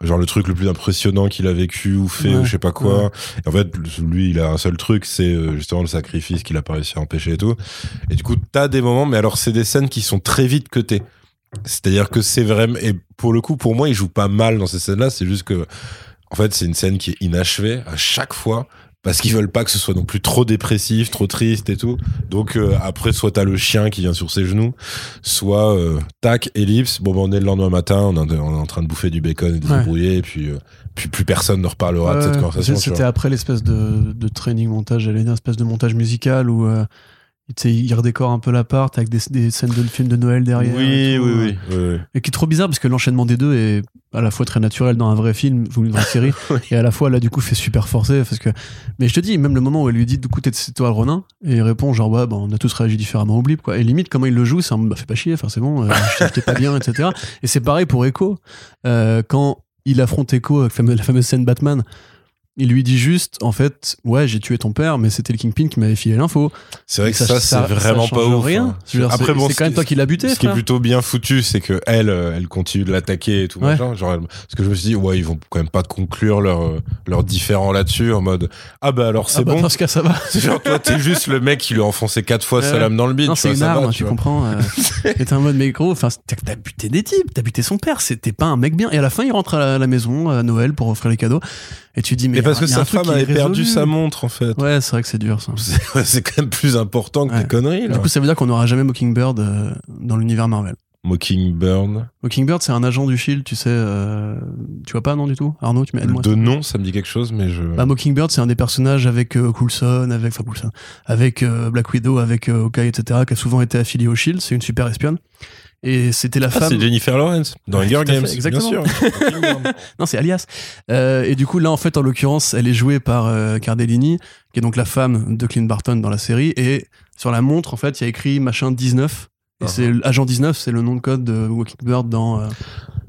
Genre le truc le plus impressionnant qu'il a vécu ou fait Ouais, ou je sais pas quoi. ouais. Et en fait, lui, il a un seul truc, c'est justement le sacrifice qu'il a pas réussi à empêcher et tout. Et du coup, t'as des moments, mais alors c'est des scènes qui sont très vite cutées. C'est-à-dire que c'est vraiment et pour le coup, pour moi, il joue pas mal dans ces scènes-là. C'est juste que, en fait, c'est une scène qui est inachevée à chaque fois parce qu'ils veulent pas que ce soit non plus trop dépressif, trop triste et tout. Donc euh, après, soit t'as le chien qui vient sur ses genoux, soit euh, tac ellipse. Bon, ben, on est le lendemain matin, on est, est en train de bouffer du bacon et de Ouais. débrouiller, et puis euh, puis plus personne ne reparlera de cette conversation. C'était après l'espèce de, de training montage, j'allais dire, espèce de montage musical où il redécore un peu l'appart avec des, des scènes de film de Noël derrière. Oui, et oui, oui, oui, oui. Et qui est trop bizarre parce que l'enchaînement des deux est à la fois très naturel dans un vrai film ou une vraie série Oui. et à la fois là du coup fait super forcé parce que mais je te dis même le moment où elle lui dit du coup t'es c'est toi le Ronin et il répond genre ouais bah, on a tous réagi différemment oublie quoi et limite comment il le joue c'est un bah fais pas chier enfin c'est bon euh, t'ai pas bien etc et c'est pareil pour Echo Euh, quand il affronte Echo avec la fameuse scène Batman il lui dit juste en fait ouais j'ai tué ton père mais c'était le Kingpin qui m'avait filé l'info C'est vrai que ça, c'est vraiment pas ouf. rien hein. Après, c'est- bon, c'est ce quand même toi qui l'as buté Ce qui est plutôt bien foutu, c'est que elle, euh, elle continue de l'attaquer et tout Ouais. machin. Genre, elle- parce que je me suis dit, ouais, ils vont quand même pas conclure leur euh, leur différend là-dessus en mode, ah bah alors c'est Ah bah, bon. dans ce cas ça va C'est genre toi, t'es juste le mec qui lui a enfoncé quatre fois sa lame dans le bide. Non, c'est une ça arme, va, tu, comprends. Euh, t'es en mode, mais gros, enfin, t'as buté des types, t'as buté son père, c'était pas un mec bien. Et à la fin, il rentre à la maison à Noël pour offrir les cadeaux. Et tu dis, mais. Mais parce que a sa un truc femme avait perdu sa montre en fait. Ouais, c'est vrai que c'est dur ça. C'est quand même plus important que Ouais. tes conneries là. Du coup, ça veut dire qu'on n'aura jamais Mockingbird euh, dans l'univers Marvel. Mockingbird. Mockingbird, c'est un agent du Shield, tu sais. euh, tu vois pas, non, du tout? Arnaud, tu m'aides moi De nom, ça me dit quelque chose, mais je. Bah, Mockingbird, c'est un des personnages avec euh, Coulson, avec, enfin Coulson, avec Black Widow, avec Hawkeye, etc., qui a souvent été affilié au Shield. C'est une super espionne. Et c'était la Ah, femme. c'est Jennifer Lawrence dans Hunger à fait, Games, exactement. bien sûr. Mockingbird. Non, c'est Alias. Euh, et du coup, là, en fait, en l'occurrence, elle est jouée par euh, Cardellini, qui est donc la femme de Clint Barton dans la série. Et sur la montre, en fait, il y a écrit machin 19. Et Uh-huh. c'est agent 19, c'est le nom de code de Walking Bird dans, euh,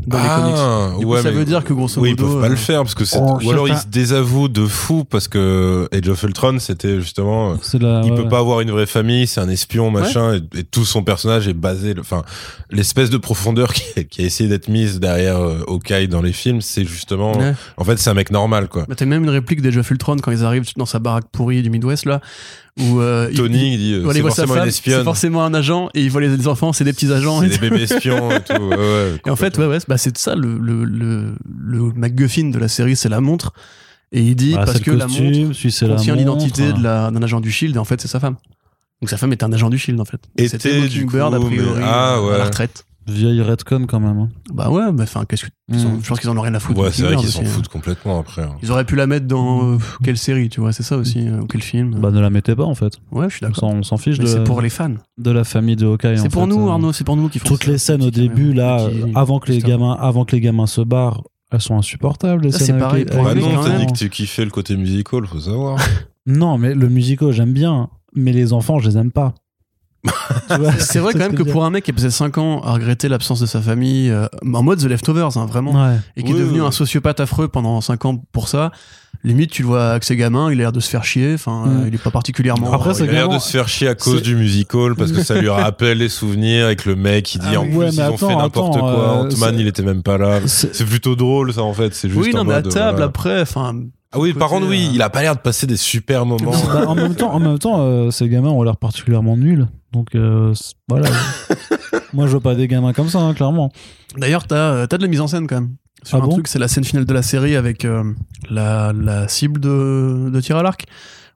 dans les comics. Ah, Du coup, ouais, ça mais- veut dire que grosso Oui, ils modo, peuvent pas euh, le faire parce que c'est. oh, ou alors sais ils pas. se désavouent de fou parce que Age of Ultron c'était justement. euh, C'est la, il ouais, peut ouais. pas avoir une vraie famille, c'est un espion, machin, et, et tout son personnage est basé. Enfin, l'espèce de profondeur qui, qui a essayé d'être mise derrière euh, Hawkeye dans les films, c'est justement. Ouais. En fait, c'est un mec normal, quoi. Bah, T'as même une réplique d'Age of Ultron quand ils arrivent dans sa baraque pourrie du Midwest, là, où euh, Tony, il dit euh, c'est il voit sa forcément femme, une c'est espionne. forcément un agent, et il voit les, les enfants, c'est des petits agents. C'est et des bébés espions et tout. ouais, ouais, Et en fait, ouais, ouais, bah, c'est ça le, le, le, le MacGuffin de la série, c'est la montre. Et il dit Bah, parce que la montre la contient l'identité de la- d'un agent du Shield, et en fait, c'est sa femme. Donc sa femme est un agent du Shield, en fait. Était, C'était du coup, a priori, mais- ah, ouais. à la retraite. Vieille Redcon quand même. hein. Bah ouais, bah, enfin, qu'est-ce que. ils ont- Mm. Je pense qu'ils en ont rien à foutre. Ouais, de c'est vrai qu'ils s'en aussi, hein. foutent complètement après. hein. Ils auraient pu la mettre dans euh, quelle série, tu vois, c'est ça aussi, euh, ou quel film. Bah ne la mettez pas en fait. ouais, je suis On d'accord. s'en- on s'en fiche Mais de, c'est pour les fans. de la famille de Hawkeye. C'est pour fait, nous, euh. Arnaud, c'est pour nous qui font Toutes ça. les scènes au début là, euh, avant que les gamins, avant que les gamins se barrent, elles sont insupportables. Les scènes c'est avec pareil les- pour Bah avec lui, les non, t'as dit que tu kiffais le côté musical, faut savoir. Non, mais le musical j'aime bien, mais les enfants je les aime pas. C'est vrai quand même que pour un mec qui a passé 5 ans à regretter l'absence de sa famille, euh, en mode The Leftovers, hein, vraiment. Ouais. et qui est devenu oui. un sociopathe affreux pendant 5 ans pour ça, limite tu le vois avec ses gamins, il a l'air de se faire chier, enfin, Mm. euh, il est pas particulièrement. Après, Il a l'air de se faire chier à cause du musical parce que ça lui rappelle les souvenirs avec le mec qui dit Ah en plus ils ont fait n'importe quoi. euh, Ant-Man il était même pas là. C'est- plutôt drôle ça en fait. C'est juste oui, non, en mais à mode, table voilà. après, enfin. Ah oui, par contre oui, euh, il a pas l'air de passer des super moments. Bah, en même temps, en même temps euh, ces gamins ont l'air particulièrement nuls. Donc euh, voilà. Moi je veux pas des gamins comme ça, hein, clairement. D'ailleurs, t'as t'as de la mise en scène quand même. Sur Ah un bon truc, c'est la scène finale de la série avec euh, la, la cible de, de tir à l'arc.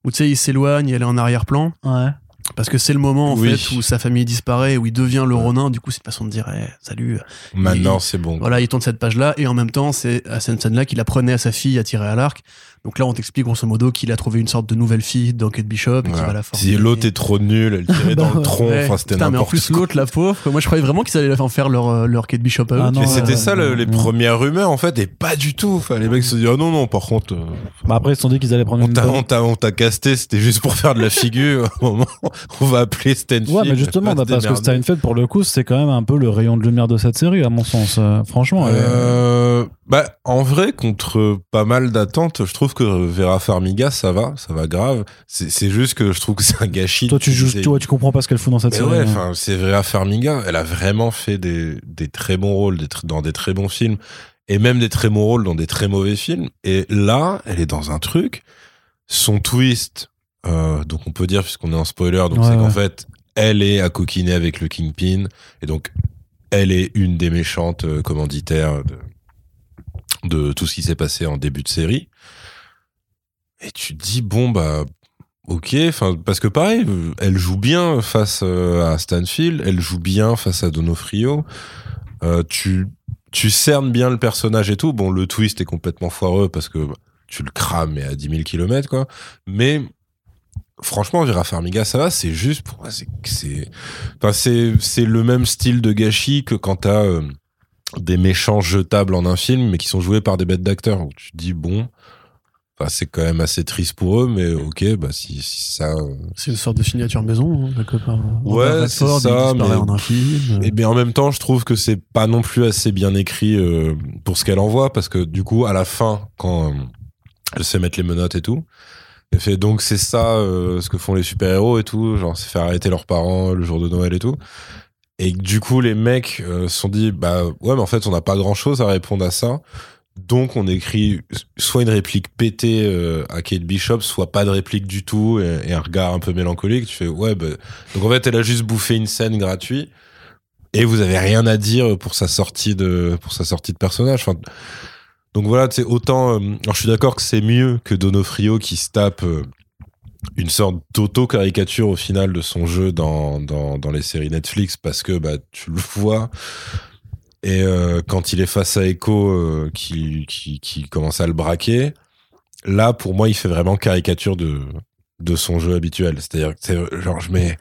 Où tu sais, il s'éloigne, elle est en arrière-plan. Ouais. Parce que c'est le moment en Oui. fait où sa famille disparaît, où il devient le Ronin. Du coup, c'est une façon de dire eh, salut. Maintenant c'est bon. Voilà, il tourne cette page-là. Et en même temps, c'est à cette scène-là qu'il apprenait à sa fille à tirer à l'arc. Donc là, on t'explique grosso modo qu'il a trouvé une sorte de nouvelle fille dans Kate Bishop et qu'il va la former. Si l'autre est trop nul, elle tirait dans Bah le ouais. tronc, Ouais. enfin c'était Putain, mais en n'importe plus, quoi. l'autre, la pauvre, quoi. moi je croyais vraiment qu'ils allaient en faire leur, euh, leur Kate Bishop à eux. Ah tu non, Mais c'était ça le- les ouais. premières rumeurs en fait, et pas du tout. Enfin, les mecs se disent oh non non, par contre, euh, Bah après ils se sont dit qu'ils allaient prendre on une t'a on t'a on t'a casté, c'était juste pour faire de la figure. Un moment, on va appeler Stanfield. Ouais, mais justement, bah, parce que. Steinfeld, pour le coup, c'est quand même un peu le rayon de lumière de cette série, à mon sens. Euh, franchement, elle Euh, bah, en vrai, contre pas mal d'attentes, je trouve que Vera Farmiga, ça va, ça va grave. C'est juste que je trouve que c'est un gâchis. toi, tu joues, toi, tu comprends pas ce qu'elle fout dans cette série. ouais, hein. enfin, c'est Vera Farmiga, elle a vraiment fait des, des très bons rôles des dans des très bons films et même des très bons rôles dans des très mauvais films. Et là, elle est dans un truc, son twist, euh, donc on peut dire puisqu'on est en spoiler, donc Ouais, c'est qu'en fait, elle est à coquiner avec le Kingpin et donc elle est une des méchantes euh, commanditaires de, de tout ce qui s'est passé en début de série. Et tu te dis bon bah ok, parce que pareil, elle joue bien face euh, à Stanfield, elle joue bien face à Donofrio. Euh, tu tu cernes bien le personnage et tout. Bon, le twist est complètement foireux parce que bah, tu le crames mais à 10 000 km quoi. Mais franchement, Vera Farmiga, ça va. C'est juste pour moi, c'est c'est c'est le même style de gâchis que quand t'as euh, des méchants jetables en un film mais qui sont joués par des bêtes d'acteurs. où Tu te dis bon. Enfin, c'est quand même assez triste pour eux, mais ok, bah si, si ça. C'est une sorte de signature maison, hein, quelque part. Ouais, c'est ça, mais- en un film. Et bien en même temps, je trouve que c'est pas non plus assez bien écrit euh, pour ce qu'elle envoie, parce que du coup, à la fin, quand euh, elle sait mettre les menottes et tout, elle fait donc c'est ça euh, ce que font les super-héros et tout, genre c'est faire arrêter leurs parents le jour de Noël et tout. Et du coup, les mecs euh, se sont dit, bah ouais, mais en fait, on n'a pas grand-chose à répondre à ça. Donc, on écrit soit une réplique pétée euh, à Kate Bishop, soit pas de réplique du tout et, un regard un peu mélancolique. Tu fais, ouais, bah... donc en fait, elle a juste bouffé une scène gratuite et vous avez rien à dire pour sa sortie de pour sa sortie de personnage. Donc voilà, c'est autant. euh, alors je suis d'accord que c'est mieux que Donofrio qui se tape une sorte d'auto-caricature au final de son jeu dans, dans, dans les séries Netflix parce que bah, tu le vois. Et euh, quand il est face à Echo euh, qui, qui, qui commence à le braquer, là pour moi il fait vraiment caricature de, de son jeu habituel. C'est-à-dire que genre je mets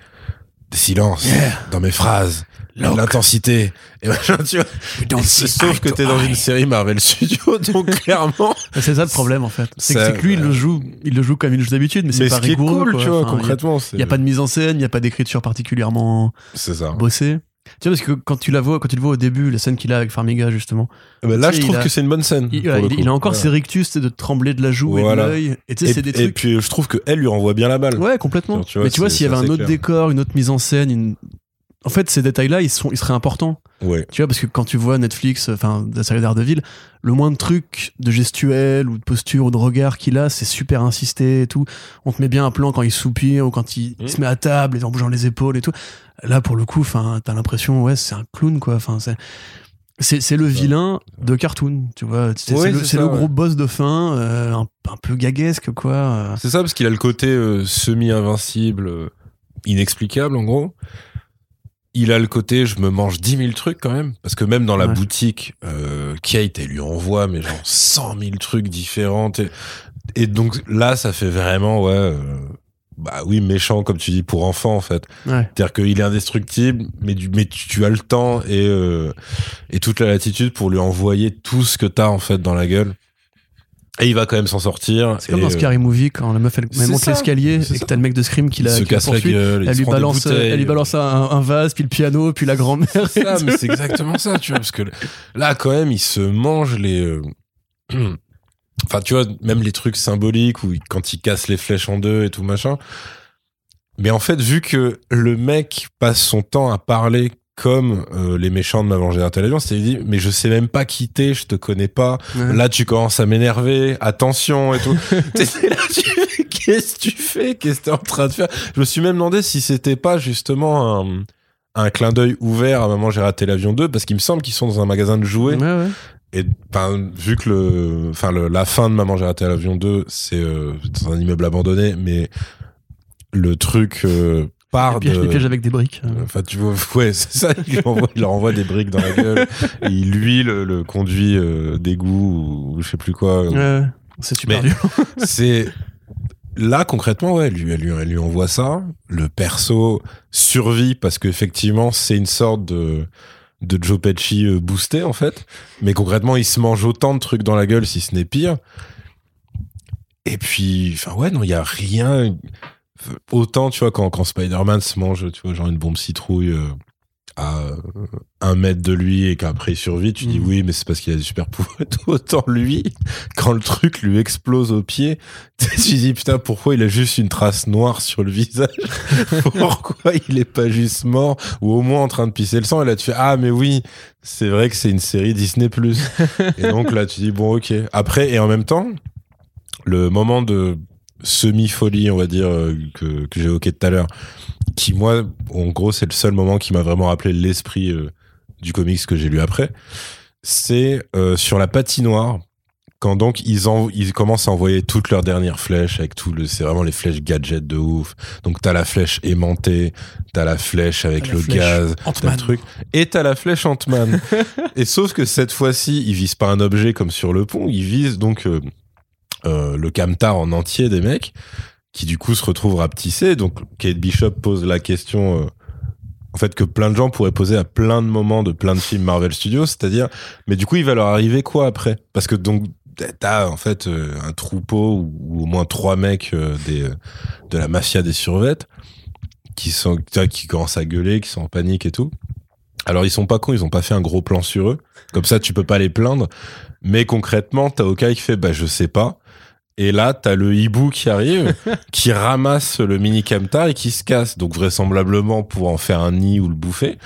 des silences dans mes phrases. L'intensité. Et machin, tu vois. sauf que t'es dans une série Marvel Studios, donc clairement. C'est ça le problème en fait. C'est que, que lui, il le joue, il le joue comme il le joue d'habitude, mais c'est pas ce qui est rigoureux. cool, quoi. tu vois, Enfin, il y a- concrètement. Il n'y a, pas de mise en scène, il n'y a pas d'écriture particulièrement C'est ça. bossée. Tu vois, parce que quand tu la vois, quand tu le vois au début, la scène qu'il a avec Farmiga, justement, Mais là, je trouve a- que c'est une bonne scène. il, a encore Voilà. ses rictus tu sais, de trembler de la joue et de l'œil. Et tu sais, Et, c'est des et trucs. puis, je trouve qu'elle lui envoie bien la balle. Ouais, complètement. Tu vois, mais tu vois, s'il y avait un autre clair. décor, une autre mise en scène, une... en fait, ces détails-là, ils, sont, ils seraient importants. Ouais. Tu vois, parce que quand tu vois Netflix, enfin, la série d'Ardeville, le moins de trucs de gestuelle ou de posture ou de regard qu'il a, c'est super insisté et tout. On te met bien un plan quand il soupire ou quand il, il Mhm. se met à table et en bougeant les épaules et tout. Là, pour le coup, enfin, t'as l'impression, ouais, c'est un clown, quoi. Enfin, c'est. C'est, c'est le vilain de cartoon, tu vois. C'est, Ouais, c'est le, c'est c'est ça, le ouais. gros boss de fin, euh, un, un peu gaguesque, quoi. euh. C'est ça, parce qu'il a le côté euh, semi-invincible, euh, inexplicable, en gros. Il a le côté je me mange 10 000 trucs quand même parce que même dans la Ouais. boutique euh, Kate elle lui envoie mais genre 100 000 trucs différents et, et donc là ça fait vraiment ouais euh, bah oui méchant comme tu dis pour enfant en fait Ouais. c'est-à-dire qu'il est indestructible mais du mais tu, tu as le temps et euh, et toute la latitude pour lui envoyer tout ce que t'as en fait dans la gueule et il va quand même s'en sortir C'est comme dans euh, Scary Movie quand la meuf elle, monte l'escalier c'est et que t'as le mec de Scream qui il la, se qui la casse la poursuit. gueule il Elle se lui, balance, elle lui balance un, un vase, puis le piano, puis la grand-mère. C'est ça, mais c'est exactement ça, tu vois, parce que là, quand même, il se mange les. euh, Enfin, tu vois, même les trucs symboliques où quand il casse les flèches en deux et tout machin. Mais en fait, vu que le mec passe son temps à parler comme euh, les méchants de ma manger à l'avion, c'est dit, mais je sais même pas qui t'es, je te connais pas. Ouais. Là, tu commences à m'énerver, attention et tout. Là, tu qu'est-ce que tu fais? Qu'est-ce que t'es en train de faire? Je me suis même demandé si c'était pas justement un, un clin d'œil ouvert à Maman, j'ai raté l'avion 2, parce qu'il me semble qu'ils sont dans un magasin de jouets. Ouais, ouais. Et vu que le, enfin, la fin de Maman, j'ai raté l'avion 2, c'est euh, dans un immeuble abandonné, mais le truc euh, part pièges, de. les pièges avec des briques. Enfin, tu vois, ouais, c'est ça. Il, leur envoie, il leur envoie des briques dans la gueule. et il, lui, le, conduit euh, d'égout ou, je sais plus quoi. C'est super dur. C'est là concrètement, ouais, lui, elle lui, elle lui envoie ça. Le perso survit parce qu'effectivement, c'est une sorte de de Joe Pesci euh, boosté en fait. Mais concrètement, il se mange autant de trucs dans la gueule, si ce n'est pire. Et puis, enfin ouais, non, il y a rien. Autant, tu vois, quand, quand Spider-Man se mange, tu vois, genre une bombe citrouille euh, à euh, un mètre de lui et qu'après il survit, tu dis Mhm. oui, mais c'est parce qu'il a des super pouvoirs. Autant lui, quand le truc lui explose au pied, tu te dis putain, pourquoi il a juste une trace noire sur le visage? Pourquoi il est pas juste mort ou au moins en train de pisser le sang? Et là, tu fais ah, mais oui, c'est vrai que c'est une série Disney. et donc là, tu dis bon, ok. Après, et en même temps, le moment de semi-folie, on va dire, euh, que, que j'ai évoqué tout à l'heure, qui, moi, en gros, c'est le seul moment qui m'a vraiment rappelé l'esprit euh, du comics que j'ai lu après, c'est euh, sur la patinoire, quand donc ils, en, ils commencent à envoyer toutes leurs dernières flèches avec tout le, c'est vraiment les flèches gadgets de ouf. Donc t'as la flèche aimantée, t'as la flèche avec la le flèche gaz, t'as le truc, et t'as la flèche Ant-Man. et sauf que cette fois-ci, ils visent pas un objet comme sur le pont, ils visent donc euh, euh, le camtar en entier des mecs, qui du coup se retrouvent rapetissés. Donc Kate Bishop pose la question. euh, en fait, que plein de gens pourraient poser à plein de moments de plein de films Marvel Studios, c'est-à-dire, mais du coup, il va leur arriver quoi après? Parce que donc, t'as en fait euh, un troupeau ou, au moins trois mecs euh, des, de la mafia des survettes qui sont qui commencent à gueuler, qui sont en panique et tout. Alors ils sont pas cons, ils ont pas fait un gros plan sur eux. Comme ça, tu peux pas les plaindre. Mais concrètement, t'as Okai qui fait bah je sais pas. Et là, t'as le hibou qui arrive, qui ramasse le mini camtar et qui se casse. Donc vraisemblablement pour en faire un nid ou le bouffer.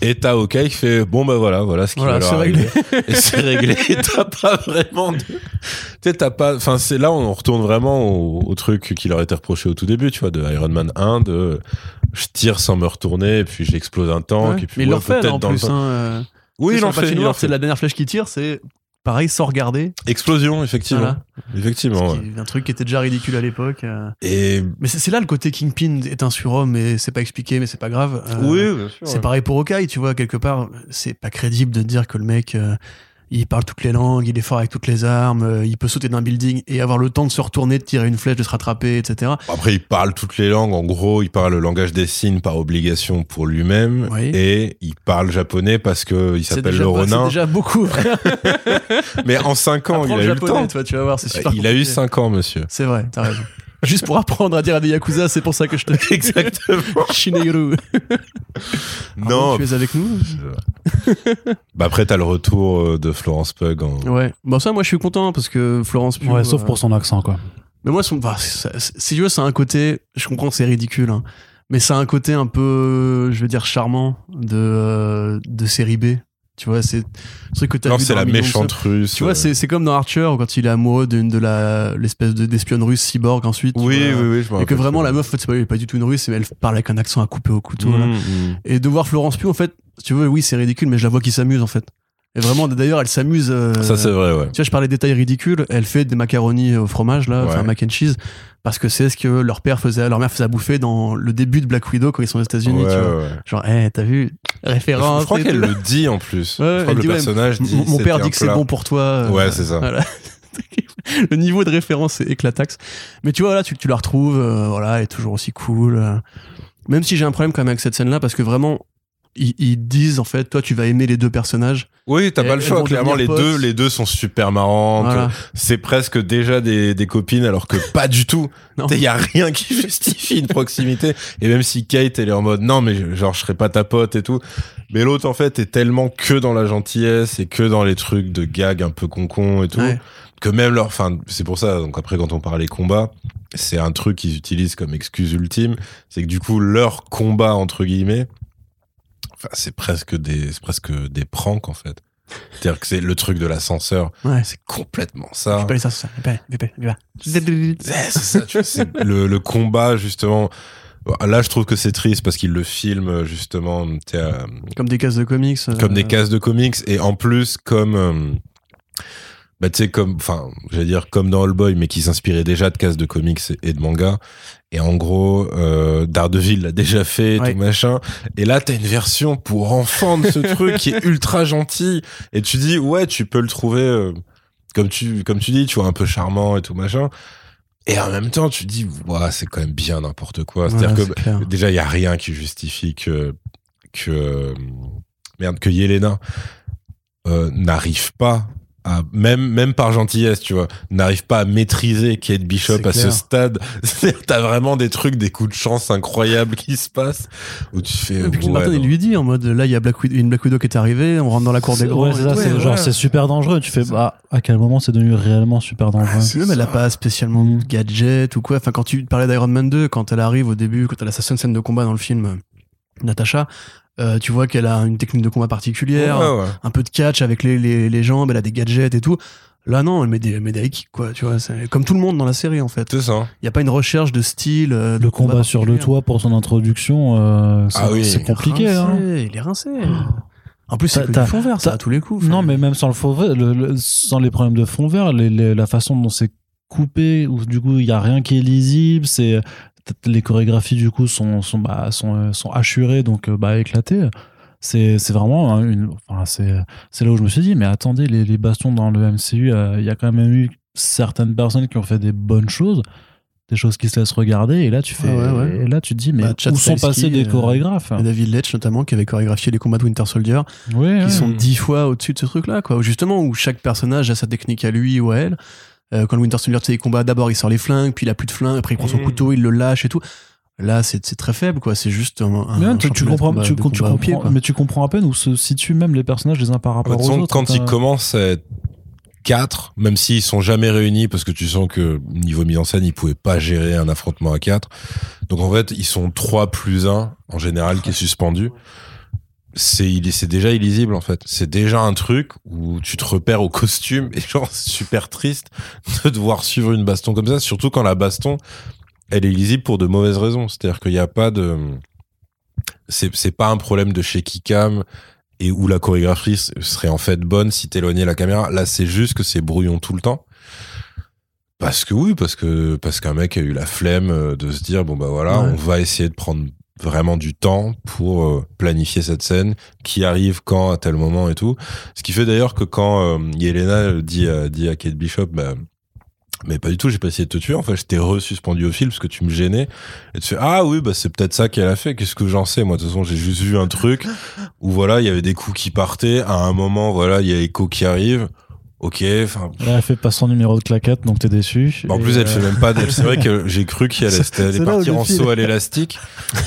Et t'as Okai qui fait bon bah voilà, voilà ce qui Voilà, va leur c'est arriver. Et c'est réglé. T'as pas vraiment de... Tu t'as pas... Enfin, c'est là, on retourne vraiment au, au truc qui leur était reproché au tout début, tu vois, de Iron Man 1, de je tire sans me retourner, et puis j'explose un tank, Ouais. et puis Mais ouais, peut-être dans le plus. tank. hein, euh, Oui, il en fait, c'est la dernière flèche qui tire, c'est pareil sans regarder. Explosion, effectivement. Voilà. Effectivement. Ouais. Un truc qui était déjà ridicule à l'époque. euh. Et Mais c'est là le côté Kingpin est un surhomme et c'est pas expliqué, mais c'est pas grave. Euh, oui, bien sûr. C'est pareil pour Hawkeye, tu vois, quelque part, c'est pas crédible de dire que le mec, euh, il parle toutes les langues, il est fort avec toutes les armes, euh, il peut sauter d'un building et avoir le temps de se retourner, de tirer une flèche, de se rattraper, etc. Après, il parle toutes les langues. En gros, il parle le langage des signes par obligation pour lui-même. Oui. Et il parle japonais parce que il s'appelle le pas- c'est Ronin. déjà beaucoup, frère. Mais en 5 ans, il a le eu le temps. toi, tu vas voir, c'est super Il a eu compliqué. 5 ans, monsieur. C'est vrai, t'as raison. Juste pour apprendre à dire à des Yakuza, c'est pour ça que je te Exactement. Shineru. Non. tu es avec nous Bah après, t'as le retour euh, de Florence Pug en. Ouais. Bon, ça, moi, je suis content parce que Florence Pugh. Ouais, sauf euh, pour son accent, quoi. Mais moi, son, bah, ça- si tu veux, c'est un côté. Je comprends que c'est ridicule, hein, mais c'est un côté un peu, je veux dire, charmant de, euh, de série B. Tu vois, c'est un truc que t'as vu c'est la de méchante russe. Tu vois, c'est c'est comme dans Archer, quand il est amoureux d'une de la l'espèce de- d'espionne russe cyborg ensuite. Oui, oui, vois. oui. je me Et que vraiment, la meuf, en fait, c'est pas, elle est pas du tout une russe, mais elle parle avec un accent à couper au couteau. là. Mmh, mmh. Et de voir Florence Pugh, en fait, si tu veux, oui, c'est ridicule, mais je la vois qui s'amuse, en fait. Et vraiment, d'ailleurs, elle s'amuse. euh, Ça, c'est vrai, ouais. Tu vois, je parlais des détails ridicules. Elle fait des macaronis au fromage, là, enfin Ouais. mac and cheese, parce que c'est ce que leur père faisait, leur mère faisait à bouffer dans le début de Black Widow quand ils sont aux États-unis, Ouais, tu vois. ouais. Genre, eh, t'as vu Référence. je crois qu'elle le dit en plus. Ouais, je crois que dit, le personnage dit. Mon- père dit que c'est bon pour toi. euh, Ouais, c'est ça. Voilà. le niveau de référence est éclataxe. Mais tu vois, là, tu, tu la retrouves, euh, voilà, elle est toujours aussi cool. Même si j'ai un problème quand même avec cette scène-là, parce que vraiment, ils, ils disent, en fait, toi, tu vas aimer les deux personnages. Oui, t'as pas le choix. Clairement, les deux, les deux sont super marrantes. Voilà. C'est presque déjà des, des copines, alors que pas du tout. Il y a rien qui justifie une proximité. Et même si Kate, elle est en mode, non, mais genre, je serais pas ta pote et tout. Mais l'autre, en fait, est tellement que dans la gentillesse et que dans les trucs de gag un peu concon et tout. Ouais. Que même leur, enfin, c'est pour ça, donc après, quand on parlait combat, c'est un truc qu'ils utilisent comme excuse ultime. C'est que du coup, leur combat, entre guillemets, c'est presque des, presque des pranks, en fait. C'est-à-dire que c'est le truc de l'ascenseur. Ouais. C'est complètement ça. Je c'est le, le combat, justement. Là, je trouve que c'est triste parce qu'ils le filment, justement, euh, Comme des cases de comics. euh, comme des cases de comics et en plus, comme. euh, bah, tu sais, comme. Enfin, j'allais dire comme dans All Boy, mais qui s'inspirait déjà de cases de comics et, de manga. Et en gros, euh, Daredevil l'a déjà fait, Ouais. tout machin. Et là, t'as une version pour enfants de ce truc qui est ultra gentil. Et tu dis, ouais, tu peux le trouver, euh, comme tu, comme tu dis, tu vois, un peu charmant et tout machin. Et en même temps, tu dis, ouais, c'est quand même bien n'importe quoi. C'est-à-dire que clair. déjà, il y a rien qui justifie que, que, euh, merde, que Yelena euh, n'arrive pas à, même, même par gentillesse, tu vois, n'arrive pas à maîtriser Kate Bishop C'est à ce stade. C'est-à-dire, T'as vraiment des trucs, des coups de chance incroyables qui se passent où tu fais. Et puis ouais, Barton, il lui dit en mode là, il y a Black Widow, une Black Widow qui est arrivée, on rentre dans la cour des grands. Ouais, c'est ça, tout. c'est ouais, genre ouais. c'est super dangereux. Tu fais bah à quel moment c'est devenu réellement super dangereux Puis même, elle a pas spécialement de gadget ou quoi. Enfin, quand tu parlais d'Iron Man 2, quand elle arrive au début, quand elle a sa seule scène de combat dans le film, euh, Natasha, euh, tu vois qu'elle a une technique de combat particulière, Ouais, ouais. un peu de catch avec les, les, les jambes, elle a des gadgets et tout. Là, non, elle met des, elle met des high kicks, quoi. Tu vois, c'est comme tout le monde dans la série, en fait. C'est ça. Il n'y a pas une recherche de style. euh, de Le combat sur le toit pour son introduction, euh, c'est Ah oui, c'est Il est compliqué. rincé, hein. Il est rincé. En plus, c'est du fond vert, ça, à tous les coups. Non, mais même sans le faux vert, le- le- sans les problèmes de fond vert, les- les- la façon dont c'est coupé, où du coup il y a rien qui est lisible, c'est les chorégraphies du coup sont sont bah, sont, euh, sont hachurées donc euh, bah éclatées. C'est c'est vraiment hein, une enfin c'est c'est là où je me suis dit mais attendez les, les bastons dans le MCU euh, il y a quand même eu certaines personnes qui ont fait des bonnes choses des choses qui se laissent regarder et là tu fais Ah ouais, ouais. et là tu te dis mais Bah, où sont passés des chorégraphes? a David Letch, notamment, qui avait chorégraphié les combats de Winter Soldier. qui ouais. sont dix fois au-dessus de ce truc-là, quoi. Où Justement, où chaque personnage a sa technique à lui ou à elle. Euh, quand le Winter Soldier, tu sais, il combat, d'abord il sort les flingues, puis il a plus de flingues, après il prend son Mhm. couteau, il le lâche et tout. Là, c'est très faible, quoi. C'est juste un. un Mais tu, comprends, combat- tu, pied, comprends, mais tu comprends à peine où se situent même les personnages les uns par De rapport toute aux façon, autres. quand T'as- ils commencent à être quatre, même s'ils sont jamais réunis, parce que tu sens que niveau mise en scène, ils pouvaient pas gérer un affrontement à quatre. Donc en fait, ils sont trois plus un en général qui est suspendu. C'est déjà illisible en fait. C'est déjà un truc où tu te repères au costume et genre super triste de devoir suivre une baston comme ça, surtout quand la baston elle est illisible pour de mauvaises raisons. C'est-à-dire qu'il n'y a pas de c'est pas un problème de shaky cam et où la chorégraphie serait en fait bonne si t'éloignais la caméra. Là, c'est juste que c'est brouillon tout le temps. Parce que oui, parce que parce qu'un mec a eu la flemme euh, de se dire bon bah voilà, Ouais. on va essayer de prendre vraiment du temps pour euh, planifier cette scène qui arrive quand à tel moment et tout. Ce qui fait d'ailleurs que quand euh, Yelena dit à, dit à Kate Bishop bah mais pas du tout, j'ai pas essayé de te tuer. En fait, j'étais resuspendu au fil parce que tu me gênais. Et tu fais, ah oui, bah, c'est peut-être ça qu'elle a fait. Qu'est-ce que j'en sais? Moi, de toute façon, j'ai juste vu un truc où voilà, il y avait des coups qui partaient. À un moment, voilà, il y a Echo qui arrive. Ok, enfin. Là, elle fait pas son numéro de claquette, donc t'es déçu. En plus, elle euh, fait même pas. C'est vrai que j'ai cru qu'elle allait, partir en saut à l'élastique.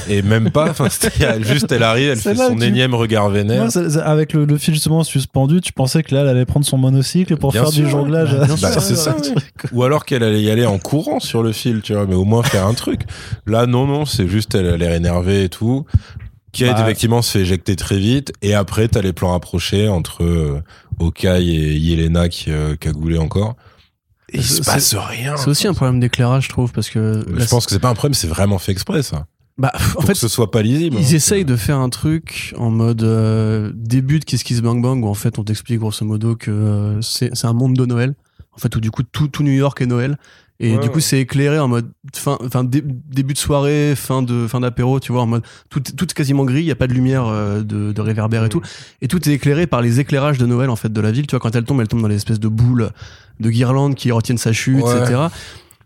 Et même pas. Enfin, juste, elle arrive, elle fait son tu- énième regard vénère. avec le, le fil justement suspendu, tu pensais que là, elle allait prendre son monocycle pour Bien faire sûr, du jonglage. bah, Bah, c'est ça. ouais. Ou alors qu'elle allait y aller en courant sur le fil, tu vois, mais au moins faire un truc. Là, non, non, c'est juste, elle a l'air énervée et tout. Kate, Bah. effectivement, se fait éjecter très vite. Et après, t'as les plans rapprochés entre euh, Okai et Yelena qui euh, cagoulait encore. Et il C'est- se passe rien. C'est aussi un problème d'éclairage, je trouve, parce que. Je pense que c'est pas un problème, c'est vraiment fait exprès, ça. Bah, en fait, que ce soit pas lisible. Ils hein. essayent de faire un truc en mode euh, début de Kiss Kiss Bang Bang où en fait on t'explique grosso modo que euh, c'est c'est un monde de Noël. En fait où du coup tout, tout New York est Noël. Et Ouais, du coup ouais. c'est éclairé en mode fin, fin dé- début de soirée, fin de fin d'apéro, tu vois, en mode tout, tout est quasiment gris, il y a pas de lumière euh, de, de réverbère et tout. Et tout est éclairé par les éclairages de Noël en fait de la ville. Tu vois quand elle tombe, elle tombe dans les espèces de boules de guirlandes qui retiennent sa chute, Ouais. etc.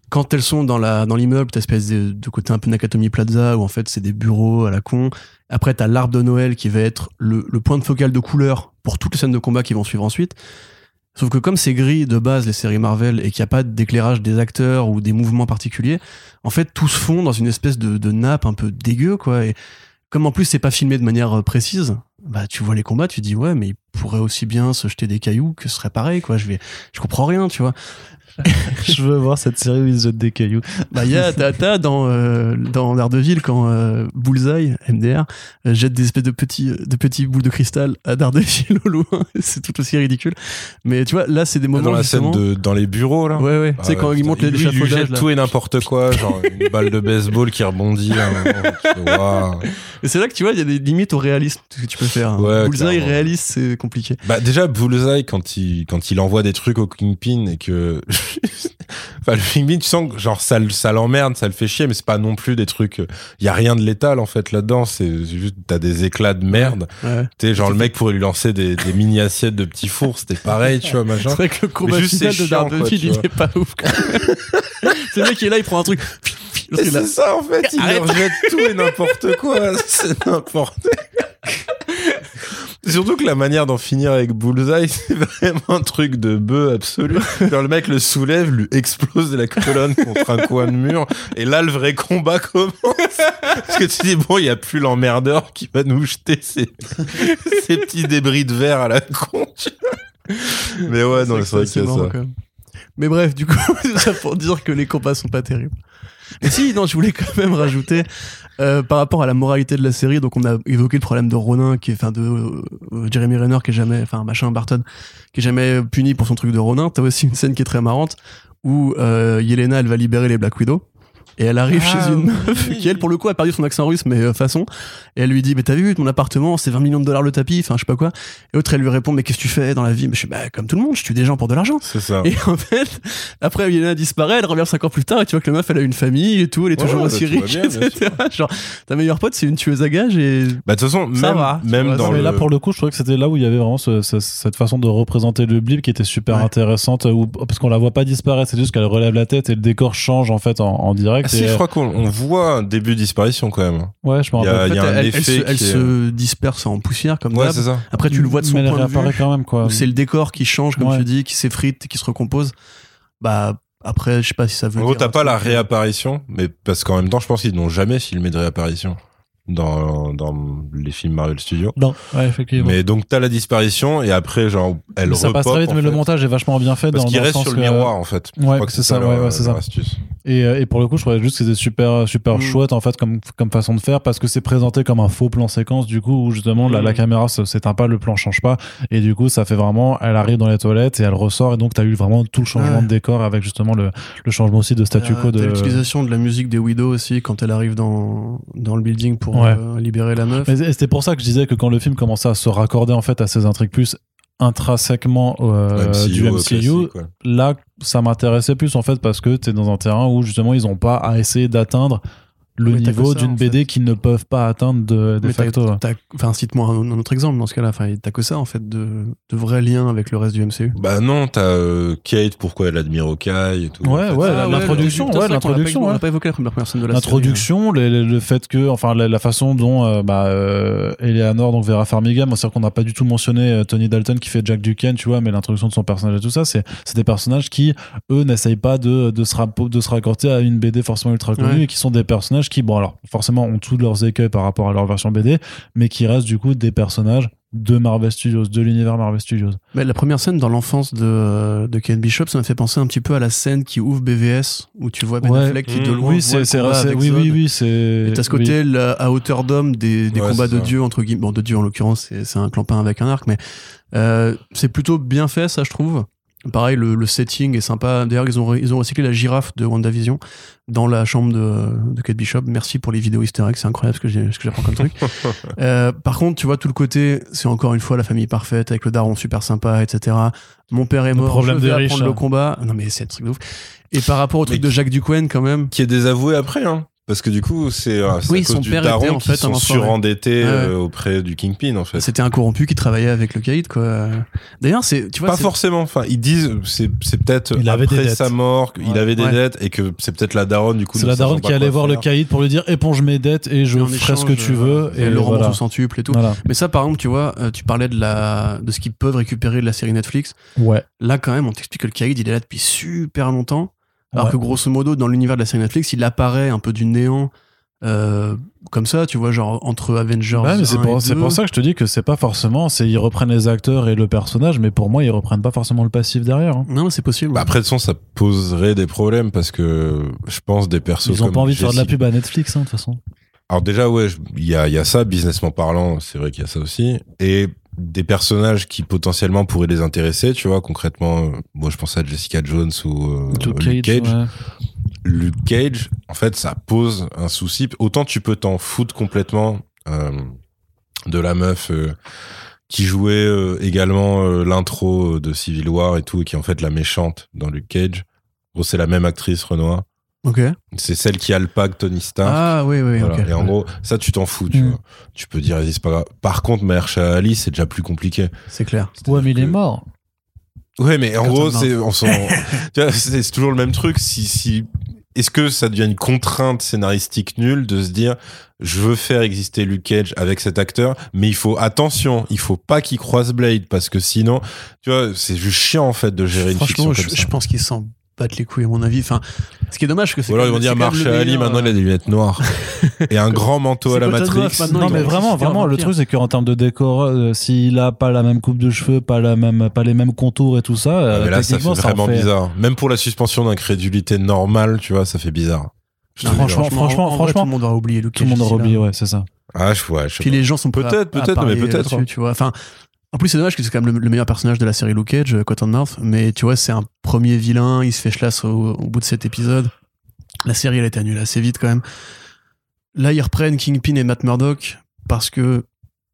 Quand elles sont dans la dans l'immeuble, t'as espèce de, de côté un peu Nakatomi Plaza où en fait c'est des bureaux à la con. Après t'as l'arbre de Noël qui va être le, le point de focal de couleur pour toutes les scènes de combat qui vont suivre ensuite. Sauf que comme c'est gris de base les séries Marvel et qu'il n'y a pas d'éclairage des acteurs ou des mouvements particuliers, en fait tout se fond dans une espèce de, nappe un peu dégueu quoi. Et comme en plus c'est pas filmé de manière euh, précise, bah tu vois les combats, tu dis ouais mais il pourrait aussi bien se jeter des cailloux que ce serait pareil quoi. Je vais, je comprends rien tu vois. Je veux voir cette série où ils jettent des cailloux. Bah il y a t'as dans euh, dans Daredevil quand euh, Bullseye MDR euh, jette des espèces de petits de petits boules de cristal à Daredevil au loin, c'est tout aussi ridicule. Mais tu vois là c'est des moments Dans la justement. scène de, dans les bureaux, là. Ouais ouais, Ah tu sais ouais, quand ils montent il lui jette tout et n'importe quoi, genre une balle de baseball qui rebondit. Et c'est là que tu vois il y a des limites au réalisme que tu peux faire. Ouais, Bullseye clairement. réaliste c'est compliqué. Bah déjà Bullseye quand il quand il envoie des trucs au Kingpin et que enfin le Kingpin tu sens que genre ça ça l'emmerde ça le fait chier mais c'est pas non plus des trucs il y a rien de létal en fait là-dedans c'est juste t'as des éclats de merde Ouais. tu sais genre le mec pourrait lui lancer des, des mini assiettes de petits fours c'était pareil tu vois machin C'est vrai que le combat juste, final c'est de quoi, Daredevil il est pas ouf. c'est le mec qui est là il prend un truc. C'est ça en fait il Arrête. leur jette tout et n'importe quoi c'est n'importe Surtout que la manière d'en finir avec Bullseye, c'est vraiment un truc de bœuf absolu. Genre le mec le soulève, lui explose la colonne contre un coin de mur, et là le vrai combat commence. Parce que tu dis bon, il y a plus l'emmerdeur qui va nous jeter ses, ses petits débris de verre à la con. Mais ouais, non, c'est vrai qu'il y a ça. quand même. Mais bref, du coup, c'est ça pour dire que les combats sont pas terribles. Mais si, non, je voulais quand même rajouter euh, par rapport à la moralité de la série. Donc, on a évoqué le problème de Ronin, qui est, enfin, de euh, Jeremy Renner, qui est jamais, enfin, machin Barton, qui est jamais puni pour son truc de Ronin. T'as aussi une scène qui est très marrante où euh, Yelena, elle va libérer les Black Widow. Et elle arrive Ah, chez une oui. meuf qui, elle, pour le coup, a perdu son accent russe, mais euh, façon. Et elle lui dit, mais t'as vu, mon appartement, c'est 20 millions de dollars le tapis, enfin, je sais pas quoi. Et l'autre, elle lui répond, mais qu'est-ce que tu fais dans la vie? Mais je suis, bah, comme tout le monde, je tue des gens pour de l'argent. C'est ça. Et en fait, après Yelena disparaît, elle revient 5 ans plus tard et tu vois que la meuf elle a une famille et tout, elle est Ouais, toujours bah, aussi riche, bien, etc. Genre, ta meilleure pote c'est une tueuse à gages et. Bah de toute façon, Ça même, va, même vois, dans le... là, pour le coup, je trouvais que c'était là où il y avait vraiment ce- ce- cette façon de représenter le blip qui était super Ouais. intéressante, où, parce qu'on la voit pas disparaître, c'est juste qu'elle relève la tête et le décor change en fait en, en direct. Si, et, je crois qu'on on voit un début de disparition quand même. Ouais, je me il y a- rappelle. il y a un elle, effet elle se, elle qui se disperse en poussière comme Ouais, ça. Après tu le vois de son mais elle point de vue, quand même, quoi. où c'est le décor qui change comme Ouais. tu dis, qui s'effrite, qui se recompose. Bah après je sais pas si ça veut En gros, t'as pas la truc. réapparition, mais parce qu'en même temps, je pense qu'ils n'ont jamais filmé de réapparition dans, dans les films Marvel Studios. Non, ouais, effectivement. Mais donc t'as la disparition et après genre elle Mais ça passe très vite, mais le montage est vachement bien fait. parce qu'il reste sens sur le que- miroir en fait. Je Ouais, crois que c'est ça, ouais, ouais, c'est leur ça. astuce. Et, euh, et pour le coup, je trouvais juste que c'était super, super Mm. chouette en fait comme, comme façon de faire parce que c'est présenté comme un faux plan séquence du coup où justement la, Mm. la caméra se- s'éteint pas, le plan change pas et du coup ça fait vraiment, elle arrive dans les toilettes et elle ressort et donc t'as eu vraiment tout le changement Ouais. de décor avec justement le, le changement aussi de statu Euh, quo t'as de. l'utilisation de la musique des Widow aussi quand elle arrive dans, dans le building pour Ouais. euh, libérer la meuf. C'était pour ça que je disais que quand le film commençait à se raccorder en fait à ces intrigues plus intrinsèquement euh, MCU, du MCU, ouais. là ça m'intéressait plus en fait parce que t'es dans un terrain où justement ils ont pas à essayer d'atteindre le Mais niveau d'une BD qu'ils ne peuvent pas atteindre de, de facto. Enfin, cite-moi un, un autre exemple dans ce cas-là. Enfin, t'as que ça en fait de, de vrais liens avec le reste du MCU. Bah non, t'as euh, Kate, pourquoi elle admire Hawkeye et tout. Ouais, en fait. ouais, Ah, l'introduction, ouais, l'a pas- l'introduction, On ouais. n'a pas évoqué la première personne de la série. L'introduction, le, le- le fait que, enfin, la, la façon dont euh, bah, euh, Eleanor, donc Vera Farmiga, moi, c'est qu'on n'a pas du tout mentionné euh, Tony Dalton qui fait Jack Duquesne, tu vois, mais l'introduction de son personnage et tout ça, c'est c'est des personnages qui, eux, n'essayent pas de, de, se de se raccorder à une BD forcément ultra connue Ouais. et qui sont des personnages qui, bon, alors, forcément, ont tous leurs écueils par rapport à leur version BD, mais qui restent du coup des personnages de Marvel Studios, de l'univers Marvel Studios. Mais la première scène dans l'enfance de, de Ken Bishop, ça m'a fait penser un petit peu à la scène qui ouvre BVS, où tu vois Ben Ouais. Affleck qui de Mmh. loin oui, voit c'est, le c'est, oui, Zod. oui, oui, c'est. Et t'as ce oui. côté à hauteur d'homme des, des Ouais, combats de ça. dieu entre guillemets bon de dieu en l'occurrence c'est, c'est un clampin avec un arc mais euh, c'est plutôt bien fait ça je trouve Pareil, le, le setting est sympa. D'ailleurs, ils ont, ils ont recyclé la girafe de WandaVision dans la chambre de, de Kate Bishop. Merci pour les vidéos easter eggs, c'est incroyable ce que j'ai- ce que j'apprends comme truc. Euh, par contre, tu vois, tout le côté, c'est encore une fois la famille parfaite avec le daron super sympa, etc. Mon père est Le mort, problème je vais riches, apprendre le hein. combat. Non, mais c'est un truc de ouf. Et par rapport au truc Mais de Jacques Duquesne, quand même, Qui est désavoué après, hein. Parce que du coup, c'est euh, Oui, à cause son du père daron était, en qui fait, un sont surendettés ouais. euh, auprès du Kingpin, en fait. c'était un corrompu qui travaillait avec le caïd, quoi. D'ailleurs, c'est, tu vois, Pas forcément. Enfin, ils disent c'est peut-être après sa mort qu'il Ouais. avait des Ouais. dettes et que c'est peut-être la daronne du coup. C'est la daronne qui allait voir le caïd pour lui dire éponge mes dettes et je en ferai ce que tu veux. euh, Et le voilà. rembourse au centuple et tout. Voilà. Mais ça, par exemple, tu vois, tu parlais de la, de ce qu'ils peuvent récupérer de la série Netflix. Ouais. Là, quand même, on t'explique que le Kaïd, il est là depuis super longtemps. Alors Ouais. que grosso modo, dans l'univers de la série Netflix, il apparaît un peu du néant, euh, comme ça, tu vois, genre entre Avengers. Ouais, mais c'est 1 pour, et c'est 2. pour ça que je te dis que c'est pas forcément. C'est ils reprennent les acteurs et le personnage, mais pour moi ils reprennent pas forcément le passif derrière. hein. Non, mais c'est possible. Bah après, de toute façon, ça poserait des problèmes parce que je pense des persos. Ils ont comme pas envie de faire de la pub à Netflix, hein, de toute façon. Alors déjà, ouais, il y a, il y a ça, businessment parlant, c'est vrai qu'il y a ça aussi. Et des personnages qui potentiellement pourraient les intéresser, tu vois, concrètement, euh, moi je pense à Jessica Jones ou euh, Luke Luke Cage, ouais. Luke Cage, en fait, ça pose un souci. Autant tu peux t'en foutre complètement euh, de la meuf qui jouait euh, également euh, l'intro de Civil War et tout, et qui est en fait la méchante dans Luke Cage. Gros, c'est la même actrice, Renoir. Ok. C'est celle qui alpague Tony Stark. Ah, oui, oui, Voilà. Et en gros, ça, tu t'en fous, tu Mm. vois. Tu peux dire, c'est pas grave. Par contre, Mahershala Ali, c'est déjà plus compliqué. C'est clair. Ouais, mais il est mort. Ouais, mais en Quand gros, c'est, toujours le même truc. Si, si, est-ce que ça devient une contrainte scénaristique nulle de se dire, je veux faire exister Luke Cage avec cet acteur, mais il faut, attention, il faut pas qu'il croise Blade parce que sinon, tu vois, c'est juste chiant, en fait, de gérer une fiction Franchement, comme je, ça. je pense qu'ils s'en les couilles, à mon avis. Enfin, ce qui est dommage, que c'est. Ou alors quand ils vont dire Marshall Ali, maintenant il a euh, des lunettes noires et un grand manteau à la Matrix. Non, mais vraiment, vraiment, le truc, c'est qu'en termes de décor, euh, s'il a pas la même coupe de cheveux, pas, la même, pas les mêmes contours et tout ça, Ah, là, ça fait vraiment bizarre. Même pour la suspension d'incrédulité normale, tu vois, ça fait bizarre. Franchement, franchement, franchement, tout le monde aura oublié Luke Tout le monde aura oublié, ouais, c'est ça. Ah, je vois. Puis les gens sont Peut-être, peut-être, mais peut-être, hein. Tu vois. Enfin, en plus, c'est dommage que c'est quand même le, le meilleur personnage de la série Luke Cage, euh, Cottonmouth. Mais tu vois, c'est un premier vilain. Il se fait chlasse au, au bout de cet épisode. La série, elle a été annulée assez vite quand même. Là, ils reprennent Kingpin et Matt Murdock parce que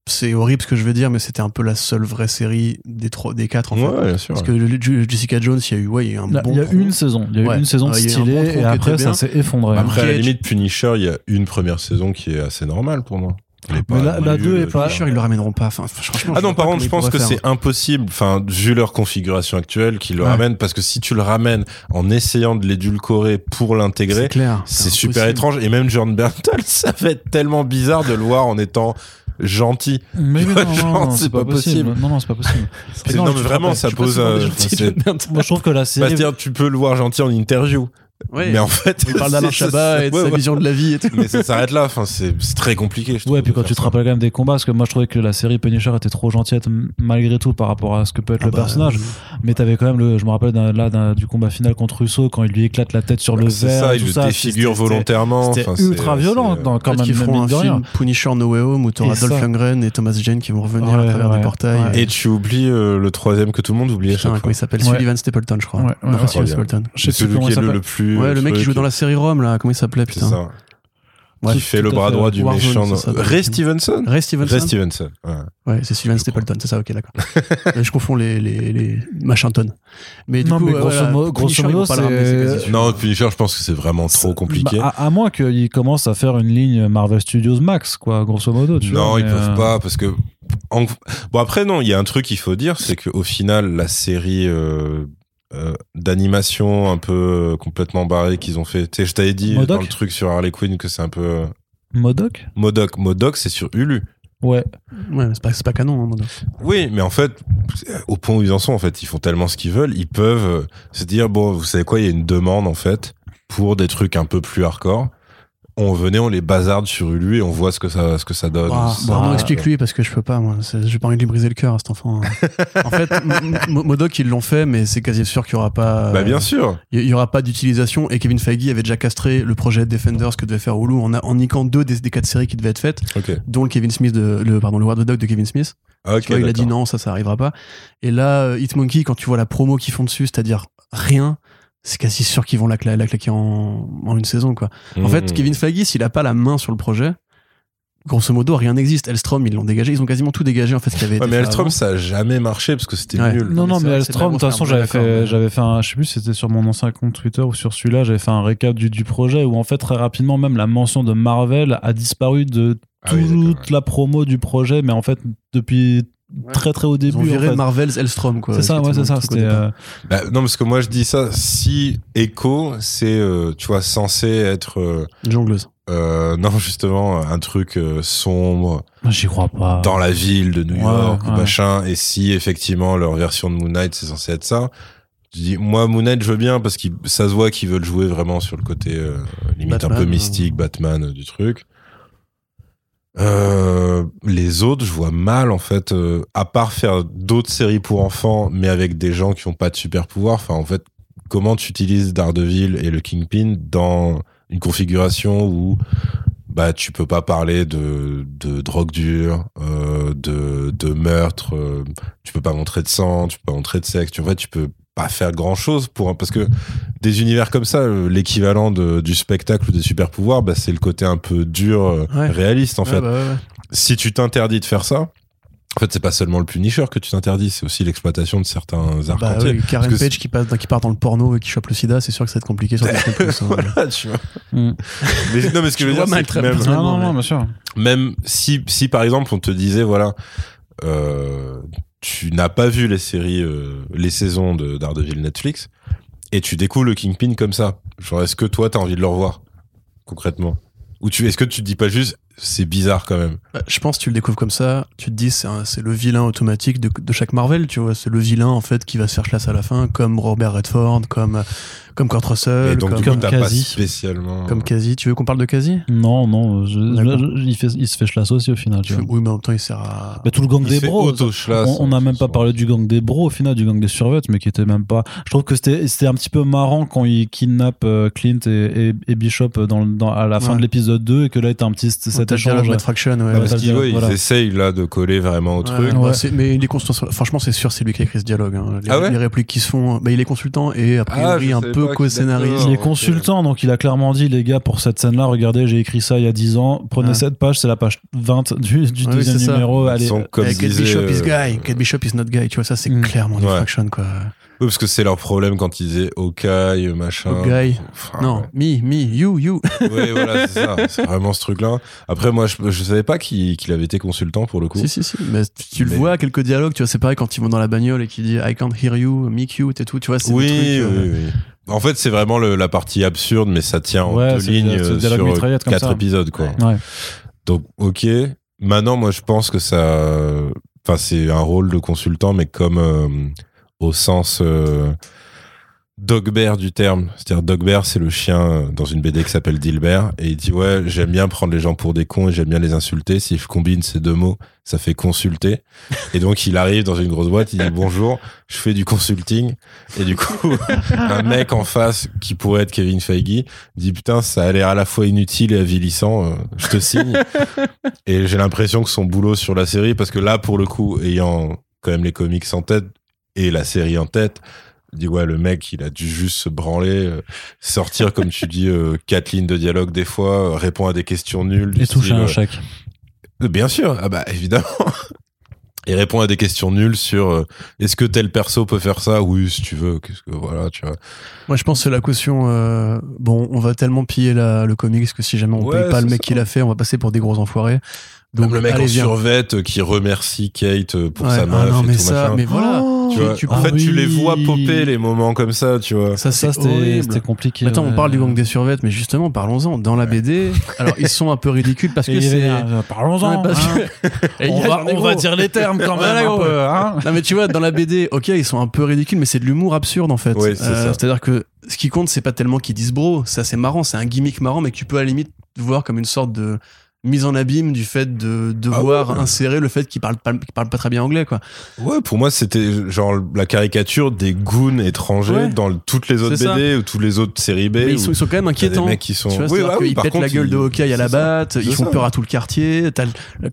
c'est horrible ce que je veux dire, mais c'était un peu la seule vraie série des trois, des quatre en fait. Ouais, bien sûr. Parce que Jessica Jones, il y a eu, ouais, il y a eu un Là, bon. Il y a tronc. une saison, il y a eu Ouais. une saison Ouais, il y a eu un bon stylée et après ça s'est effondré. Après, à la limite, Punisher, il y a une première saison qui est assez normale pour moi. Mais la- la nulle, deux est pas- Je suis sûr, ils le ramèneront pas. Enfin, franchement, Ah non, par contre, je pense que c'est impossible, enfin, vu leur configuration actuelle, qu'ils le Ouais. ramènent, parce que si tu le ramènes en essayant de l'édulcorer pour l'intégrer, C'est super étrange. Et même Jordan Berntal, ça va être tellement bizarre de le voir en étant gentil. Mais non, non, genre, non, c'est pas pas possible. possible. Non, non, c'est pas possible. Non, mais vraiment, ça pose. John Bernthal. Moi, je trouve que la Bah, série. c'est-à-dire, tu peux le voir gentil en interview. Ouais. Mais en fait. Il parle d'Alain Chabat et de ouais, sa ouais. vision de la vie et tout. Mais ça s'arrête là. Enfin, c'est très compliqué. je Ouais, puis de quand tu te ça. rappelles quand même des combats, parce que moi je trouvais que la série Punisher était trop gentillette malgré tout par rapport à ce que peut être Ah le bah, personnage. Mais t'avais quand même le, je me rappelle là du combat final contre Russo quand il lui éclate la tête sur le C'est verre. ça, et il tout le ça, défigure volontairement. C'était Enfin, ultra violent dans, quand même, même feront un film Punisher No Way Home où t'auras Et Dolph. Lundgren et Thomas Jane qui vont revenir à travers des portails. Et tu oublies euh, le troisième que tout le monde oublie à chaque fois. il s'appelle? Sullivan Stapleton, je crois. Plus Celui qui est le, s'appelle. Ouais, le mec qui joue dans la série Rome, là, comment il s'appelait, C'est putain ça. Bref, qui fait le bras droit du Warzone, méchant. ça, Ray. Stevenson Ray Stevenson Ray Stevenson. ouais. Ouais, c'est Je Stapleton, c'est ça, ok, d'accord. Euh, je confonds les, les, les Machinton. Mais du Non, coup, mais ouais, grosso voilà, mo- grosso modo, pas le ramener, c'est-. Non, Punisher, je pense que c'est vraiment trop compliqué. Bah, à, à moins qu'il commence à faire une ligne Marvel Studios Max, quoi, grosso modo. Tu non, vois, ils peuvent euh, pas parce que. en- Bon après non, il y a un truc qu'il faut dire, c'est qu'au final la série euh, euh, d'animation un peu euh, complètement barrée qu'ils ont fait. Tu sais, je t'avais dit Modoc dans le truc sur Harley Quinn que c'est un peu euh, Modoc? Modoc. Modoc, c'est sur Hulu. Ouais. Ouais, mais c'est pas, c'est pas canon, hein, Mondo. Oui, mais en fait, au point où ils en sont, en fait, ils font tellement ce qu'ils veulent, ils peuvent euh, se dire bon, vous savez quoi, il y a une demande en fait pour des trucs un peu plus hardcore. On venait, on les bazarde sur Hulu et on voit ce que ça, ce que ça donne. Ah, Ça- bah, non, explique-lui parce que je peux pas, moi. J'ai pas envie de lui briser le cœur à cet enfant. hein. en fait, Modoc, ils l'ont fait, mais c'est quasi sûr qu'il y aura pas. Bah euh, bien sûr. Il y aura pas d'utilisation et Kevin Feige avait déjà castré le projet Defenders que devait faire Hulu en, a- en niquant deux des, des quatre séries qui devaient être faites, dont le Kevin Smith de, le, pardon, le Word Dog de Kevin Smith. Ah, Tu vois, il a dit non, ça, ça arrivera pas. Et là, euh, Hitmonkey, quand tu vois la promo qu'ils font dessus, c'est-à-dire rien, c'est quasi sûr qu'ils vont la, cla- la claquer en, en une saison, quoi. En fait, Mhm. Kevin Feige, s'il a pas la main sur le projet, grosso modo, rien n'existe. Elstrom, ils l'ont dégagé. Ils ont quasiment tout dégagé, en fait, ce qui avait Ouais, été mais fait Elstrom, ça a jamais marché parce que c'était Ouais. nul. Non, non, mais Elstrom, de toute façon, j'avais fait, j'avais fait un, je sais plus si c'était sur mon ancien compte Twitter ou sur celui-là, j'avais fait un récap du, du projet où en fait, très rapidement, même la mention de Marvel a disparu de Ah oui, toute ouais. la promo du projet, mais en fait, depuis très très au Ils ont début. en fait. Marvel's Elstrom, quoi. C'est ça, ouais, c'est ça. euh, Bah, non, parce que moi je dis ça, si Echo, c'est, euh, tu vois, censé être, euh, Jongleuse. euh, non, justement, un truc euh, sombre J'y crois pas. dans la ville de New Ouais, York, ou ouais. machin, et si effectivement leur version de Moon Knight c'est censé être ça, je dis, moi Moon Knight je veux bien parce que ça se voit qu'ils veulent jouer vraiment sur le côté euh, limite un Batman, peu mystique, Batman euh, du truc. Euh, les autres, je vois mal en fait, euh, à part faire d'autres séries pour enfants, mais avec des gens qui ont pas de super pouvoir. Enfin, en fait, comment tu utilises Daredevil et le Kingpin dans une configuration où bah tu peux pas parler de, de drogue dure, euh, de, de meurtre, tu peux pas montrer de sang, tu peux pas montrer de sexe. Tu, en fait, tu peux pas faire grand chose pour un- parce que des univers comme ça, euh, l'équivalent de- du spectacle ou des super pouvoirs, bah, c'est le côté un peu dur, euh, Ouais. réaliste en Ouais, fait. bah ouais, ouais. Si tu t'interdis de faire ça, en fait, c'est pas seulement le Punisher que tu t'interdis, c'est aussi l'exploitation de certains arcs Bah oui, Karen Page qui, passe, qui part dans le porno et qui chope le sida, c'est sûr que ça va être compliqué sur Disney+. hein. Voilà, tu vois. Mm. Mais, non, mais ce que je veux dire, c'est que très même, bien. Non, Personnellement, non, mais- bien sûr. même si, si par exemple on te disait voilà euh, tu n'as pas vu les séries euh, les saisons de Daredevil Netflix et tu découvres le Kingpin comme ça. Genre est-ce que toi t'as envie de le revoir concrètement? Ou tu est-ce que tu te dis pas juste c'est bizarre quand même Bah, je pense que tu le découvres comme ça, tu te dis c'est le vilain automatique de, de chaque Marvel, tu vois, c'est le vilain en fait qui va se faire classe à la fin, comme Robert Redford, comme comme Kurt Russell, et donc comme, du coup comme Kazi. spécialement comme Kazi. Tu veux qu'on parle de Kazi Non, non, je- il, fait, il se fait chlasse aussi au final. Tu vois. Oui, mais en même temps il sert à. Mais tout le gang il des bros. On n'a hein, même pas parlé du gang des bros au final, du gang des survettes, mais qui était même pas. Je trouve que c'était c'était un petit peu marrant quand il kidnappe euh, Clint et, et, et Bishop dans, à la fin Ouais. de l'épisode 2 et que là, t'as un petit T'as Fraction, ouais, Bah, parce qu'ils ouais, voilà. ils essayent là de coller vraiment au Ouais, truc bah, Ouais. mais il est constant- franchement, c'est sûr, c'est lui qui a écrit ce dialogue. hein. Les, Ah ouais les répliques qui se font. Bah, il est consultant et a priori je un peu co-scénariste. Il est consultant, donc il a clairement dit, les gars, pour cette scène-là, regardez, j'ai écrit ça il y a 10 ans, prenez cette page, c'est la page 20 du, du Ouais, deuxième numéro. Allez, Eh, Bishop is euh, guy, Kate Bishop is not guy. Tu vois, ça c'est Mm. clairement du. Fraction quoi. Oui, parce que c'est leur problème quand ils disaient Hawkeye, machin. Enfin, Non, me, me, you, you. Ouais, voilà, c'est ça. C'est vraiment ce truc-là. Après, moi, je, je savais pas qu'il qu'il avait été consultant pour le coup. Si, si, si. Mais tu le Mais- vois, quelques dialogues, tu vois, c'est pareil quand ils vont dans la bagnole et qu'il dit I can't hear you, me cute et tout, tu vois, c'est Oui, des trucs. oui, euh, oui. En fait, c'est vraiment le- la partie absurde, mais ça tient en Ouais, deux c'est- lignes c'est euh, dialogue sur comme quatre ça. épisodes, quoi. Ouais. Donc, ok. Maintenant, moi, je pense que ça. Enfin, c'est un rôle de consultant, mais comme euh, au sens euh, dogbear du terme. C'est-à-dire, dogbear, c'est le chien euh, dans une BD qui s'appelle Dilbert. Et il dit Ouais, j'aime bien prendre les gens pour des cons et j'aime bien les insulter. Si je combine ces deux mots, ça fait consulter. Et donc, il arrive dans une grosse boîte, il dit Bonjour, je fais du consulting. Et du coup, un mec en face qui pourrait être Kevin Feige dit Putain, ça a l'air à la fois inutile et avilissant, euh, je te signe. Et j'ai l'impression que son boulot sur la série, parce que là, pour le coup, ayant quand même les comics en tête et la série en tête, dis ouais, le mec, il a dû juste se branler, euh, sortir, comme tu dis, euh, quatre lignes de dialogue des fois, euh, répondre à des questions nulles. Et toucher style, un euh, chèque. euh, Bien sûr, ah bah évidemment. Et répond à des questions nulles sur est-ce que tel perso peut faire ça? Oui, si tu veux. Qu'est-ce que voilà, tu vois. Moi, je pense que la caution. bon, on va tellement piller la- le comics que si jamais on Ouais, paye pas le mec ça. qui l'a fait, on va passer pour des gros enfoirés. Donc, Même le mec allez, en viens. survette euh, qui remercie Kate euh, pour Ouais, sa ah meuf non, et mais tout ça, machin. mais voilà. Oh Tu vois, tu- en ah fait, tu les vois popper les moments comme ça, tu vois. Ça, c'était compliqué. Attends, on parle du gang des survettes, mais justement, parlons-en. Dans la BD, alors ils sont un peu ridicules parce que c'est. euh, Parlons-en. Hein. que- on, va, on va dire les termes quand même. Un peu, hein. Non mais tu vois dans la BD ok ils sont un peu ridicules mais c'est de l'humour absurde en fait Oui, c'est ça. c'est à dire que ce qui compte c'est pas tellement qu'ils disent bro ça c'est marrant c'est un gimmick marrant mais que tu peux à la limite voir comme une sorte de mise en abîme du fait de devoir Ah ouais. insérer le fait qu'il parle pas, qu'il parle pas très bien anglais, quoi. Ouais, pour moi, c'était genre la caricature des goons étrangers Ouais. dans toutes les autres ça. BD ou toutes les autres séries B. Mais ils sont, ils sont quand même des inquiétants. mecs qui sont. Tu vois, Oui, c'est-à-dire oui, qu'ils par pètent la gueule de ils- Hawkeye à la batte, ils font ça. peur à tout le quartier.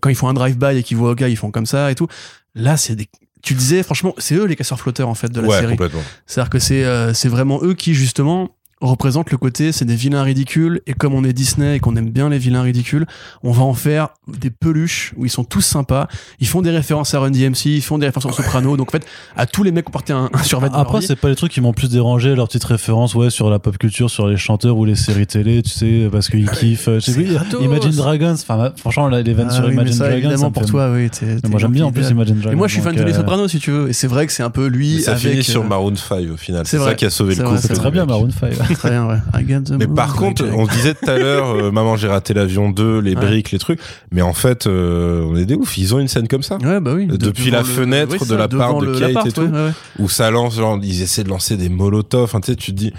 Quand ils font un drive-by et qu'ils voient Hawkeye, ils font comme ça et tout. Là, c'est des. Tu disais, franchement, c'est eux les casseurs flotteurs en fait de la ouais, série. C'est-à-dire que c'est euh, c'est vraiment eux qui justement représentent le côté c'est des vilains ridicules et comme on est Disney et qu'on aime bien les vilains ridicules on va en faire des peluches où ils sont tous sympas ils font des références à Run DMC ils font des références au Soprano donc en fait à tous les mecs qui porté un, un survêt leur Après, c'est pas les trucs qui m'ont plus dérangé, leurs petites références, ouais, sur la pop culture, sur les chanteurs ou les séries télé, tu sais, parce qu'ils kiffent. euh, je sais c'est plus. Imagine Dragons, enfin, franchement, là, les vannes Ah sur oui, Imagine ça, Dragons. évidemment ça me pour fait- toi oui t'es- Mais t'es moi, j'aime bien en plus. Imagine Dragons. et moi je suis fan de les euh, Sopranos si tu veux et c'est vrai que c'est un peu lui Mais ça avec finit sur euh, Maroon 5 au final. c'est ça qui a sauvé le coup. C'est très bien, Maroon 5. très bien ouais I got the Mais par contre, on disait tout à l'heure, euh, Maman, j'ai raté l'avion 2, les Ouais. briques, les trucs. Mais en fait, euh, on est des oufs. Ils ont une scène comme ça. Ouais, bah oui. Depuis la fenêtre oui, de la part de Kate et tout. ouais, ouais, ouais. Où ça lance, genre, ils essaient de lancer des molotovs. Enfin, tu sais, tu te dis,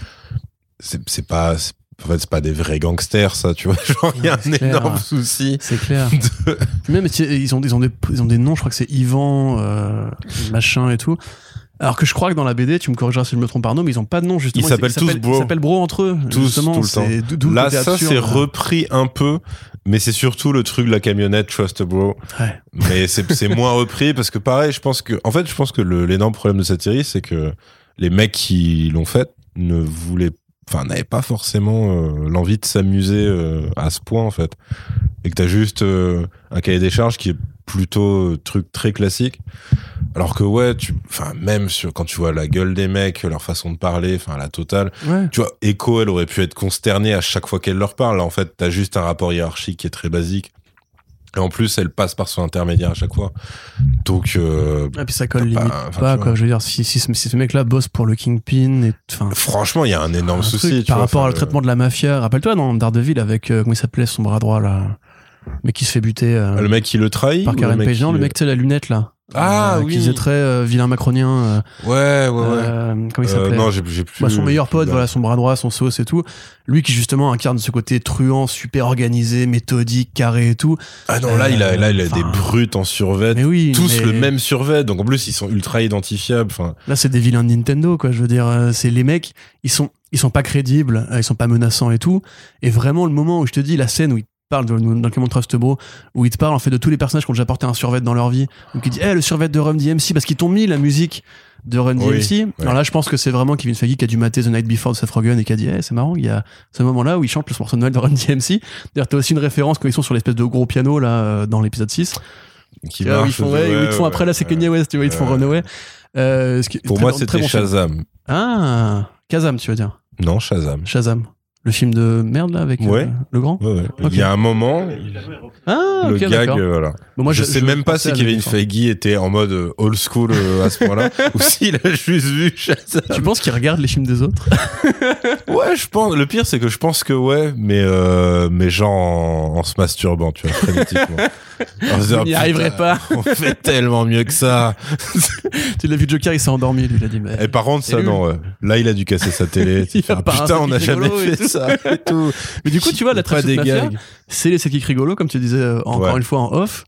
c'est pas, en fait, c'est pas des vrais gangsters, ça, tu vois. Genre, il y a un clair. énorme souci. C'est clair. de- Même ils ont, ils ont des ils ont des noms, je crois que c'est Yvan, euh, machin et tout. Alors que je crois que dans la BD, tu me corrigeras si je me trompe Arnaud, mais ils ont pas de nom justement. Ils s'appellent tous bro. Ils s'appellent bro entre eux. Tous, justement, tout le d'où- le Là, ça, c'est repris un peu, mais c'est surtout le truc de la camionnette Trust a Bro. Ouais. Mais c'est moins repris parce que pareil, je pense que, en fait, je pense que l'énorme problème de cette série, c'est que les mecs qui l'ont faite ne voulaient, enfin, n'avaient pas forcément euh, l'envie de s'amuser euh, à ce point, en fait. Et que t'as juste euh, un cahier des charges qui est plutôt euh, truc très classique. Alors que ouais, tu, enfin, même sur, quand tu vois la gueule des mecs, leur façon de parler, enfin, la totale, Ouais. tu vois, Echo, elle aurait pu être consternée à chaque fois qu'elle leur parle. Là, en fait, t'as juste un rapport hiérarchique qui est très basique. Et en plus, elle passe par son intermédiaire à chaque fois. Donc, euh, Et puis ça colle limite pas quoi. Je veux dire, si, si, ce- si ce mec-là bosse pour le Kingpin, et franchement, il y a un énorme un souci. truc tu par vois, rapport au traitement de la mafia. Rappelle-toi dans Daredevil avec euh, comment il s'appelait son bras droit là, mais qui se fait buter euh, le, mec qui le trahit. par Karen Page. Non, le mec tu sais la lunette là. Ah, Euh, oui. Qui faisait très euh, vilain macronien. euh, Ouais, ouais, ouais. euh, comment il s'appelait non, j'ai plus. Bah, son meilleur pote, voilà, son bras droit, son sauce et tout. Lui qui justement incarne ce côté truand, super organisé, méthodique, carré et tout. Ah non, là, il a, là, il a des brutes en survêt. Mais oui, Tous mais le même survêt. Donc, en plus, ils sont ultra identifiables. Enfin, Là, c'est des vilains de Nintendo, quoi. Je veux dire, c'est les mecs, ils sont, ils sont pas crédibles, ils sont pas menaçants et tout. Et vraiment, le moment où je te dis, la scène où il parle dans le Clément Trust Bro, où il te parle en fait de tous les personnages qui ont déjà porté un survêt dans leur vie. Donc il dit, eh, le survêt de Run DMC, parce qu'ils t'ont mis la musique de Run Oui, DMC. Alors là, je pense que c'est vraiment Kevin Feige qui a dû mater The Night Before de Seth Rogen et qui a dit, eh, c'est marrant, il y a ce moment-là où il chante le morceau de Noël de Run DMC. D'ailleurs, t'as aussi une référence quand ils sont sur l'espèce de gros piano, là, euh, dans l'épisode 6. qui Tu vois, où ils marche. font, ouais, où ils te font après, là, c'est Kanye West, tu vois, ils te font Ouais. Runaway. Euh, ce qui Pour moi, c'était bon. Shazam. Ah, Kazam, tu veux dire Non, Shazam. Shazam. Le film de merde, là, avec euh, le grand Ouais, ouais. Il y a un moment, Ah, le gag, euh, voilà. Bon, moi, je, sais même pas si Kevin. Feige était en mode euh, old school euh, à ce point-là, ou s'il a juste vu Shazam. Tu penses qu'il regarde les films des autres? Ouais, je pense. Le pire, c'est que je pense que ouais, mais mais genre en, en se masturbant, tu vois, frénétiquement. Il n'y arriverait pas. On fait tellement mieux que ça. Tu l'as vu Joker, il s'est endormi, lui, il a dit. Mais... Et par contre, ça, nul. non. ouais. Là, il a dû casser sa télé. Putain, on n'a jamais fait tout. Ça et tout. Mais du coup, tu vois, la gags. c'est les séquelles rigolos, comme tu disais euh, encore Ouais. une fois en off.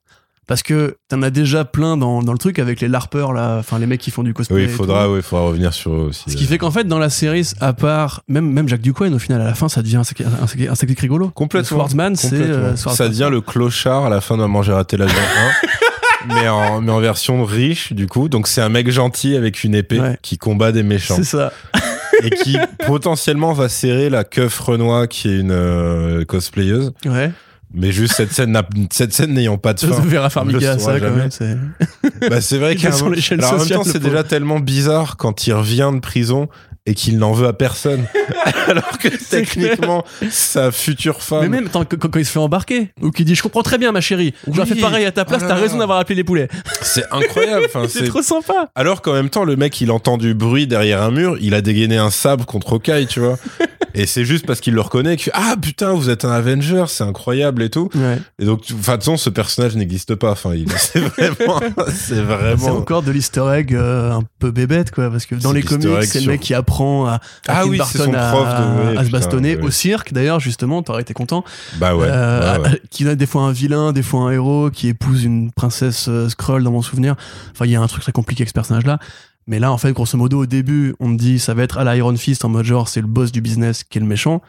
Parce que t'en as déjà plein dans, dans le truc avec les larpers, là, enfin les mecs qui font du cosplay. Oui, il faudra, oui, faudra revenir sur eux aussi. Ce qui fait qu'en fait, dans la série, à part, même, même Jacques Ducoin, au final, à la fin, ça devient un séquel rigolo. Complètement. Le Swordsman, c'est. Euh, ça devient le clochard à la fin de Maman j'ai raté l'avion 1. mais, en, mais en version riche, du coup. Donc, c'est un mec gentil avec une épée Ouais. qui combat des méchants. C'est ça. et qui potentiellement va serrer la keuf Renoir qui est une euh, cosplayeuse. Ouais. Mais juste cette scène, n'a- cette scène n'ayant pas de fin. Vera le Farmiga, saura ça, quand jamais. même. c'est- Bah, c'est vrai Il qu'à un moment- Alors, en même temps, le c'est pauvre. déjà tellement bizarre quand il revient de prison et qu'il n'en veut à personne. Alors que techniquement, sa future femme. Mais même quand, quand il se fait embarquer, ou qu'il dit Je comprends très bien, ma chérie, j'aurais Oui. fait pareil à ta place, Oh t'as raison d'avoir appelé les poulets. C'est incroyable. Enfin, C'est trop sympa. Alors qu'en même temps, le mec, il entend du bruit derrière un mur, il a dégainé un sabre contre Hawkeye, tu vois. Et c'est juste parce qu'il le reconnaît fait Ah putain, vous êtes un Avenger, c'est incroyable et tout. Ouais. Et donc, de toute façon, ce personnage n'existe pas. Enfin, c'est vraiment, c'est C'est vraiment. encore de l'easter egg euh, un peu bébête, quoi. Parce que dans les comics, c'est le sur- mec qui apprend à, à Ah oui, Barton à, de- ouais, à se putain, bastonner ouais. au cirque. D'ailleurs, justement, t'aurais été content. Bah ouais. Euh, ouais, ouais. Qui a des fois un vilain, des fois un héros, qui épouse une princesse euh, Skrull dans mon souvenir. Enfin, il y a un truc très compliqué avec ce personnage-là. Mais là, en fait, grosso modo, au début, on me dit ça va être à la Iron Fist en mode genre c'est le boss du business qui est le méchant.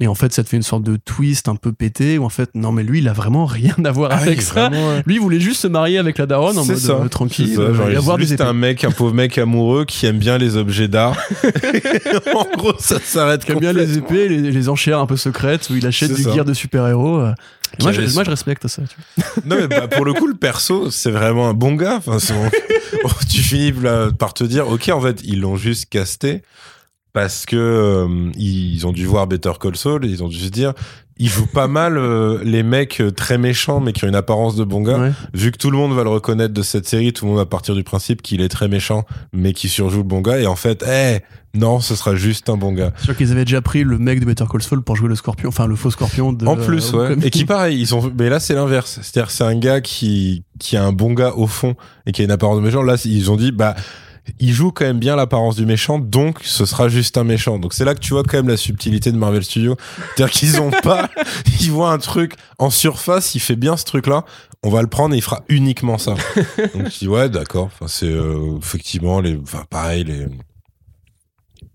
Et en fait, ça te fait une sorte de twist un peu pété où en fait, non, mais lui, il a vraiment rien à voir Ah, avec ça. vraiment, ouais. Lui, il voulait juste se marier avec la daronne en mode ça, euh, tranquille. c'est ça, euh, genre, avoir juste un mec, un pauvre mec amoureux qui aime bien les objets d'art. en gros, ça s'arrête qui aime bien les épées, les, les enchères un peu secrètes où il achète du ça. gear de super-héros. euh. Moi, je, avait- moi, je respecte ça. tu vois. Non, mais bah, pour le coup, le perso, c'est vraiment un bon gars. Enfin, oh, tu finis là, par te dire, ok, en fait, ils l'ont juste casté parce que euh, ils ont dû voir Better Call Saul et ils ont dû se dire, ils jouent pas mal euh, les mecs euh, très méchants mais qui ont une apparence de bon gars. Ouais. Vu que tout le monde va le reconnaître de cette série, tout le monde va partir du principe qu'il est très méchant mais qui surjoue le bon gars. Et en fait, eh, non, ce sera juste un bon gars. C'est sûr qu'ils avaient déjà pris le mec de Better Call Saul pour jouer le scorpion, enfin le faux scorpion de. En plus, euh, ouais. Et qui pareil, ils ont, mais là c'est l'inverse. C'est-à-dire c'est un gars qui qui a un bon gars au fond et qui a une apparence de méchant. Là, ils ont dit bah il joue quand même bien l'apparence du méchant, donc ce sera juste un méchant. Donc c'est là que tu vois quand même la subtilité de Marvel Studios. C'est-à-dire qu'ils ont pas, ils voient un truc en surface, il fait bien ce truc-là, on va le prendre et il fera uniquement ça. Donc tu dis ouais d'accord. Enfin c'est euh, effectivement les, enfin pareil les,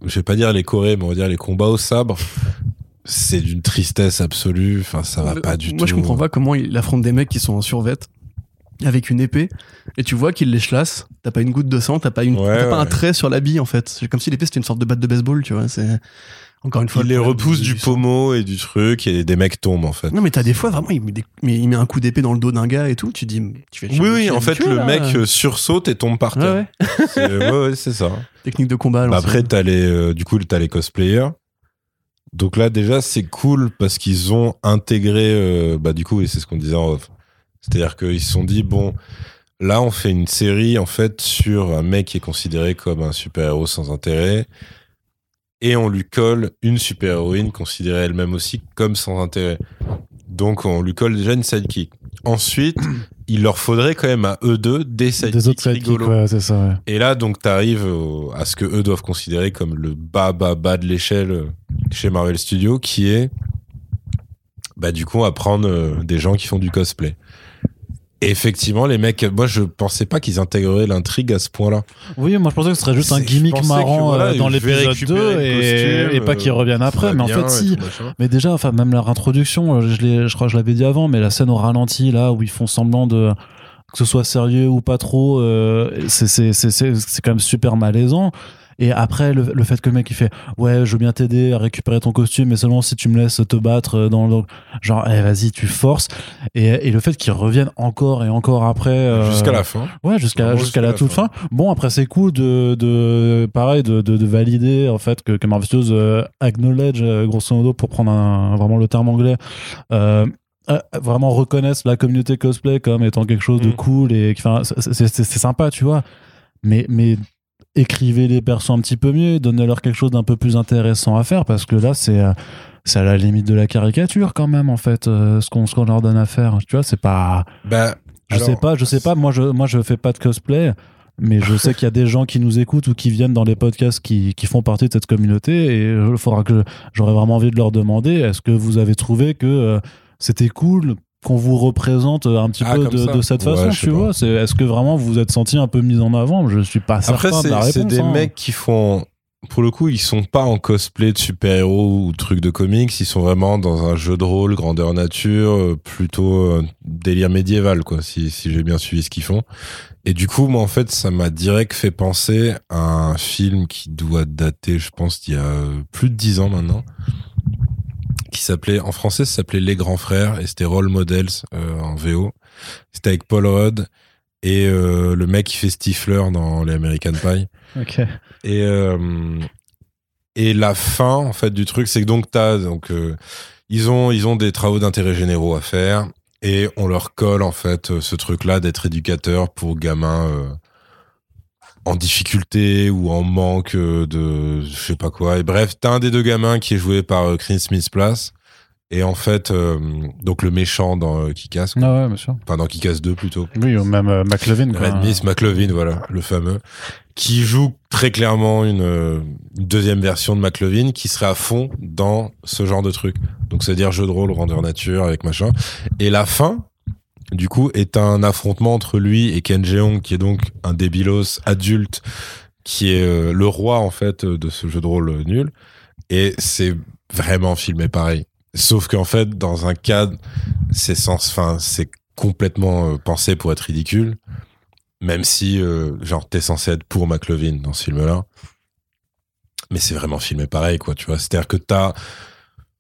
je vais pas dire les Corées, mais on va dire les combats au sabre. C'est d'une tristesse absolue. Enfin ça va Le- pas du tout. Moi, je comprends pas comment il affronte des mecs qui sont en survêt avec une épée et tu vois qu'il les chlasse. T'as pas une goutte de sang, t'as pas, une, Ouais, t'as pas un trait sur l'habit en fait. C'est comme si l'épée c'était une sorte de batte de baseball, tu vois. C'est encore une fois. Il le les repousse du pommeau et du truc et des mecs tombent en fait. Non, mais t'as des fois vraiment, il met, des- mais il met un coup d'épée dans le dos d'un gars et tout. Tu dis, tu fais. Oui, oui, en fait, le là. mec euh, sursaute et tombe par terre. ouais. C'est- ouais, c'est ça. Technique de combat. Bah, après, t'as les, euh, du coup, t'as les cosplayers. Donc là, déjà, c'est cool parce qu'ils ont intégré, euh, bah, du coup, et c'est ce qu'on disait en off. C'est-à-dire qu'ils se sont dit, bon, là, on fait une série, en fait, sur un mec qui est considéré comme un super-héros sans intérêt. Et on lui colle une super-héroïne considérée elle-même aussi comme sans intérêt. Donc, on lui colle déjà une sidekick. Ensuite, il leur faudrait quand même à eux deux des sidekicks Des autres sidekicks, rigolos. ouais, c'est ça, ouais. Et là, donc, t'arrives à ce que eux doivent considérer comme le bas, bas, bas de l'échelle chez Marvel Studios, qui est, bah, du coup, à prendre euh, des gens qui font du cosplay. Effectivement, les mecs, moi, je pensais pas qu'ils intégreraient l'intrigue à ce point-là. Oui, moi je pensais que ce serait juste un gimmick pensais que, marrant voilà, euh, dans l'épisode récupérer 2 le et, et pas qu'ils reviennent après. Mais en fait, si. Mais déjà, enfin, même leur introduction, euh, je, l'ai- je crois que je l'avais dit avant, mais la scène au ralenti, là, où ils font semblant de que ce soit sérieux ou pas trop, euh, c'est c'est- c'est- c'est- c'est quand même super malaisant. Et après, le, le fait que le mec il fait Ouais, je veux bien t'aider à récupérer ton costume, mais seulement si tu me laisses te battre euh, dans le. Genre, eh, vas-y, tu forces. Et, et le fait qu'ils reviennent encore et encore après. euh, Jusqu'à la fin. Ouais, jusqu'à jusqu'à la toute fin. Bon, après c'est cool de, de pareil de, de, de valider en fait que, que Marvel Studios euh, acknowledge grosso modo pour prendre un, vraiment le terme anglais. Euh, vraiment reconnaissent la communauté cosplay comme étant quelque chose de Mm. cool et enfin c'est sympa tu vois mais mais écrivez les persos un petit peu mieux donnez-leur quelque chose d'un peu plus intéressant à faire parce que là c'est euh, c'est à la limite de la caricature quand même en fait euh, ce qu'on qu'on leur donne à faire tu vois c'est pas Bah, je alors, sais pas, je sais pas. Moi, je, moi, je fais pas de cosplay, mais je sais qu'il y a des gens qui nous écoutent ou qui viennent dans les podcasts qui, qui font partie de cette communauté. Et il faudra que j'aurais vraiment envie de leur demander est-ce que vous avez trouvé que euh, c'était cool qu'on vous représente un petit Ah, peu de, cette Ouais, façon, je sais tu pas. vois Est-ce que vraiment vous vous êtes senti un peu mis en avant? Je suis pas Après, certain de la c'est des hein. mecs qui font. Pour le coup, ils sont pas en cosplay de super-héros ou trucs de comics. Ils sont vraiment dans un jeu de rôle, grandeur nature, euh, plutôt euh, délire médiéval, quoi, si, si j'ai bien suivi ce qu'ils font. Et du coup, moi, en fait, ça m'a direct fait penser à un film qui doit dater, je pense, d'il y a euh, plus de dix ans maintenant. Qui s'appelait, en français, ça s'appelait Les Grands Frères et c'était Role Models euh, en VO. C'était avec Paul Rudd et euh, le mec qui fait Stifler dans les American Pie. Ok. Et, euh, et la fin, en fait, du truc, c'est que donc t'as, donc, ils ont, ils ont des travaux d'intérêt généraux à faire et on leur colle, en fait, ce truc-là d'être éducateur pour gamins, en difficulté ou en manque euh, de je sais pas quoi. Et bref, t'as un des deux gamins qui est joué par euh, Chris Smith Place. Et en fait, euh, donc le méchant dans Kick-Ass, quoi. Ah ouais, bien sûr. enfin dans Kick-Ass 2 plutôt. Oui, ou même euh, McLevin. quoi. Red Miss McLovin, voilà, le fameux, qui joue très clairement une, une deuxième version de McLovin qui serait à fond dans ce genre de truc. Donc c'est-à-dire jeu de rôle, grandeur nature, avec machin. Et la fin, du coup, est un affrontement entre lui et Ken Jeong, qui est donc un débilos adulte, qui est euh, le roi en fait euh, de ce jeu de rôle euh, nul. Et c'est vraiment filmé pareil. Sauf qu'en fait, dans un cadre, c'est sens, enfin, c'est complètement pensé pour être ridicule. Même si, genre, t'es censé être pour McLovin dans ce film-là. Mais c'est vraiment filmé pareil, quoi, tu vois. C'est-à-dire que t'as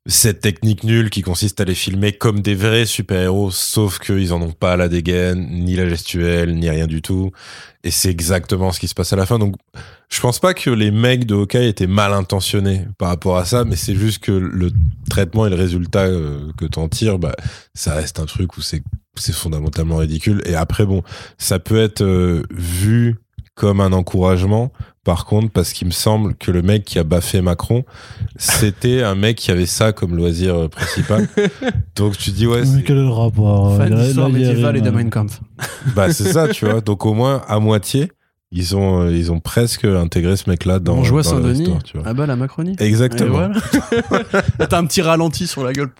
cette technique nulle qui consiste à les filmer comme des vrais super-héros, sauf qu'ils en ont pas la dégaine, ni la gestuelle, ni rien du tout. Et c'est exactement ce qui se passe à la fin. Donc, je pense pas que les mecs de Hawkeye étaient mal intentionnés par rapport à ça, mais c'est juste que le traitement et le résultat euh, que t'en tires, bah, ça reste un truc où c'est c'est fondamentalement ridicule. Et après, bon, ça peut être euh, vu comme un encouragement, par contre, parce qu'il me semble que le mec qui a baffé Macron, c'était un mec qui avait ça comme loisir euh, principal. Donc tu dis, ouais, Mais c'est- quel est le rapport Fan Là- d'histoire médiévale et de Mein Kampf. bah, c'est ça, tu vois. Donc au moins, à moitié, ils ont, euh, ils ont presque intégré ce mec-là dans, On joue à dans Saint-Denis. histoire, tu vois. Ah bah la Macronie. Exactement. Voilà. T'as un petit ralenti sur la gueule.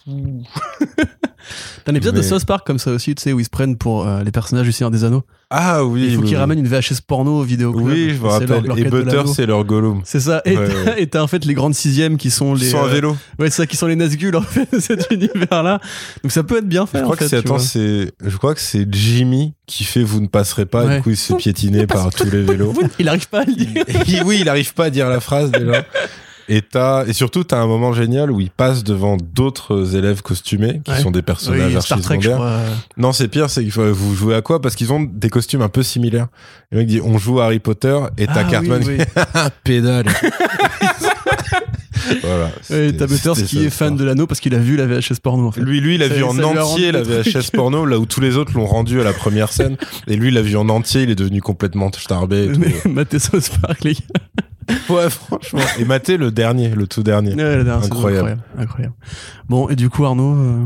T'as un épisode de South Park comme ça aussi, tu sais, où ils se prennent pour euh, les personnages du Seigneur des Anneaux. Ah oui. Il faut oui, qu'ils oui. ramènent une VHS porno au vidéo club. Oui, je me leur- rappelle. leur Et Butter, c'est leur Gollum. C'est ça. Et Ouais, t'as- ouais. et t'as en fait les grandes sixièmes qui sont les. Ils sont à euh, vélo. Ouais, c'est ça, qui sont les Nazgûl en fait de cet univers-là. Donc ça peut être bien fait. Je en crois que c'est, attends, c'est, je crois que c'est Jimmy qui fait vous ne passerez pas. Ouais. Du coup, il se fait piétiner par tous les vélos. Il arrive pas à le dire. Oui, il arrive pas à dire la phrase déjà. Et et surtout, t'as un moment génial où il passe devant d'autres élèves costumés qui Ouais. sont des personnages Oui, Star Trek, je archi-secondaires. crois. Non, c'est pire, c'est qu'il faut vous jouez à quoi? Parce qu'ils ont des costumes un peu similaires. Le mec dit on joue à Harry Potter et t'as Ah, Cartman oui, pédale. voilà. C'était- t'as Butters qui est fan de l'anneau parce qu'il a vu la VHS porno en fait. Lui, lui, il a Ça- vu en entier la. VHS porno, là où tous les autres l'ont rendu à la première scène. Et lui, il l'a vu en entier, il est devenu complètement starbé. et. Mais les gars. Ouais, franchement. Et Maté, le dernier, le tout dernier. Ouais, la dernière saison, Incroyable. incroyable. incroyable. Bon, et du coup, Arnaud, euh,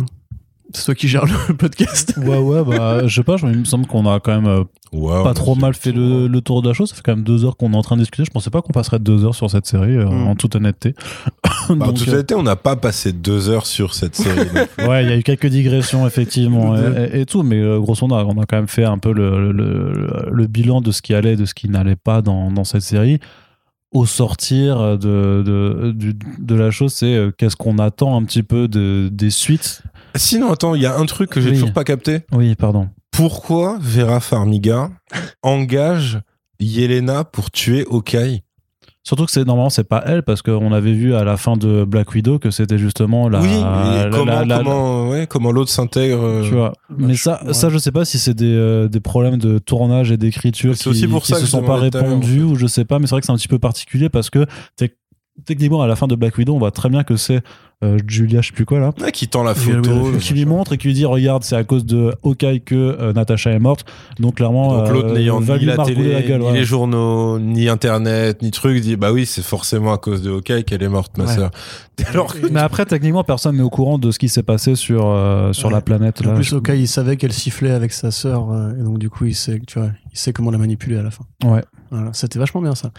c'est toi qui gères le podcast. Ouais, ouais, bah, je sais pas, je- il me semble qu'on a quand même euh, Wow, pas trop mal fait le, le tour de la chose. Ça fait quand même deux heures qu'on est en train de discuter. Je pensais pas qu'on passerait deux heures sur cette série, euh, Mm. en toute honnêteté. Bah, en toute euh, honnêteté, on n'a pas passé deux heures sur cette série. Ouais, il y a eu quelques digressions, effectivement, et, et- et tout, mais euh, grosso modo, on a quand même fait un peu le, le- le- le bilan de ce qui allait, de ce qui n'allait pas dans, dans cette série. Au sortir de, de, du- de la chose, c'est euh, qu'est-ce qu'on attend un petit peu de, des suites. Sinon, attends, il y a un truc que j'ai Oui. toujours pas capté. Oui, pardon. Pourquoi Vera Farmiga engage Yelena pour tuer Hawkeye Surtout que c'est normalement c'est pas elle parce qu'on avait vu à la fin de Black Widow que c'était justement la, Oui, la- comment, la- la- comment, ouais, comment l'autre s'intègre euh, tu vois. Mais ça, ouais. ça je sais pas si c'est des, euh, des problèmes de tournage et d'écriture qui, aussi pour qui ça se sont pas répondus ou je sais pas. Mais c'est vrai que c'est un petit peu particulier parce que tec- techniquement à la fin de Black Widow on voit très bien que c'est euh, Julia je sais plus quoi là ouais, qui tend la photo. qui lui montre et qui lui dit regarde c'est à cause de Hawkeye que euh, Natasha est morte donc clairement Donc l'autre euh, n'ayant ni la télé, la gueule, ni ouais. les journaux, ni internet, ni truc, dit bah oui, c'est forcément à cause de Hawkeye qu'elle est morte, ma Ouais. sœur. Alors que mais après techniquement personne n'est au courant de ce qui s'est passé sur euh, sur Ouais. la planète En là plus, Okai, il savait qu'elle sifflait avec sa sœur, euh, et donc du coup, il sait, tu vois, il sait comment la manipuler à la fin. Ouais. Voilà, c'était vachement bien ça.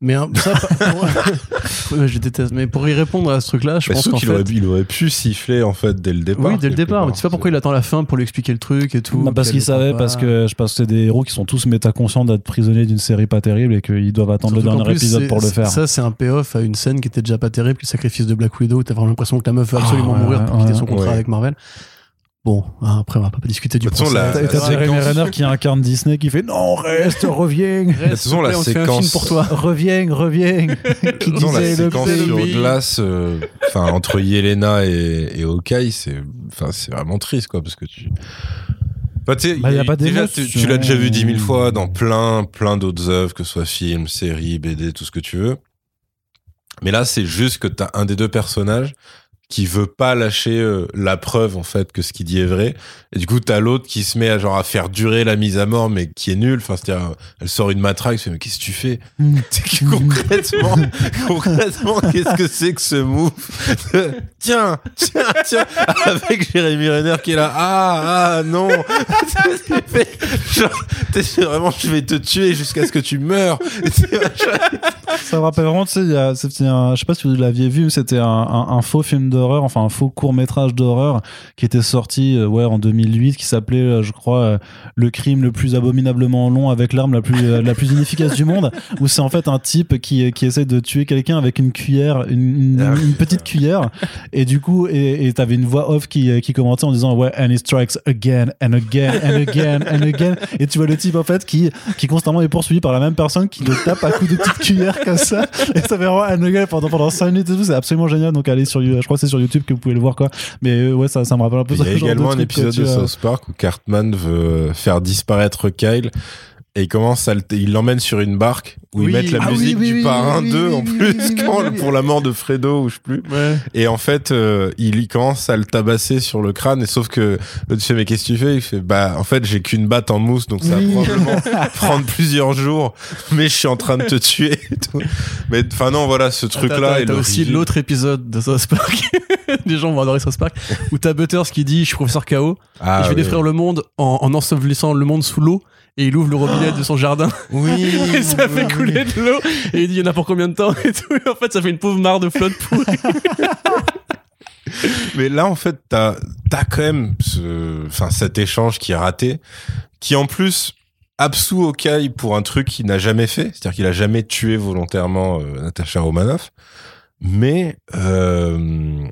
Mais hein, ça, pour- Ouais, je déteste. Mais pour y répondre à ce truc-là, je Bah, pense qu'en qu'il fait, aurait, il aurait pu siffler en fait dès le départ. oui, dès le départ. Mais tu sais pas pourquoi il attend la fin pour lui expliquer le truc et tout. Non, parce qu'il savait, parce que je pense que c'est des héros qui sont tous métaconscients d'être prisonniers d'une série pas terrible et qu'ils doivent attendre Surtout le dernier plus, épisode pour le faire. Ça, c'est un payoff à une scène qui était déjà pas terrible, le sacrifice de Black Widow, où t'as vraiment l'impression que la meuf veut absolument Ah, ouais, mourir pour ouais, quitter son contrat ouais. avec Marvel. Bon, hein, après, on va pas discuter du De toute façon, procès. la- T'as la séquence- Renner qui incarne Disney qui fait non reste reviens Reste, De toute façon, la plaît, on te fait un séquence- film pour toi. reviens reviens qui la disait le séquence sur glace, euh, enfin entre Yelena et, et Hawkeye, c'est, enfin c'est vraiment triste quoi, parce que tu. Sais, Bah, y a pas déjà, tu, tu l'as déjà vu dix mille fois dans plein, plein d'autres œuvres, que ce soit films, séries, BD, tout ce que tu veux. Mais là, c'est juste que t'as un des deux personnages qui veut pas lâcher euh, la preuve en fait que ce qu'il dit est vrai. Et du coup t'as l'autre qui se met à genre à faire durer la mise à mort mais qui est nulle. Enfin c'est à dire elle sort une matraque mais qu'est-ce que tu fais que concrètement concrètement qu'est-ce que c'est que ce move tiens tiens tiens avec Jérémy Renner qui est là. Ah ah non. Genre t'es vraiment je vais te tuer jusqu'à ce que tu meurs. Ça me rappelle vraiment, tu sais, il y a- c'était un, je sais pas si vous l'aviez vu, c'était un, un- un faux film d'horreur, enfin un faux court métrage d'horreur qui était sorti euh, ouais, en 2008, qui s'appelait, euh, je crois, euh, Le crime le plus abominablement long avec l'arme la plus, la plus inefficace du monde, où c'est en fait un type qui, qui essaie de tuer quelqu'un avec une cuillère, une, une- une petite cuillère, et du coup, et t'avais une voix off qui, qui commentait en disant ouais, and he strikes again and again and again and again, et tu vois le type en fait qui, qui constamment est poursuivi par la même personne qui le tape à coups de petites cuillères comme ça. Et ça fait vraiment un gueule pendant pendant 5 minutes et tout c'est absolument génial. Donc allez sur je crois que c'est sur YouTube que vous pouvez le voir quoi mais euh, ouais ça, ça me rappelle un peu Il y a également un quoi, épisode de. South Park où Cartman veut faire disparaître Kyle et il commence à le- il l'emmène sur une barque où Oui. ils mettent la Ah musique oui, du oui, parrain oui, 2 oui, en plus quand- pour la mort de Fredo ou je sais plus Ouais. et en fait euh, il commence à le tabasser sur le crâne et sauf que l'autre fait mais qu'est-ce que tu fais? Il fait bah en fait j'ai qu'une batte en mousse donc ça va probablement prendre plusieurs jours mais je suis en train de te tuer et tout. mais enfin non voilà ce truc là attends, et aussi l'autre épisode de South Park. Les gens vont adorer South Park. Où t'as Butters qui dit Je suis professeur KO. Ah, et je vais détruire le monde en, en ensevelissant le monde sous l'eau. Et il ouvre le robinet de son jardin. oui Et ça fait couler de l'eau. Et il dit Il y en a pour combien de temps et tout. Et en fait, ça fait une pauvre mare de flotte pourrie. Mais là, en fait, t'as as quand même ce, enfin, cet échange qui est raté, qui en plus absout Okai pour un truc qu'il n'a jamais fait, c'est-à-dire qu'il a jamais tué volontairement euh, Natasha Romanoff. Mais euh,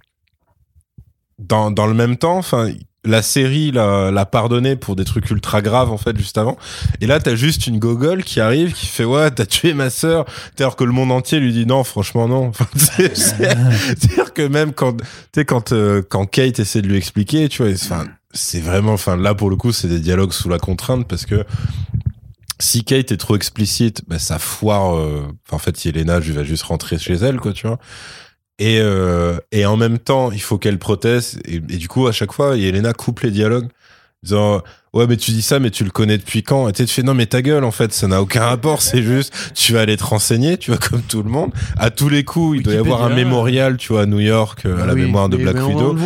dans, dans le même temps, enfin, la série l'a l'a pardonné pour des trucs ultra graves en fait juste avant. Et là, t'as juste une gogole qui arrive, qui fait ouais, t'as tué ma sœur, alors que le monde entier lui dit non, franchement non. Enfin, c'est- c'est- c'est-à-dire que même quand, tu quand, euh, quand Kate essaie de lui expliquer, tu vois, enfin, c'est vraiment, enfin, là, pour le coup, c'est des dialogues sous la contrainte parce que si Kate est trop explicite, bah, ça foire, euh, en fait, Yelena, je vais juste rentrer chez elle, quoi, tu vois. Et, euh, et en même temps, il faut qu'elle proteste. Et, du coup, à chaque fois, Yelena coupe les dialogues. Disant, ouais, mais tu dis ça, mais tu le connais depuis quand? Et tu fais, non, mais ta gueule, en fait, ça n'a aucun rapport. C'est juste, tu vas aller te renseigner, tu vois, comme tout le monde. À tous les coups, il doit y avoir un Wikipédia. mémorial, tu vois, à New York, euh, à la Oui, mémoire de Black Widow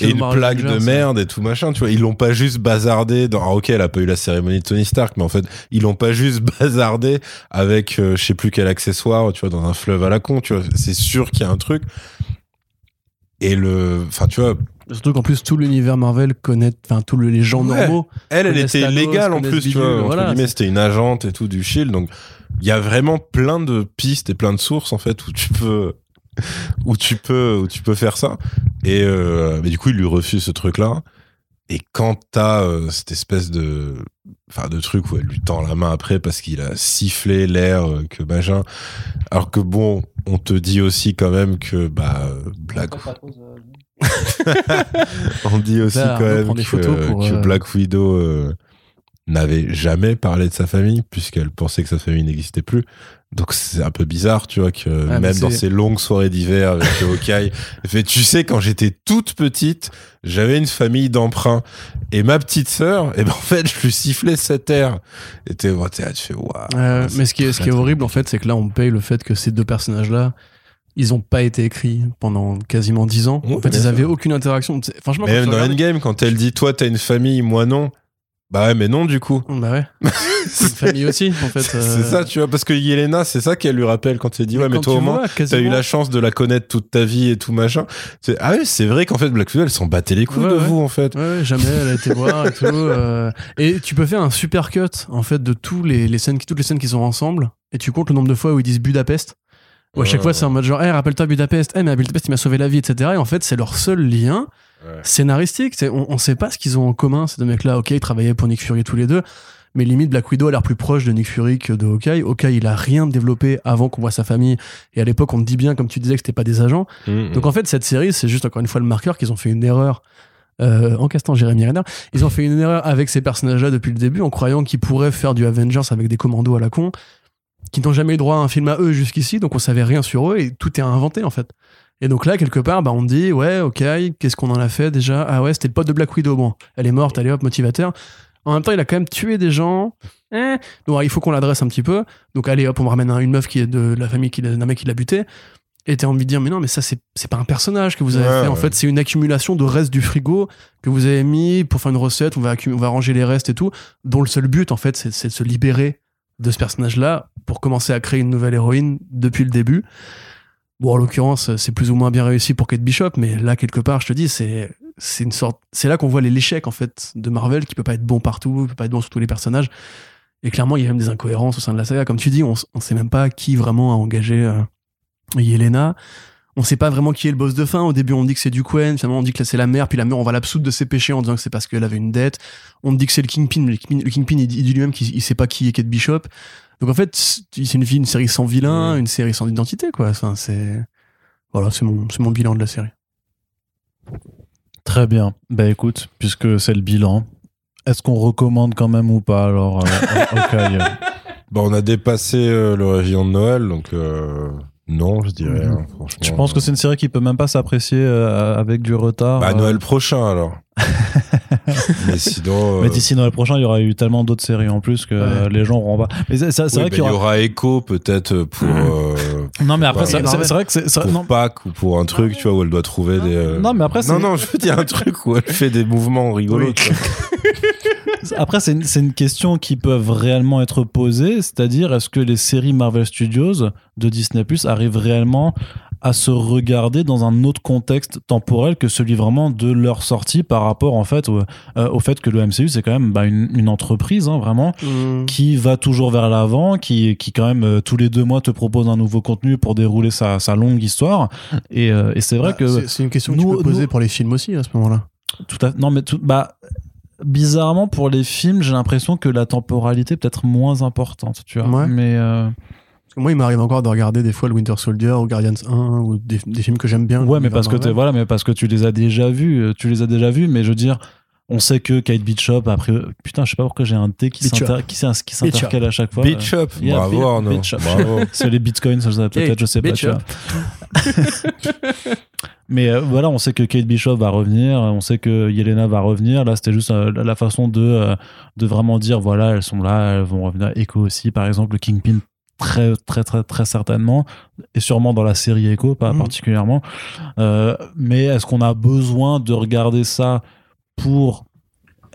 et une plaque de merde et tout machin tu vois ils l'ont pas juste bazardé dans ah, ok elle a pas eu la cérémonie de Tony Stark mais en fait ils l'ont pas juste bazardé avec euh, je sais plus quel accessoire tu vois dans un fleuve à la con tu vois c'est sûr qu'il y a un truc et le enfin tu vois Surtout qu'en plus, tout l'univers Marvel connaît, enfin, tous le- les gens Ouais. normaux. elle elle était Thanos, légale en plus tu vois Bidule, voilà, c'était une agente et tout du Shield donc il y a vraiment plein de pistes et plein de sources en fait où tu peux où tu peux où tu peux faire ça et euh, mais du coup il lui refuse ce truc là et quand t'as euh, cette espèce de enfin de truc où elle lui tend la main après parce qu'il a sifflé l'air euh, que machin alors que bon on te dit aussi quand même que bah Black on dit aussi Là, quand même que, photos pour, que euh, Black Widow euh, n'avait jamais parlé de sa famille puisqu'elle pensait que sa famille n'existait plus. Donc c'est un peu bizarre, tu vois, que mais même dans ces longues soirées d'hiver avec Hawkeye, fait, tu sais, quand j'étais toute petite, j'avais une famille d'emprunt et ma petite sœur, et ben en fait, je lui sifflais cet air. Et t'es, là, tu fais, waouh. Mais ce qui est, ce qui est horrible, en fait, c'est que là, on paye le fait que ces deux personnages-là, ils ont pas été écrits pendant quasiment dix ans. Ouais, en fait, ils sûr. avaient aucune interaction. Franchement, Mais même dans regardes- Endgame, quand elle dit, toi, t'as une famille, moi non. Bah ouais, mais non, du coup. Bah ouais. c'est une famille aussi, en fait. C'est euh, ça, tu vois, parce que Yelena, c'est ça qu'elle lui rappelle quand elle dit, ouais, mais toi au moins, T'as eu la chance de la connaître toute ta vie et tout machin. Ah oui, c'est vrai qu'en fait Black Widow, elle s'en battait les couilles Ouais, de ouais. vous en fait. Ouais, ouais, jamais elle a été voir et tout. euh, Et tu peux faire un super cut en fait de tous les, les scènes, toutes les scènes qui sont ensemble et tu comptes le nombre de fois où ils disent Budapest. Où à chaque fois c'est en mode genre, hey, rappelle-toi Budapest, hey, mais à Budapest il m'a sauvé la vie, etc. Et en fait c'est leur seul lien scénaristique. On, on sait pas ce qu'ils ont en commun ces deux mecs-là. Ok, ils travaillaient pour Nick Fury tous les deux. Mais limite, Black Widow a l'air plus proche de Nick Fury que de Hawkeye. Hawkeye, il a rien développé avant qu'on voit sa famille. Et à l'époque, on te dit bien, comme tu disais, que c'était pas des agents. Mm, Donc en fait, cette série, c'est juste encore une fois le marqueur qu'ils ont fait une erreur euh, en castant Jérémy Renner. Ils ont fait une erreur avec ces personnages-là depuis le début en croyant qu'ils pourraient faire du Avengers avec des commandos à la con, qui n'ont jamais eu droit à un film à eux jusqu'ici, donc on savait rien sur eux et tout est inventé en fait. Et donc là, quelque part, bah, on dit, ouais, ok, qu'est-ce qu'on en a fait déjà? Ah ouais, c'était le pote de Black Widow. Bon, elle est morte, allez hop, motivateur. En même temps, il a quand même tué des gens. Eh. Donc il faut qu'on l'adresse un petit peu. Donc allez hop, on me ramène un- une meuf qui est de la famille d'un mec qui l'a buté. Et t'as envie de dire, mais non, mais ça, c'est c'est pas un personnage que vous avez Ouais, fait. En ouais. fait, c'est une accumulation de restes du frigo que vous avez mis pour faire une recette. On va, on va ranger les restes et tout. Dont le seul but, en fait, c'est de se libérer de ce personnage-là pour commencer à créer une nouvelle héroïne depuis le début. Bon, en l'occurrence, c'est plus ou moins bien réussi pour Kate Bishop, mais là, quelque part, je te dis, c'est une sorte. C'est là qu'on voit l'échec, en fait, de Marvel, qui peut pas être bon partout, peut pas être bon sur tous les personnages. Et clairement, il y a même des incohérences au sein de la saga. Comme tu dis, on, on sait même pas qui vraiment a engagé euh, Yelena. On sait pas vraiment qui est le boss de fin. Au début, on dit que c'est du Quen. Finalement, on dit que c'est la mère. Puis la mère, on va l'absoudre de ses péchés en disant que c'est parce qu'elle avait une dette. On dit que c'est le Kingpin. mais Le Kingpin, le Kingpin, il dit il dit lui-même qu'il il sait pas qui est Kate Bishop. Donc en fait, c'est une, série sans vilain, une série sans identité, quoi. Enfin, c'est. Voilà, c'est mon, c'est mon bilan de la série. Très bien. Bah écoute, puisque c'est le bilan, est-ce qu'on recommande quand même ou pas alors euh, ok, euh, Bon, on a dépassé euh, le réveillon de Noël, donc euh, non, je dirais. Mhm. hein, franchement. Tu penses que c'est une série qui peut même pas s'apprécier euh, avec du retard Bah, euh, Noël prochain alors. Mais sinon. euh, Mais d'ici Noël prochain, il y aura eu tellement d'autres séries en plus que les gens auront pas. Mais c'est c'est oui, vrai bah, qu'il y il y aura. aura Echo peut-être pour, euh, Non, mais après, c'est c'est- c'est vrai que c'est. ça- pour non, Pâques ou pour un truc, tu vois, où elle doit trouver des. euh, Non, mais après, c'est- Non, non, je veux dire un truc où elle fait des mouvements rigolos. Oui. Après, c'est une, c'est une question qui peuvent réellement être posées, c'est-à-dire est-ce que les séries Marvel Studios de Disney Plus arrivent réellement à se regarder dans un autre contexte temporel que celui vraiment de leur sortie par rapport en fait au, euh, au fait que le MCU c'est quand même bah, une, une entreprise hein, vraiment qui va toujours vers l'avant, qui, qui quand même euh, tous les deux mois te propose un nouveau contenu pour dérouler sa, sa longue histoire. Et, euh, et c'est vrai Bah, que c'est- une question que nous- tu peux poser nous- pour les films aussi à ce moment-là. tout à non mais tout bah bizarrement pour les films j'ai l'impression que la temporalité est peut-être moins importante tu vois Ouais. mais euh, Parce que moi, il m'arrive encore de regarder des fois le Winter Soldier ou Guardians 1 ou des, des films que j'aime bien. ouais mais parce que voilà mais parce que tu les as déjà vus euh, tu les as déjà vus mais je veux dire on sait que Kate Bishop après putain je sais pas pourquoi j'ai un T qui Bishop. s'inter- qui s'in- qui s'intercale à chaque fois Bitch up, Yeah, bravo Arnaud. Bravo. c'est les bitcoins ça, ça, peut-être je sais pas Bitch tu vois. mais euh, voilà on sait que Kate Bishop va revenir on sait que Yelena va revenir. Là c'était juste euh, la façon de euh, de vraiment dire voilà elles sont là elles vont revenir. Echo aussi par exemple le Kingpin très très très très certainement et sûrement dans la série Echo pas Mhm. particulièrement. Mais est-ce qu'on a besoin de regarder ça pour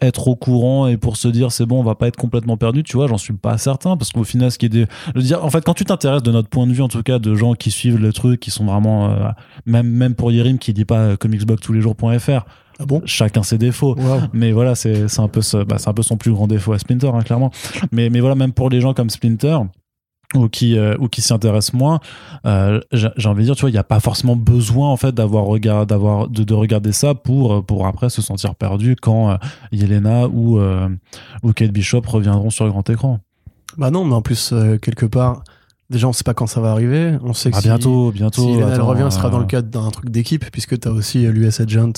être au courant et pour se dire c'est bon on va pas être complètement perdu tu vois j'en suis pas certain parce qu'au final ce qui est des je veux dire en fait quand tu t'intéresses de notre point de vue en tout cas de gens qui suivent le truc qui sont vraiment euh, même même pour Yerim qui dit pas euh, comicsbox tous les jours.fr Ah bon? chacun ses défauts. Mais voilà c'est c'est un peu ce- bah, c'est un peu son plus grand défaut à Splinter hein, clairement. Mais mais voilà même pour les gens comme Splinter ou qui euh, ou qui s'y intéressent moins euh, j'ai envie de dire tu vois il n'y a pas forcément besoin en fait d'avoir regard d'avoir de, de regarder ça pour euh, pour après se sentir perdu quand euh, Yelena ou ou Kate Bishop reviendront sur le grand écran Bah non, mais en plus, quelque part, déjà, on sait pas quand ça va arriver. On sait que ah, si- bientôt bientôt Si Elena elle attends, revient, ce sera dans le cadre d'un truc d'équipe, puisque tu as aussi l'US Agent,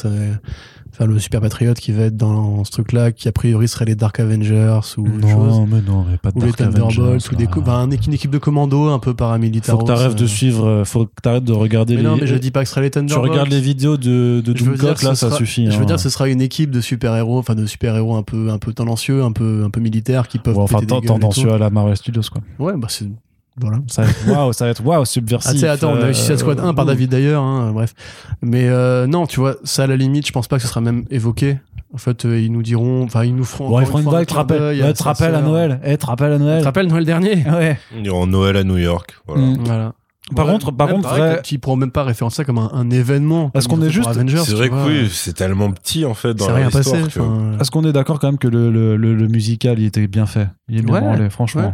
enfin le Super Patriot qui va être dans ce truc-là, qui a priori serait les Dark Avengers ou autre chose. non mais non mais pas de Ou les Dark Thunderbolts, Avengers, ou des là. bah, un- une équipe de commando un peu paramilitaire. faut que t'arrêtes de suivre euh, faut que t'arrêtes de regarder Mais les non, mais je dis pas que ce sera les tu Thunderbolts. regardes les vidéos de, de Doomcock là ça sera- suffit Je veux hein. dire, ce sera une équipe de super-héros, enfin de super-héros un peu, un peu tendancieux, un peu, un peu militaires qui peuvent. Ouais, enfin tendancieux à la Marvel Studios quoi. Ouais, bah c'est. Voilà. ça va être waouh ça va être waouh subversif Ah, attends, on a eu Suicide Squad 1 par euh, David d'ailleurs, hein, bref. Mais euh, non, tu vois, ça à la limite, je pense pas que ce sera même évoqué. En fait, euh, ils nous diront, enfin, ils nous feront. Bon, ils feront une blague, te ouais, à. Noël, eh, te rappelles à Noël. te rappelles Noël dernier Ouais. Ils iront Noël à New York. Voilà. Mm. Voilà. Par Ouais, contre, par contre, vrai- Ils pourront même pas référencer ça comme un, un événement. Parce qu'on est juste- Avengers, C'est vrai que oui, c'est tellement petit en fait dans rien passé. Est-ce qu'on est d'accord quand même que le, le, le, le musical il était bien fait? Il est bien Ouais, branlé, franchement. ouais.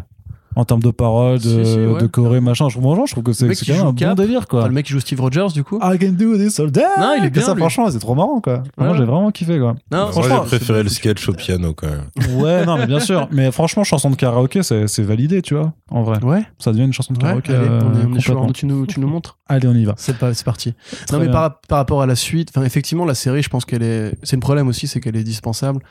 En termes de paroles, de, Si, si, ouais. de choré, machin, je, je trouve que c'est quand même un bon délire quoi. enfin, le mec qui joue Steve Rogers, du coup. I can do this all day. Non, il est Et bien, Ça, lui. franchement, c'est trop marrant quoi. Moi, Ouais. j'ai vraiment kiffé quoi. non, Moi franchement, j'ai préféré le sketch au piano quand même. Ouais, non, mais bien sûr. Mais franchement, chanson de karaoké, c'est c'est validé, tu vois, en vrai. Ouais, Ça devient une chanson de ouais, karaoké. allez, euh, on est, on est chaud. complètement. Tu nous, tu nous montres Allez, on y va. C'est pas, c'est parti. Très non, mais par, par rapport à la suite, enfin, effectivement, la série, je pense qu'elle est. C'est le problème aussi, c'est qu'elle est dispensable.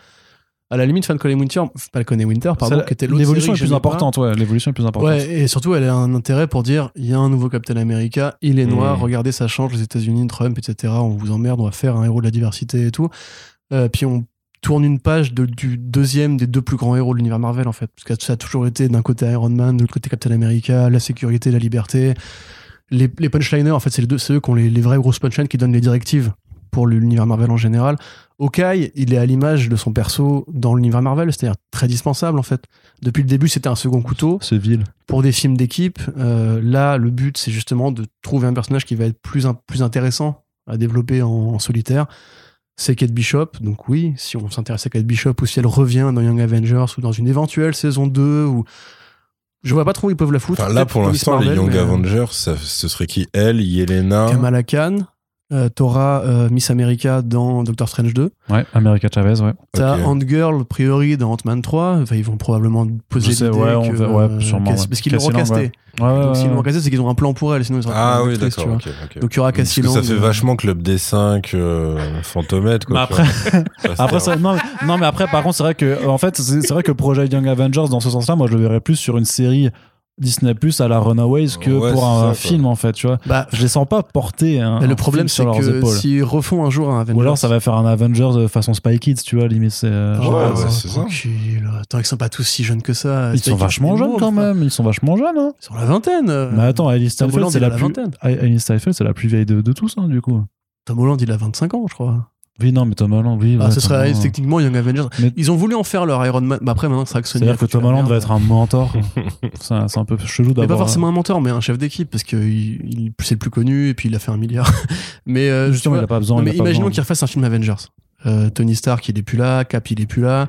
À la limite, Falcon et Winter, Falcon et Winter, pardon, qui était l'autre L'évolution est plus pas. importante, ouais. L'évolution est plus importante. Ouais, et surtout, elle a un intérêt pour dire il y a un nouveau Captain America, il est noir, Mm. regardez, ça change, les États-Unis, Trump, etc. On vous emmerde, on va faire un héros de la diversité et tout. Euh, puis on tourne une page de- du deuxième des deux plus grands héros de l'univers Marvel, en fait. Parce que ça a toujours été d'un côté Iron Man, de l'autre côté Captain America, la sécurité, la liberté. Les, les punchliners, en fait, c'est eux qui ont les, les vraies grosses punchlines qui donnent les directives pour l'univers Marvel en général. Hawkeye, il est à l'image de son perso dans l'univers Marvel, c'est-à-dire très dispensable en fait. Depuis le début, c'était un second couteau C'est vil. pour des films d'équipe. euh, là, le but, c'est justement de trouver un personnage qui va être plus, in- plus intéressant à développer en, en solitaire. C'est Kate Bishop. Donc oui, si on s'intéresse à Kate Bishop ou si elle revient dans Young Avengers ou dans une éventuelle saison 2 ou... Je vois pas trop où ils peuvent la foutre. Enfin, là, pour l'instant, les Young mais, euh, Avengers, ça- ce serait qui? Elle, Yelena? Kamala Khan, euh, t'auras euh, Miss America dans Doctor Strange 2. Ouais, America Chavez, ouais. T'as Ok. Ant-Girl, a priori, dans Ant-Man 3. Enfin, ils vont probablement poser sais, l'idée ouais, on que, va- ouais, euh, sûrement, ouais. Parce qu'ils l'ont recasté. ouais. Ouais, ouais, Donc, s'ils l'ont recasté, c'est qu'ils ont un plan pour elle. Sinon, ils Ah pas oui, d'accord. tu vois. ok, ok. Donc, il y aura que ça fait vachement Club D5, euh, Fantomètre, quoi. Mais Après, ça- non, mais- non, mais après, par contre, c'est vrai que, en fait, c'est vrai que projet Young Avengers, dans ce sens-là, moi, je le verrais plus sur une série Disney Plus à la Runaways que Ouais, pour un, ça, quoi. film, en fait, tu vois. Bah, Je les sens pas porter un, mais un le problème, c'est que épaules. s'ils refont un jour un Avengers. Ou alors, ça va faire un Avengers de façon Spy Kids, tu vois, limite, c'est. euh, genre, Ouais, euh, ouais, c'est ça. tranquille. Attends, ils sont pas tous si jeunes que ça. Ils sont vachement jeunes quand même, ils sont vachement jeunes, hein. Ils sont la vingtaine. euh. Mais attends, Alice Tom Steinfeld, Holland, c'est il la plus. vingtaine. Alice Steinfeld, c'est la plus vieille de, de tous, hein, du coup. Tom Holland, il a 25 ans, je crois. Oui, non, mais Tom Holland, oui. Ah, ouais, ce Tom serait Holland. techniquement Young Avengers. Mais- Ils ont voulu en faire leur Iron Man. Bah, après, maintenant, c'est vrai que Sony. C'est-à-dire a que Tom la Holland va être un mentor. c'est un peu chelou Mais d'avoir. pas forcément un mentor, mais un chef d'équipe, parce que il, il- c'est le plus connu, et puis il a fait un milliard. mais euh, Justement, il a pas besoin. non, mais imaginons qu'il refasse un film Avengers. Euh, Tony Stark, il est plus là, Cap, il est plus là.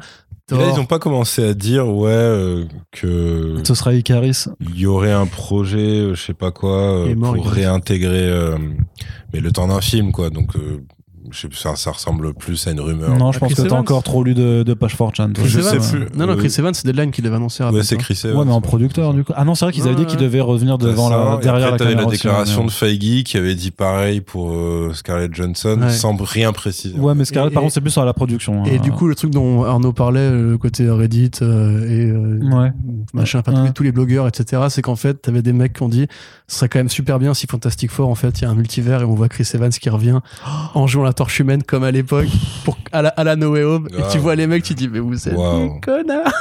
Et là, ils ont pas commencé à dire, ouais, euh, que Ce sera Icaris. il y aurait un projet, euh, je sais pas quoi, euh, mort, pour Icarus. réintégrer, euh, mais le temps d'un film, quoi. Donc, euh, je sais, ça, ça ressemble plus à une rumeur. Non, je Ah, pense Chris que t'as encore trop lu de, de page 4chan. toi. Chris je Evans. sais plus. Non, non, Euh, Chris Evans, c'est Deadline qui l'avait annoncé. Ouais, c'est Chris Evans. Ouais, mais en producteur, du coup. Ah non, c'est vrai qu'ils avaient dit qu'ils devaient revenir devant la, et derrière après, la t'avais caméra. la déclaration de Feige qui avait dit pareil pour euh, Scarlett Johansson Ouais. sans rien préciser. Ouais, mais Scarlett, Et- par contre, c'est plus sur la production. Et hein. du coup, le truc dont Arnaud parlait, le côté Reddit euh, et euh, Ouais. machin, enfin, tous, Ouais. les, tous les blogueurs, etc., c'est qu'en fait, t'avais des mecs qui ont dit ce serait quand même super bien si Fantastic Four, en fait, il y a un multivers et on voit Chris Evans qui revient en jouant la torche humaine comme à l'époque, pour à la, à la No Way Home. Et Ah. tu vois les mecs, tu dis, mais vous êtes Waouh. des connards.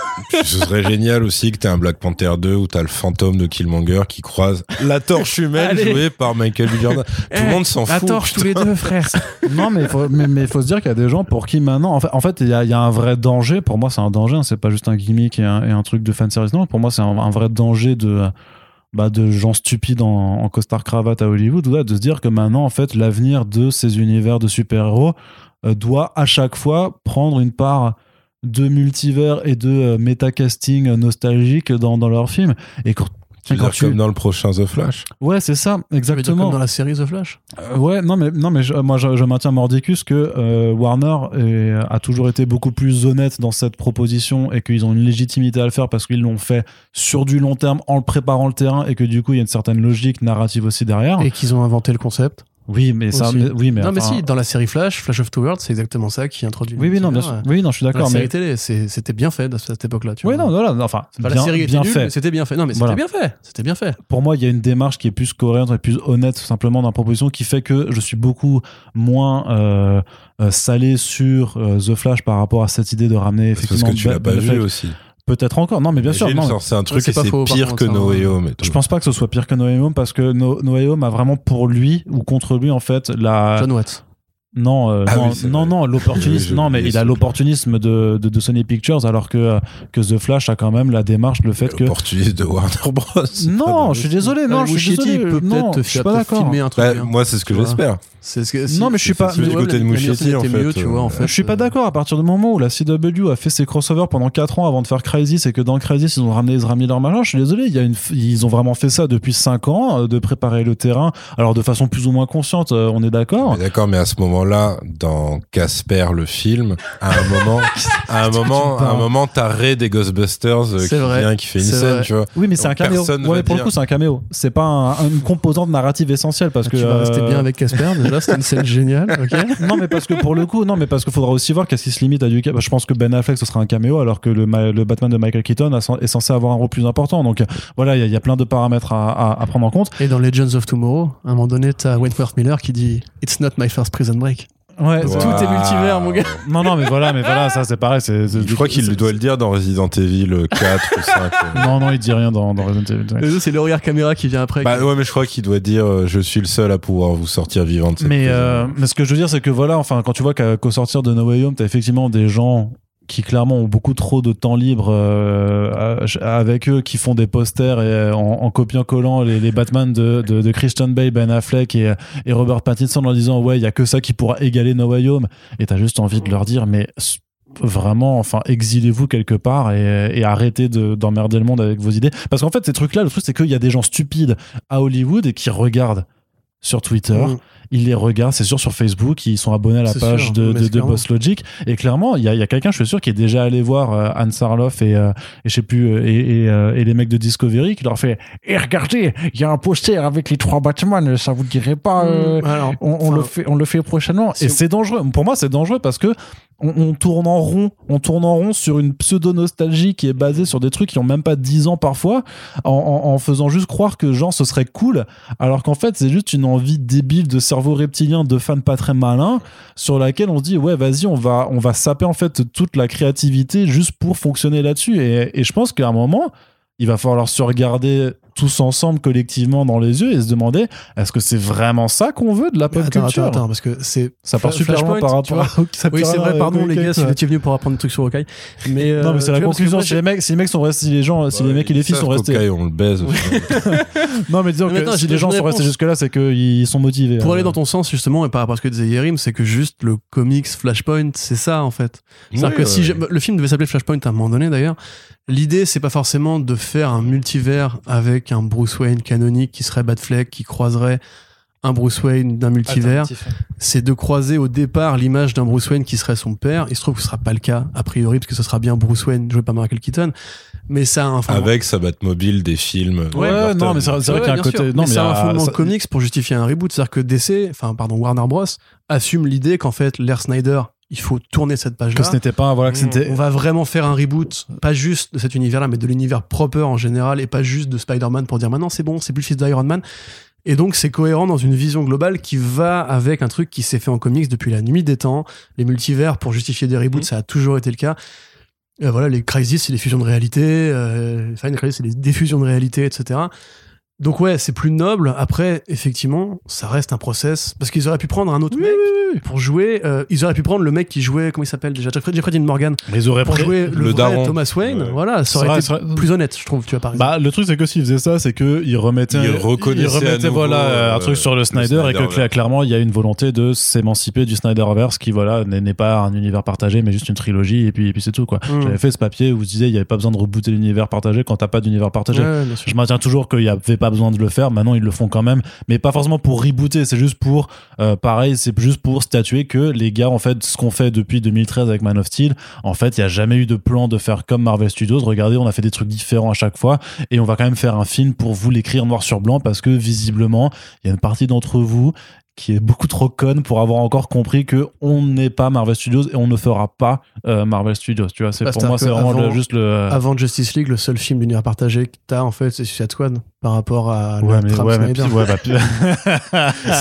Ce serait génial aussi que t'aies un Black Panther 2 où t'as le fantôme de Killmonger qui croise la torche humaine Allez. jouée par Michael B. Jordan. Tout le monde s'en La fout. torche, tous les deux, frère. non, mais il faut, mais, mais faut se dire qu'il y a des gens pour qui maintenant. En fait, en fait, il y a, il y a un vrai danger. Pour moi, c'est un danger. hein, c'est pas juste un gimmick et un, et un truc de fanservice. Non, pour moi, c'est un, un vrai danger de. Bah, de gens stupides en, costard cravate à Hollywood, de se dire que maintenant, en fait, l'avenir de ces univers de super-héros euh, doit à chaque fois prendre une part de multivers et de euh, métacasting nostalgique dans, dans leurs films. Et Tu veux tu- comme dans le prochain The Flash. Ouais, c'est ça, exactement. Comme dans la série The Flash. Euh, ouais, non, mais, non, mais je- moi je, je maintiens mordicus que euh, Warner est- a toujours été beaucoup plus honnête dans cette proposition et qu'ils ont une légitimité à le faire parce qu'ils l'ont fait sur du long terme en le préparant le terrain et que du coup il y a une certaine logique narrative aussi derrière. Et qu'ils ont inventé le concept. Oui, mais ça, mais- oui, mais non, mais si, dans la série Flash, Flash of Two Worlds, c'est exactement ça qui introduit. Oui, oui, non, bien sûr. Oui, non, je suis dans La d'accord, série mais. télé, c'était bien fait à cette époque-là. tu Oui, vois. non, voilà, enfin, bien, la série bien fait. c'était bien fait. Non, mais c'était Voilà. bien fait. C'était bien fait. pour moi, il y a une démarche qui est plus cohérente et plus honnête simplement dans la proposition qui fait que je suis beaucoup moins euh, euh, salé sur euh, The Flash par rapport à cette idée de ramener Parce effectivement que tu l'as pas vu aussi. Peut-être encore. Non, mais bien sûr. C'est un truc c'est pire contre, que No. Way Home. Je pense pas que ce soit pire que No Way Home parce que No, No Way Home a vraiment pour lui ou contre lui en fait la John Watts. Non euh, Ah non oui, non, l'opportunisme non mais il a l'opportunisme de, de, de Sony Pictures alors que euh, que The Flash a quand même la démarche le fait que L'opportuniste de Warner Bros. pas non je suis désolé non Euh, je suis désolé peut peut-être je suis te pas faire d'accord filmer un truc. Bah, bien. moi, c'est ce que j'espère. C'est ce que- Non, mais je suis pas- du côté de Muschietti en fait. vois, en euh, fait. Je suis pas d'accord. À partir du moment où la CW a fait ses crossovers pendant 4 ans avant de faire Crisis et que dans Crisis ils ont ramené Ezra Miller machin, je suis désolé, il y a une, ils ont vraiment fait ça depuis 5 ans, euh, de préparer le terrain. Alors de façon plus ou moins consciente, euh, on est d'accord. D'accord, mais à ce moment-là, moment-là dans Casper le film, à un moment, à un moment, à un moment, t'as Ray des Ghostbusters euh, qui C'est vrai. vient, qui fait une C'est scène, vrai. tu vois. Oui, mais c'est un caméo. Ouais, pour le coup, c'est un caméo. C'est pas un- une composante narrative essentielle parce que. tu vas rester euh, bien avec Casper, déjà, c'était une scène géniale, non, mais parce que pour le coup, non, mais parce qu'il faudra aussi voir qu'est-ce qui se limite à du. bah, je pense que Ben Affleck ce sera un caméo, alors que le, Ma- le Batman de Michael Keaton a- est censé avoir un rôle plus important. Donc euh, voilà, il y, a- il y a plein de paramètres à, à- à prendre en compte. Et dans Legends of Tomorrow, à un moment donné, t'as Wentworth Miller qui dit It's not my first prison break. Ouais. Tout est multivers, mon gars. Non, non, mais voilà, mais voilà, ça c'est pareil. c'est- c'est- Je crois qu'il c'est- doit le dire dans Resident Evil 4 ou 5. euh. Non, non, il dit rien dans, dans Resident Evil. C'est le regard caméra qui vient après. Bah ouais, mais je crois qu'il doit dire euh, je suis le seul à pouvoir vous sortir vivant de cette Mais, euh, mais ce que je veux dire, c'est que voilà, enfin, quand tu vois qu'à- qu'au sortir de No Way Home, t'as effectivement des gens qui clairement ont beaucoup trop de temps libre euh, avec eux, qui font des posters et, euh, en, copiant-collant les, les Batman de, de, Christian Bale, Ben Affleck et, et Robert Pattinson en disant ouais, il y a que ça qui pourra égaler No Way Home. Et t'as juste envie de leur dire mais vraiment, enfin, exilez-vous quelque part et, arrêtez de- d'emmerder le monde avec vos idées. Parce qu'en fait, ces trucs-là, le truc, c'est qu'il y a des gens stupides à Hollywood et qui regardent sur Twitter Mm. Ils les regardent, c'est sûr sur Facebook, ils sont abonnés à la page sûr, de, de. Boss Logic. Et clairement, il y a, y a quelqu'un, je suis sûr, qui est déjà allé voir euh, Anne Sarloff et, euh, et je sais plus, euh, et, et, euh, et les mecs de Discovery qui leur fait Et regardez, il y a un poster avec les trois Batman, ça vous dirait pas Mm, alors, on, le fait, on le fait prochainement. et c'est dangereux. Pour moi, c'est dangereux parce que on, on tourne en rond. On tourne en rond sur une pseudo-nostalgie qui est basée sur des trucs qui ont même pas 10 ans parfois, en, en- en faisant juste croire que genre ce serait cool, alors qu'en fait c'est juste une envie débile de cerveau reptilien de fans pas très malins sur laquelle on se dit ouais vas-y on va on va saper en fait toute la créativité juste pour fonctionner là-dessus. Et, et je pense qu'à un moment il va falloir se regarder tous ensemble collectivement dans les yeux et se demander est-ce que c'est vraiment ça qu'on veut de la pop attends, culture attends, attends, parce que c'est. ça part super loin Flashpoint, par rapport à ça Oui, part c'est à- vrai, pardon à- les gars, à- si vous étiez venus pour apprendre des trucs sur Hawkeye. Mais, euh, non mais c'est la conclusion si les mecs si les mecs sont restés si les gens si les mecs et les filles sont restés on le baise. non mais disons que si les gens sont restés jusque là c'est qu'ils sont motivés Pour Euh, aller dans ton sens, justement, et par rapport à ce que disait Yerim, c'est que juste le comics Flashpoint, c'est ça, en fait. C'est-à-dire Ouais, que si le film devait s'appeler Flashpoint à un moment donné, d'ailleurs, l'idée, c'est pas forcément de faire un multivers avec un Bruce Wayne canonique qui serait Batfleck, qui croiserait un Bruce Wayne d'un multivers. C'est de croiser au départ l'image d'un Bruce Wayne qui serait son père. Il se trouve que ce sera pas le cas, a priori, parce que ce sera bien Bruce Wayne joué par Michael Keaton. Mais ça a un fondement- Avec sa Batmobile des films. Ouais, Burton. non, mais c'est vrai Ouais, qu'il y a un côté. sûr. Non, mais mais ça a un fondement ça- comics pour justifier un reboot. C'est-à-dire que DC, enfin, pardon, Warner Bros. assume l'idée qu'en fait, l'ère Snyder, il faut tourner cette que page-là. ce n'était pas voilà que c'était On va vraiment faire un reboot, pas juste de cet univers-là, mais de l'univers proper en général, et pas juste de Spider-Man pour dire maintenant c'est bon, c'est plus le fils d'Iron Man. Et donc c'est cohérent dans une vision globale qui va avec un truc qui s'est fait en comics depuis la nuit des temps. Les multivers pour justifier des reboots, ça a toujours été le cas. Euh, voilà, les crises, c'est les fusions de réalité. Euh, enfin, crises, c'est les diffusions de réalité, etc. Donc ouais, c'est plus noble. Après, effectivement, ça reste un process parce qu'ils auraient pu prendre un autre mec pour jouer. euh, ils auraient pu prendre le mec qui jouait, comment il s'appelle déjà, Jeffrey, Jeffrey Dean Morgan les auraient pour pris. jouer le, le vrai daron. Thomas Wayne. Ouais. Voilà, ça aurait C'est été plus honnête, je trouve. Tu vois par exemple. Bah, le truc, c'est que s'ils faisaient ça, c'est qu'ils remettaient, Ils reconnaissaient ils remettaient, à nouveau, voilà, euh, un truc sur le le Snyder et que clairement, il y a une volonté de s'émanciper du Snyderverse qui, voilà, n'est pas un univers partagé, mais juste une trilogie et puis, et puis c'est tout, quoi. Mm. J'avais fait ce papier où je disais, il n'y avait pas besoin de rebooter l'univers partagé quand t'as pas d'univers partagé. Ouais. Je maintiens toujours qu'il n'y avait pas besoin de le faire. Maintenant, ils le font quand même, mais pas forcément pour rebooter. C'est juste pour, euh, pareil, c'est juste pour statuer que les gars, en fait, ce qu'on fait depuis 2013 avec Man of Steel, en fait, il n'y a jamais eu de plan de faire comme Marvel Studios. Regardez, on a fait des trucs différents à chaque fois, et on va quand même faire un film pour vous l'écrire noir sur blanc parce que visiblement, il y a une partie d'entre vous qui est beaucoup trop conne pour avoir encore compris que on n'est pas Marvel Studios et on ne fera pas euh, Marvel Studios. Tu vois, c'est Bah, pour moi, c'est vraiment le- juste le. Avant Justice League, le seul film d'univers partagé que t'as en fait, c'est Suicide Squad par rapport à Ouais, mais, ouais, mais puis- ouais, bah, puis-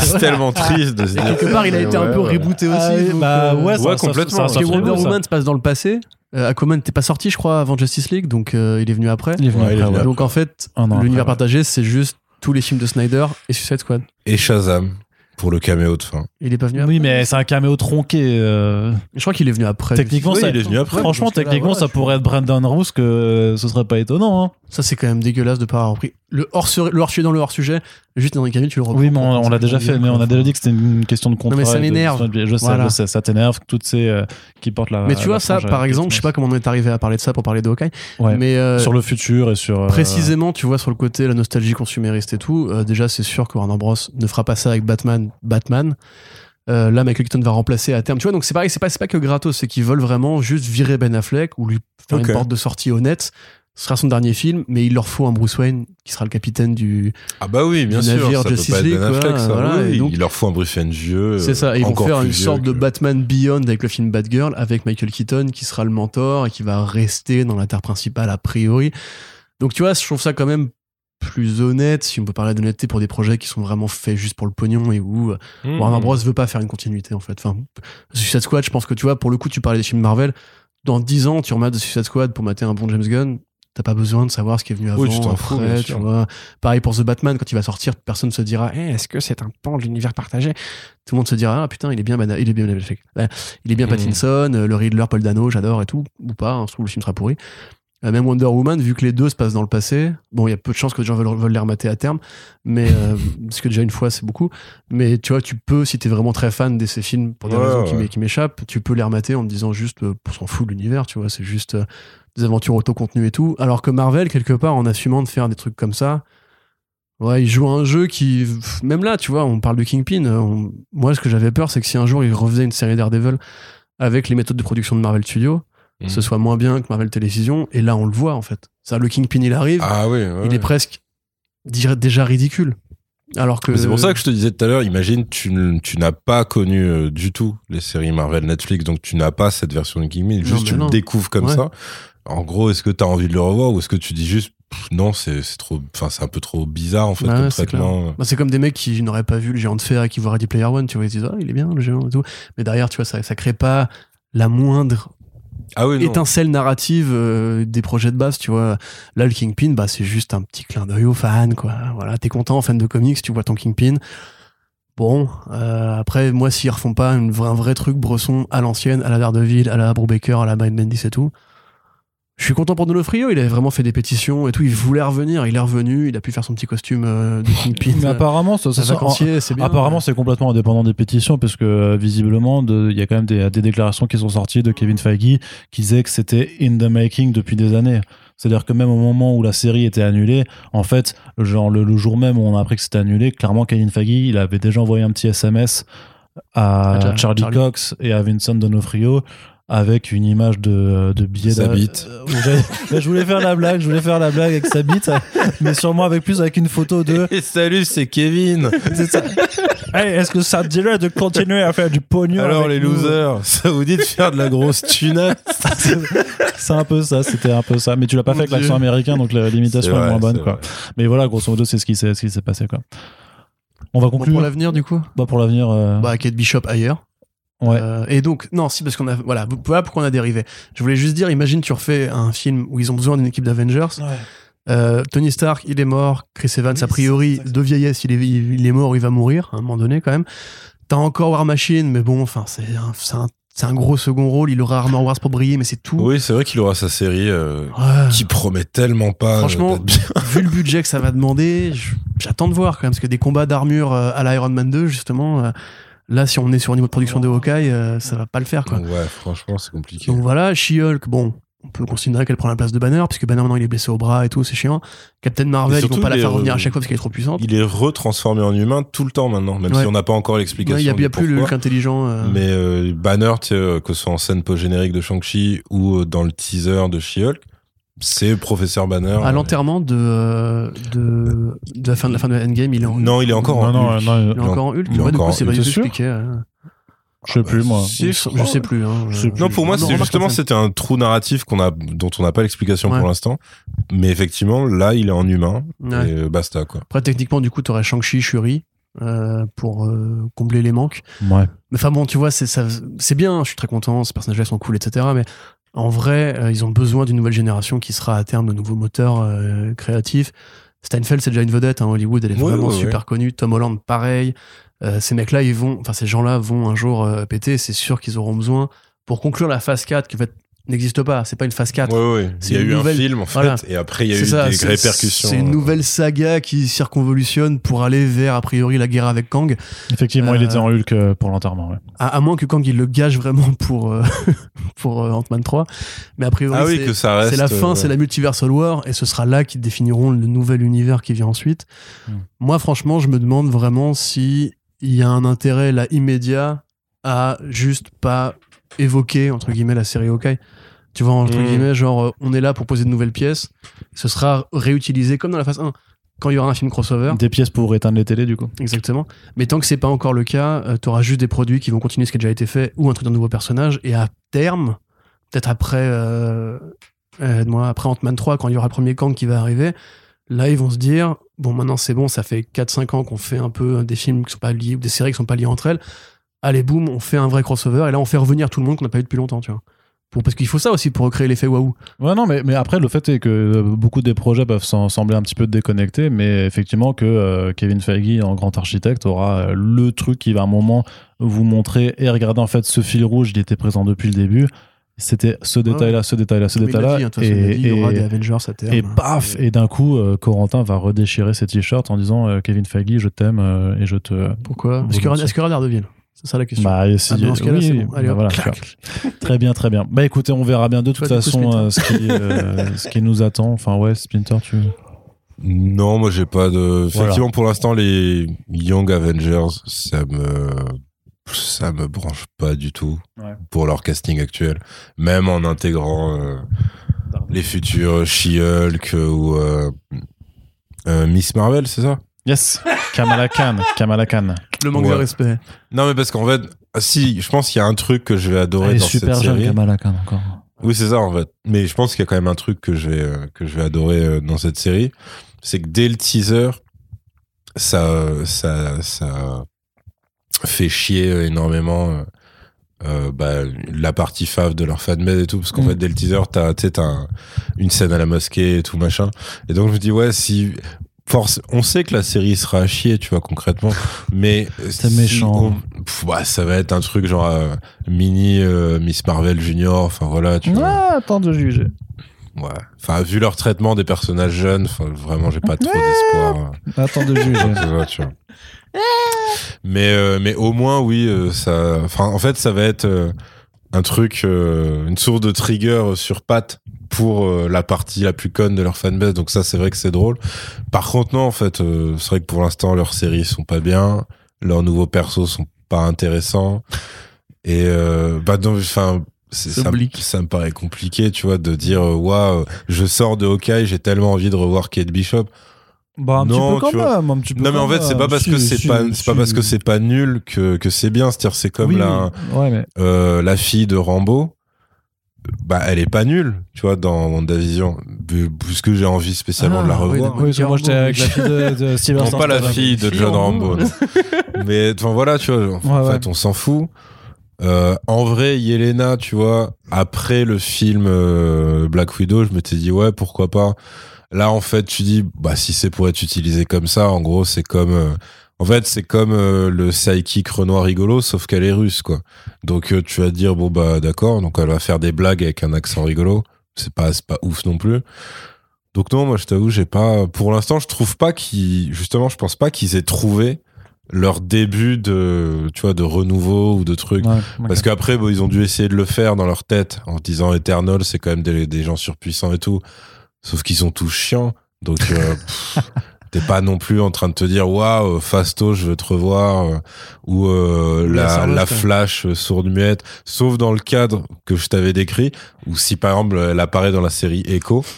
C'est tellement triste de se Et dire. quelque part, il a été un peu ouais. rebooté aussi. Ah, donc, bah euh, ouais, ça- Ouais, ça- complètement. ça- ça- Parce que ça- Wonder Woman se passe dans le passé. Euh, Aquaman n'était pas sorti, je crois, avant Justice League, donc euh, il est venu après. Il est venu Ouais, il est après, venu ouais. Donc en fait, l'univers après, partagé, c'est juste tous les films de Snyder et Suicide Squad. Et Shazam pour le caméo de fin. Il est pas venu après. Oui, mais c'est un caméo tronqué. euh. Je crois qu'il est venu après. Techniquement, Oui, ça, il est venu après. franchement, techniquement, voilà, ça je- pourrait être Brandon Roos que ce serait pas étonnant. hein. Ça, c'est quand même dégueulasse de pas avoir repris. Le hors le hors dans le hors sujet, juste Henry Cavill, tu le reprends. Oui, mais on, l'a déjà fait, mais on a déjà dit que c'était une question de contrat. mais ça m'énerve. Je sais, Voilà. je sais, ça t'énerve, toutes ces euh, qui portent la. Mais tu vois, ça, par exemple, je sais pas comment on est arrivé à parler de ça pour parler de Hawkeye, Ouais. mais euh, Sur le futur et sur. euh, précisément, tu vois, sur le côté la nostalgie consumériste et tout, déjà, c'est sûr que Warner Bros. ne fera pas ça avec Batman. Batman. Euh, là, Michael Keaton va remplacer à terme. Tu vois, donc c'est pareil, c'est pas, pas que gratos, c'est qu'ils veulent vraiment juste virer Ben Affleck ou lui faire une porte de sortie honnête. Ce sera son dernier film, mais il leur faut un Bruce Wayne qui sera le capitaine du. Ah bah oui, bien du sûr. navire Ça peut Justice pas être League, Ben Affleck, quoi, ça. voilà, oui, et donc- il leur faut un Bruce Wayne vieux. C'est ça, et ils vont faire une sorte de Batman Beyond avec le film Batgirl, avec Michael Keaton qui sera le mentor et qui va rester dans la terre principale a priori. Donc tu vois, je trouve ça quand même plus honnête, si on peut parler d'honnêteté pour des projets qui sont vraiment faits juste pour le pognon et où Mmh. Warner Bros veut pas faire une continuité en fait. Enfin, Suicide Squad, je pense que tu vois, pour le coup, tu parlais des films Marvel. Dans 10 ans, tu remates Suicide Squad pour mater un bon James Gunn. T'as pas besoin de savoir ce qui est venu avant, Oui, tu t'en fous, après, tu vois. Pareil pour The Batman, quand il va sortir, personne se dira, Eh, est-ce que c'est un pan de l'univers partagé? Tout le monde se dira, ah putain, il est bien, il est bien, il est bien Mhm. Pattinson, euh, le Riddler, Paul Dano, j'adore et tout, ou pas. hein, je trouve le film sera pourri. Euh, Même Wonder Woman, vu que les deux se passent dans le passé, bon, il y a peu de chances que les gens veulent, veulent les remater à terme, mais euh, parce que déjà une fois c'est beaucoup. Mais tu vois, tu peux, si t'es vraiment très fan de ces films, pour des Ouais, raisons qui ouais. m'é- qui m'échappent, tu peux les remater en te disant juste, euh, pour s'en fout de l'univers, tu vois, c'est juste euh, des aventures autocontenues et tout. Alors que Marvel, quelque part, en assumant de faire des trucs comme ça, ouais, il joue un jeu qui, même là, tu vois, on parle de Kingpin. euh, on- Moi, ce que j'avais peur, c'est que si un jour il refaisait une série Daredevil avec les méthodes de production de Marvel Studios, Mhm. ce soit moins bien que Marvel Télévision. Et là, on le voit en fait. Ça, le Kingpin, il arrive, Ah oui, ouais, il ouais. est presque déjà ridicule. Alors que C'est pour ça que je te disais tout à l'heure, imagine, tu, tu n'as pas connu euh, du tout les séries Marvel Netflix, donc tu n'as pas cette version de Kingpin, juste mais tu non. le découvres comme Ouais. ça. En gros, est-ce que tu as envie de le revoir ou est-ce que tu dis juste non, c'est trop, enfin c'est un peu trop bizarre en fait comme c'est traitement. Bah, c'est comme des mecs qui n'auraient pas vu le géant de fer et qui voient Ready Player One, tu vois, ils se disent, ah, il est bien le géant et tout. Mais derrière, tu vois, ça, ça crée pas la moindre Ah oui, étincelle narrative euh, des projets de base, tu vois. Là, le Kingpin, bah, c'est juste un petit clin d'œil aux fans, quoi. Voilà, t'es content, fan de comics, tu vois ton Kingpin. Bon, euh, après, moi, s'ils refont pas un vrai truc Bresson à l'ancienne, à la Daredevil, à la Brubaker, à la Mind Bendis et tout, je suis content pour Donofrio, il avait vraiment fait des pétitions et tout, il voulait revenir, il est revenu, il a pu faire son petit costume euh, de Kingpin. Mais apparemment, ça, ça, ça- vacancier, c'est bien. Apparemment, c'est complètement indépendant des pétitions, parce que euh, visiblement, il y a quand même des, des déclarations qui sont sorties de Kevin Feige qui disaient que c'était in the making depuis des années. C'est-à-dire que même au moment où la série était annulée, en fait, genre le, le jour même où on a appris que c'était annulé, clairement, Kevin Feige, il avait déjà envoyé un petit SMS à À Char- Charlie, Charlie. Cox et à Vincent D'Onofrio avec une image de, de billet Sa bite. euh, je voulais faire la blague, je voulais faire la blague avec sa bite, mais sûrement avec plus avec une photo de Et salut, c'est Kevin. c'est ça. Hey, Est-ce que ça te dirait de continuer à faire du pognon Alors avec les nous losers, ça vous dit de faire de la grosse tuna C'est un peu ça, c'était un peu ça. Mais tu l'as pas Mon fait avec l'accent américain, donc la- l'imitation est vrai, moins bonne. c'est Quoi. vrai. Mais voilà, grosso modo, c'est ce qui s'est ce qui s'est passé. Quoi. On va Bon, conclure. pour l'avenir, du coup Bah, pour l'avenir. euh, Bah, Kate Bishop ailleurs. Ouais. Euh, et donc, non, si, parce qu'on a, voilà, voilà pourquoi on a dérivé. Je voulais juste dire, imagine, tu refais un film où ils ont besoin d'une équipe d'Avengers. Euh, Tony Stark, il est mort. Chris Evans, Oui, a priori, de vieillesse, il est, il est mort, il va mourir, à un moment donné, quand même. T'as encore War Machine, mais bon, enfin, c'est un, c'est un, c'est un gros second rôle. Il aura Armor Wars pour briller, mais c'est tout. Oui, c'est vrai qu'il aura sa série euh, Ouais. qui promet tellement pas. Franchement, vu le budget que ça va demander, j'attends de voir quand même, parce que des combats d'armure à l'Iron Man 2, justement, euh, là, si on est sur un niveau de production de Hawkeye, euh, ça va pas le faire, quoi. ouais, franchement, c'est compliqué. Donc voilà, She-Hulk, bon, on peut considérer qu'elle prend la place de Banner, puisque Banner maintenant il est blessé au bras et tout, c'est chiant. Captain Marvel, ils vont pas la il faire revenir à chaque fois parce qu'elle est trop puissante. Il est retransformé en humain tout le temps maintenant, même Ouais. si on n'a pas encore Il l'explication. n'y a, y a plus. Hulk intelligent. euh, Mais euh, Banner, euh, que ce soit en scène post-générique de Shang-Chi ou dans le teaser de She-Hulk, c'est Professeur Banner. à l'enterrement de, euh, de, de la fin de la fin de Endgame, il est en Non, il est encore Non, en non, Hulk. non, il est encore en Hulk. il Ouais, du coup, c'est pas expliqué. euh. Je sais plus, moi. Si, je, sais plus. hein, Je sais plus. Non, pour moi, c'est justement, c'était un trou narratif qu'on a, dont on n'a pas l'explication Ouais. pour l'instant. Mais effectivement, là, il est en humain. Ouais. Et euh, basta, quoi. Après, techniquement, du coup, t'aurais Shang-Chi, Shuri euh, pour euh, combler les manques. Ouais. Mais enfin bon, tu vois, c'est ça- c'est bien, je suis très content, ces personnages-là sont cool, etc. Mais en vrai, euh, ils ont besoin d'une nouvelle génération qui sera à terme de nouveaux moteurs euh, créatifs. Steinfeld, c'est déjà une vedette, hein, Hollywood, elle est Ouais, vraiment ouais, super connue. Tom Holland, pareil. Euh, ces mecs-là, ils vont, enfin ces gens-là vont un jour péter. C'est sûr qu'ils auront besoin pour conclure la phase 4 qui fait n'existe pas. C'est pas une phase 4. Ouais, ouais. Il y a eu nouvelle- un film, en fait. voilà. Et après, il y a C'est eu ça, des c'est- répercussions. C'est une nouvelle saga qui circonvolutionne pour aller vers, a priori, la guerre avec Kang. Effectivement, il Euh, était en Hulk euh, pour l'enterrement. Ouais. À, à moins que Kang il le gage vraiment pour, euh, pour euh, Ant-Man 3. Mais a priori, Ah oui, c'est- que ça reste. c'est la fin, c'est la multiversal war, et ce sera là qu'ils définiront le nouvel univers qui vient ensuite. Hmm. Moi, franchement, je me demande vraiment si il y a un intérêt là immédiat à juste pas évoquer entre guillemets la série Hawkeye. Tu vois, entre Mm. guillemets, genre, euh, on est là pour poser de nouvelles pièces. Ce sera réutilisé comme dans la phase 1, quand il y aura un film crossover. Des pièces pour éteindre les télés, du coup. Exactement. Mais tant que c'est pas encore le cas, tu auras juste des produits qui vont continuer ce qui a déjà été fait ou un truc d'un nouveau personnage. Et à terme, peut-être après, euh, aide-moi, après Ant-Man 3, quand il y aura le premier Kang qui va arriver, là, ils vont se dire bon, maintenant c'est bon, ça fait 4-5 ans qu'on fait un peu des films qui sont pas liés ou des séries qui sont pas liées entre elles. Allez, boum, on fait un vrai crossover et là, on fait revenir tout le monde qu'on n'a pas eu depuis longtemps, tu vois. Pour, parce qu'il faut ça aussi pour recréer l'effet waouh. Ouais, non, mais, mais après, le fait est que euh, beaucoup des projets peuvent s'en- sembler un petit peu déconnectés, mais effectivement que euh, Kevin Feige, en grand architecte, aura euh, le truc qui va à un moment vous montrer et regarder en fait ce fil rouge, il était présent depuis le début. C'était ce détail-là, ce détail-là, ce détail-là. dit, hein, il y aura des Avengers à terme. et paf Et d'un coup, euh, Corentin va redéchirer ses t-shirts en disant euh, Kevin Feige, je t'aime et je te. Pourquoi? Est-ce qu'il y aura Daredevil C'est ça la question. Bah, si- Ah, dans ce cas-là, oui, c'est oui, bon. Allez, bah hop, voilà, clac. Très bien, très bien. Bah écoutez, on verra bien de toute Toi, du coup, façon euh, ce, qui, euh, ce qui nous attend. Enfin, ouais, Splinter, tu. Non, moi j'ai pas de. Voilà. Effectivement, pour l'instant, les Young Avengers, ça me ça me branche pas du tout Ouais. pour leur casting actuel. Même en intégrant euh, les futurs She-Hulk ou euh, euh, Miss Marvel, c'est ça? Yes Kamala Khan. Kamala Khan. Le manque de respect. Non, mais parce qu'en fait, ah, si, je pense qu'il y a un truc que je vais adorer Elle est dans super cette jeune, série. Kamala Khan, encore. Oui, c'est ça en fait. Mais je pense qu'il y a quand même un truc que je vais euh, que je vais adorer euh, dans cette série, c'est que dès le teaser, ça ça ça fait chier euh, énormément euh, bah, la partie fave de leur fanbase et tout parce qu'en Mm. fait dès le teaser t'as t'as un- une scène à la mosquée et tout machin et donc je me dis ouais si force on sait que la série sera à chier tu vois concrètement mais C'est si méchant. on- pff, bah, ça va être un truc genre euh, mini euh, Miss Marvel Junior enfin voilà tu vois Ah, attends de juger. Ouais. Enfin, vu leur traitement des personnages jeunes, vraiment, j'ai pas trop d'espoir. Attends de juger. tu vois, tu vois. Mais, euh, mais au moins, oui, ça. Enfin, en fait, ça va être un truc, euh, une source de trigger sur patte pour euh, la partie la plus conne de leur fanbase. Donc ça, c'est vrai que c'est drôle. Par contre, non, en fait, euh, c'est vrai que pour l'instant, leurs séries sont pas bien, leurs nouveaux persos sont pas intéressants. Et euh, bah, donc, enfin. Ça, ça me paraît compliqué, tu vois, de dire, euh, waouh, je sors de Hawkeye, j'ai tellement envie de revoir Kate Bishop. Bah, un Non, petit peu quand même. Un petit peu Non, mais en fait, c'est pas parce que c'est pas, c'est pas parce que c'est pas nul que, que c'est bien. C'est-à-dire, c'est comme Oui, la, oui. Ouais, mais. euh, la fille de Rambo. Bah, elle est pas nulle, tu vois, dans WandaVision. Puisque j'ai envie spécialement Ah, de la oui, revoir. Oui, que moi j'étais avec la fille de, de Steven non, pas la fille de John Rambo. Mais, enfin, voilà, tu vois, en Ouais, fait, on s'en fout. Euh, en vrai, Yelena, tu vois, après le film euh, Black Widow, je m'étais dit, ouais, pourquoi pas. Là, en fait, tu dis, bah, si c'est pour être utilisé comme ça, en gros, c'est comme, euh, en fait, c'est comme euh, le psychic Renoir rigolo, sauf qu'elle est russe, quoi. Donc, euh, tu vas te dire, bon, bah, d'accord, donc elle va faire des blagues avec un accent rigolo. C'est pas, pas ouf non plus. Donc, non, moi, je t'avoue, j'ai pas, pour l'instant, je trouve pas qu'ils, justement, je pense pas qu'ils aient trouvé leur début de, tu vois, de renouveau ou de trucs. Ouais. Parce qu'après, bon, ils ont dû essayer de le faire dans leur tête en se disant Eternal, c'est quand même des, des gens surpuissants et tout. Sauf qu'ils sont tous chiants. Donc, euh, pff, t'es pas non plus en train de te dire waouh, Fasto, je veux te revoir. euh, ou euh, la la, flash euh, sourde muette. Sauf dans le cadre que je t'avais décrit, ou si par exemple elle apparaît dans la série Echo.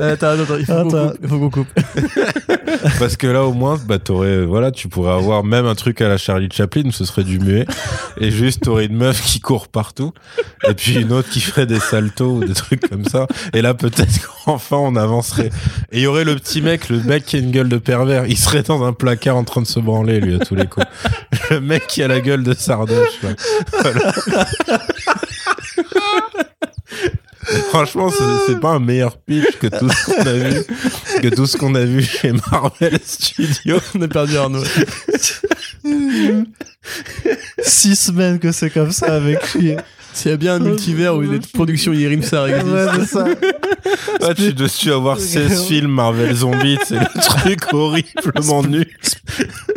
Attends, attends, il faut qu'on Attends. coupe, il faut qu'on coupe. Parce que là, au moins, bah, t'aurais, voilà, tu pourrais avoir même un truc à la Charlie Chaplin, ce serait du muet. Et juste, t'aurais une meuf qui court partout. Et puis une autre qui ferait des saltos ou des trucs comme ça. Et là, peut-être qu'enfin, on avancerait. Et il y aurait le petit mec, le mec qui a une gueule de pervers. Il serait dans un placard en train de se branler, lui, à tous les coups. Le mec qui a la gueule de sardoche. Voilà. Franchement, c'est c'est pas un meilleur pitch que tout ce qu'on a vu, que tout ce qu'on a vu chez Marvel Studios. On a perdu Arnaud. Six semaines que c'est comme ça avec lui. S'il y a bien un multivers où les productions Yerimsar existent. Ouais, c'est ça. Tu dois tu avoir 16 films Marvel Zombies, c'est le truc horriblement nul.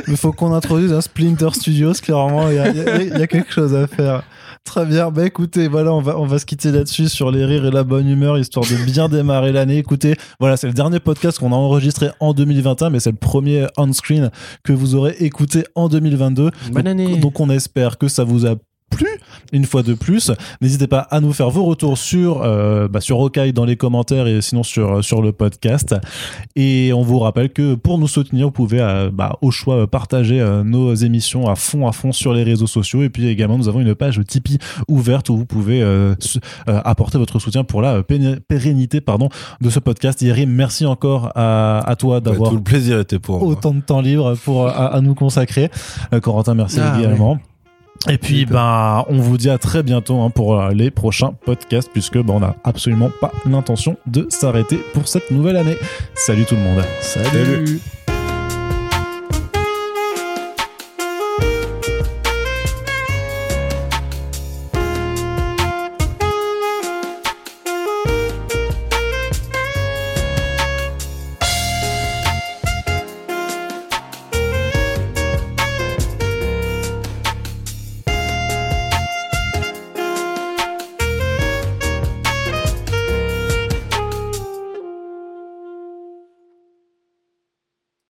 Il faut qu'on introduise un Splinter Studios, clairement. Il y a, il y a- il y a quelque chose à faire. Très bien, bah écoutez, voilà, on va, on va se quitter là-dessus sur les rires et la bonne humeur, histoire de bien démarrer l'année. Écoutez, voilà, c'est le dernier podcast qu'on a enregistré en 2021, mais c'est le premier on-screen que vous aurez écouté en 2022. Bonne donc, année. donc on espère que ça vous a plu une fois de plus. N'hésitez pas à nous faire vos retours sur, euh, bah, sur Rocaille dans les commentaires et sinon sur, sur le podcast. Et on vous rappelle que pour nous soutenir, vous pouvez euh, bah, au choix euh, partager euh, nos émissions à fond à fond sur les réseaux sociaux. Et puis également, nous avons une page Tipeee ouverte où vous pouvez euh, euh, apporter votre soutien pour la pérennité pardon, de ce podcast. Yeri, merci encore à, à toi Bah, d'avoir tout le plaisir était pour moi. autant de temps libre pour à, à nous consacrer. Euh, Corentin, merci Ah, également. Et puis, ben, on vous dit à très bientôt hein, pour euh, les prochains podcasts, puisque ben, on n'a absolument pas l'intention de s'arrêter pour cette nouvelle année. Salut tout le monde. Salut. Salut.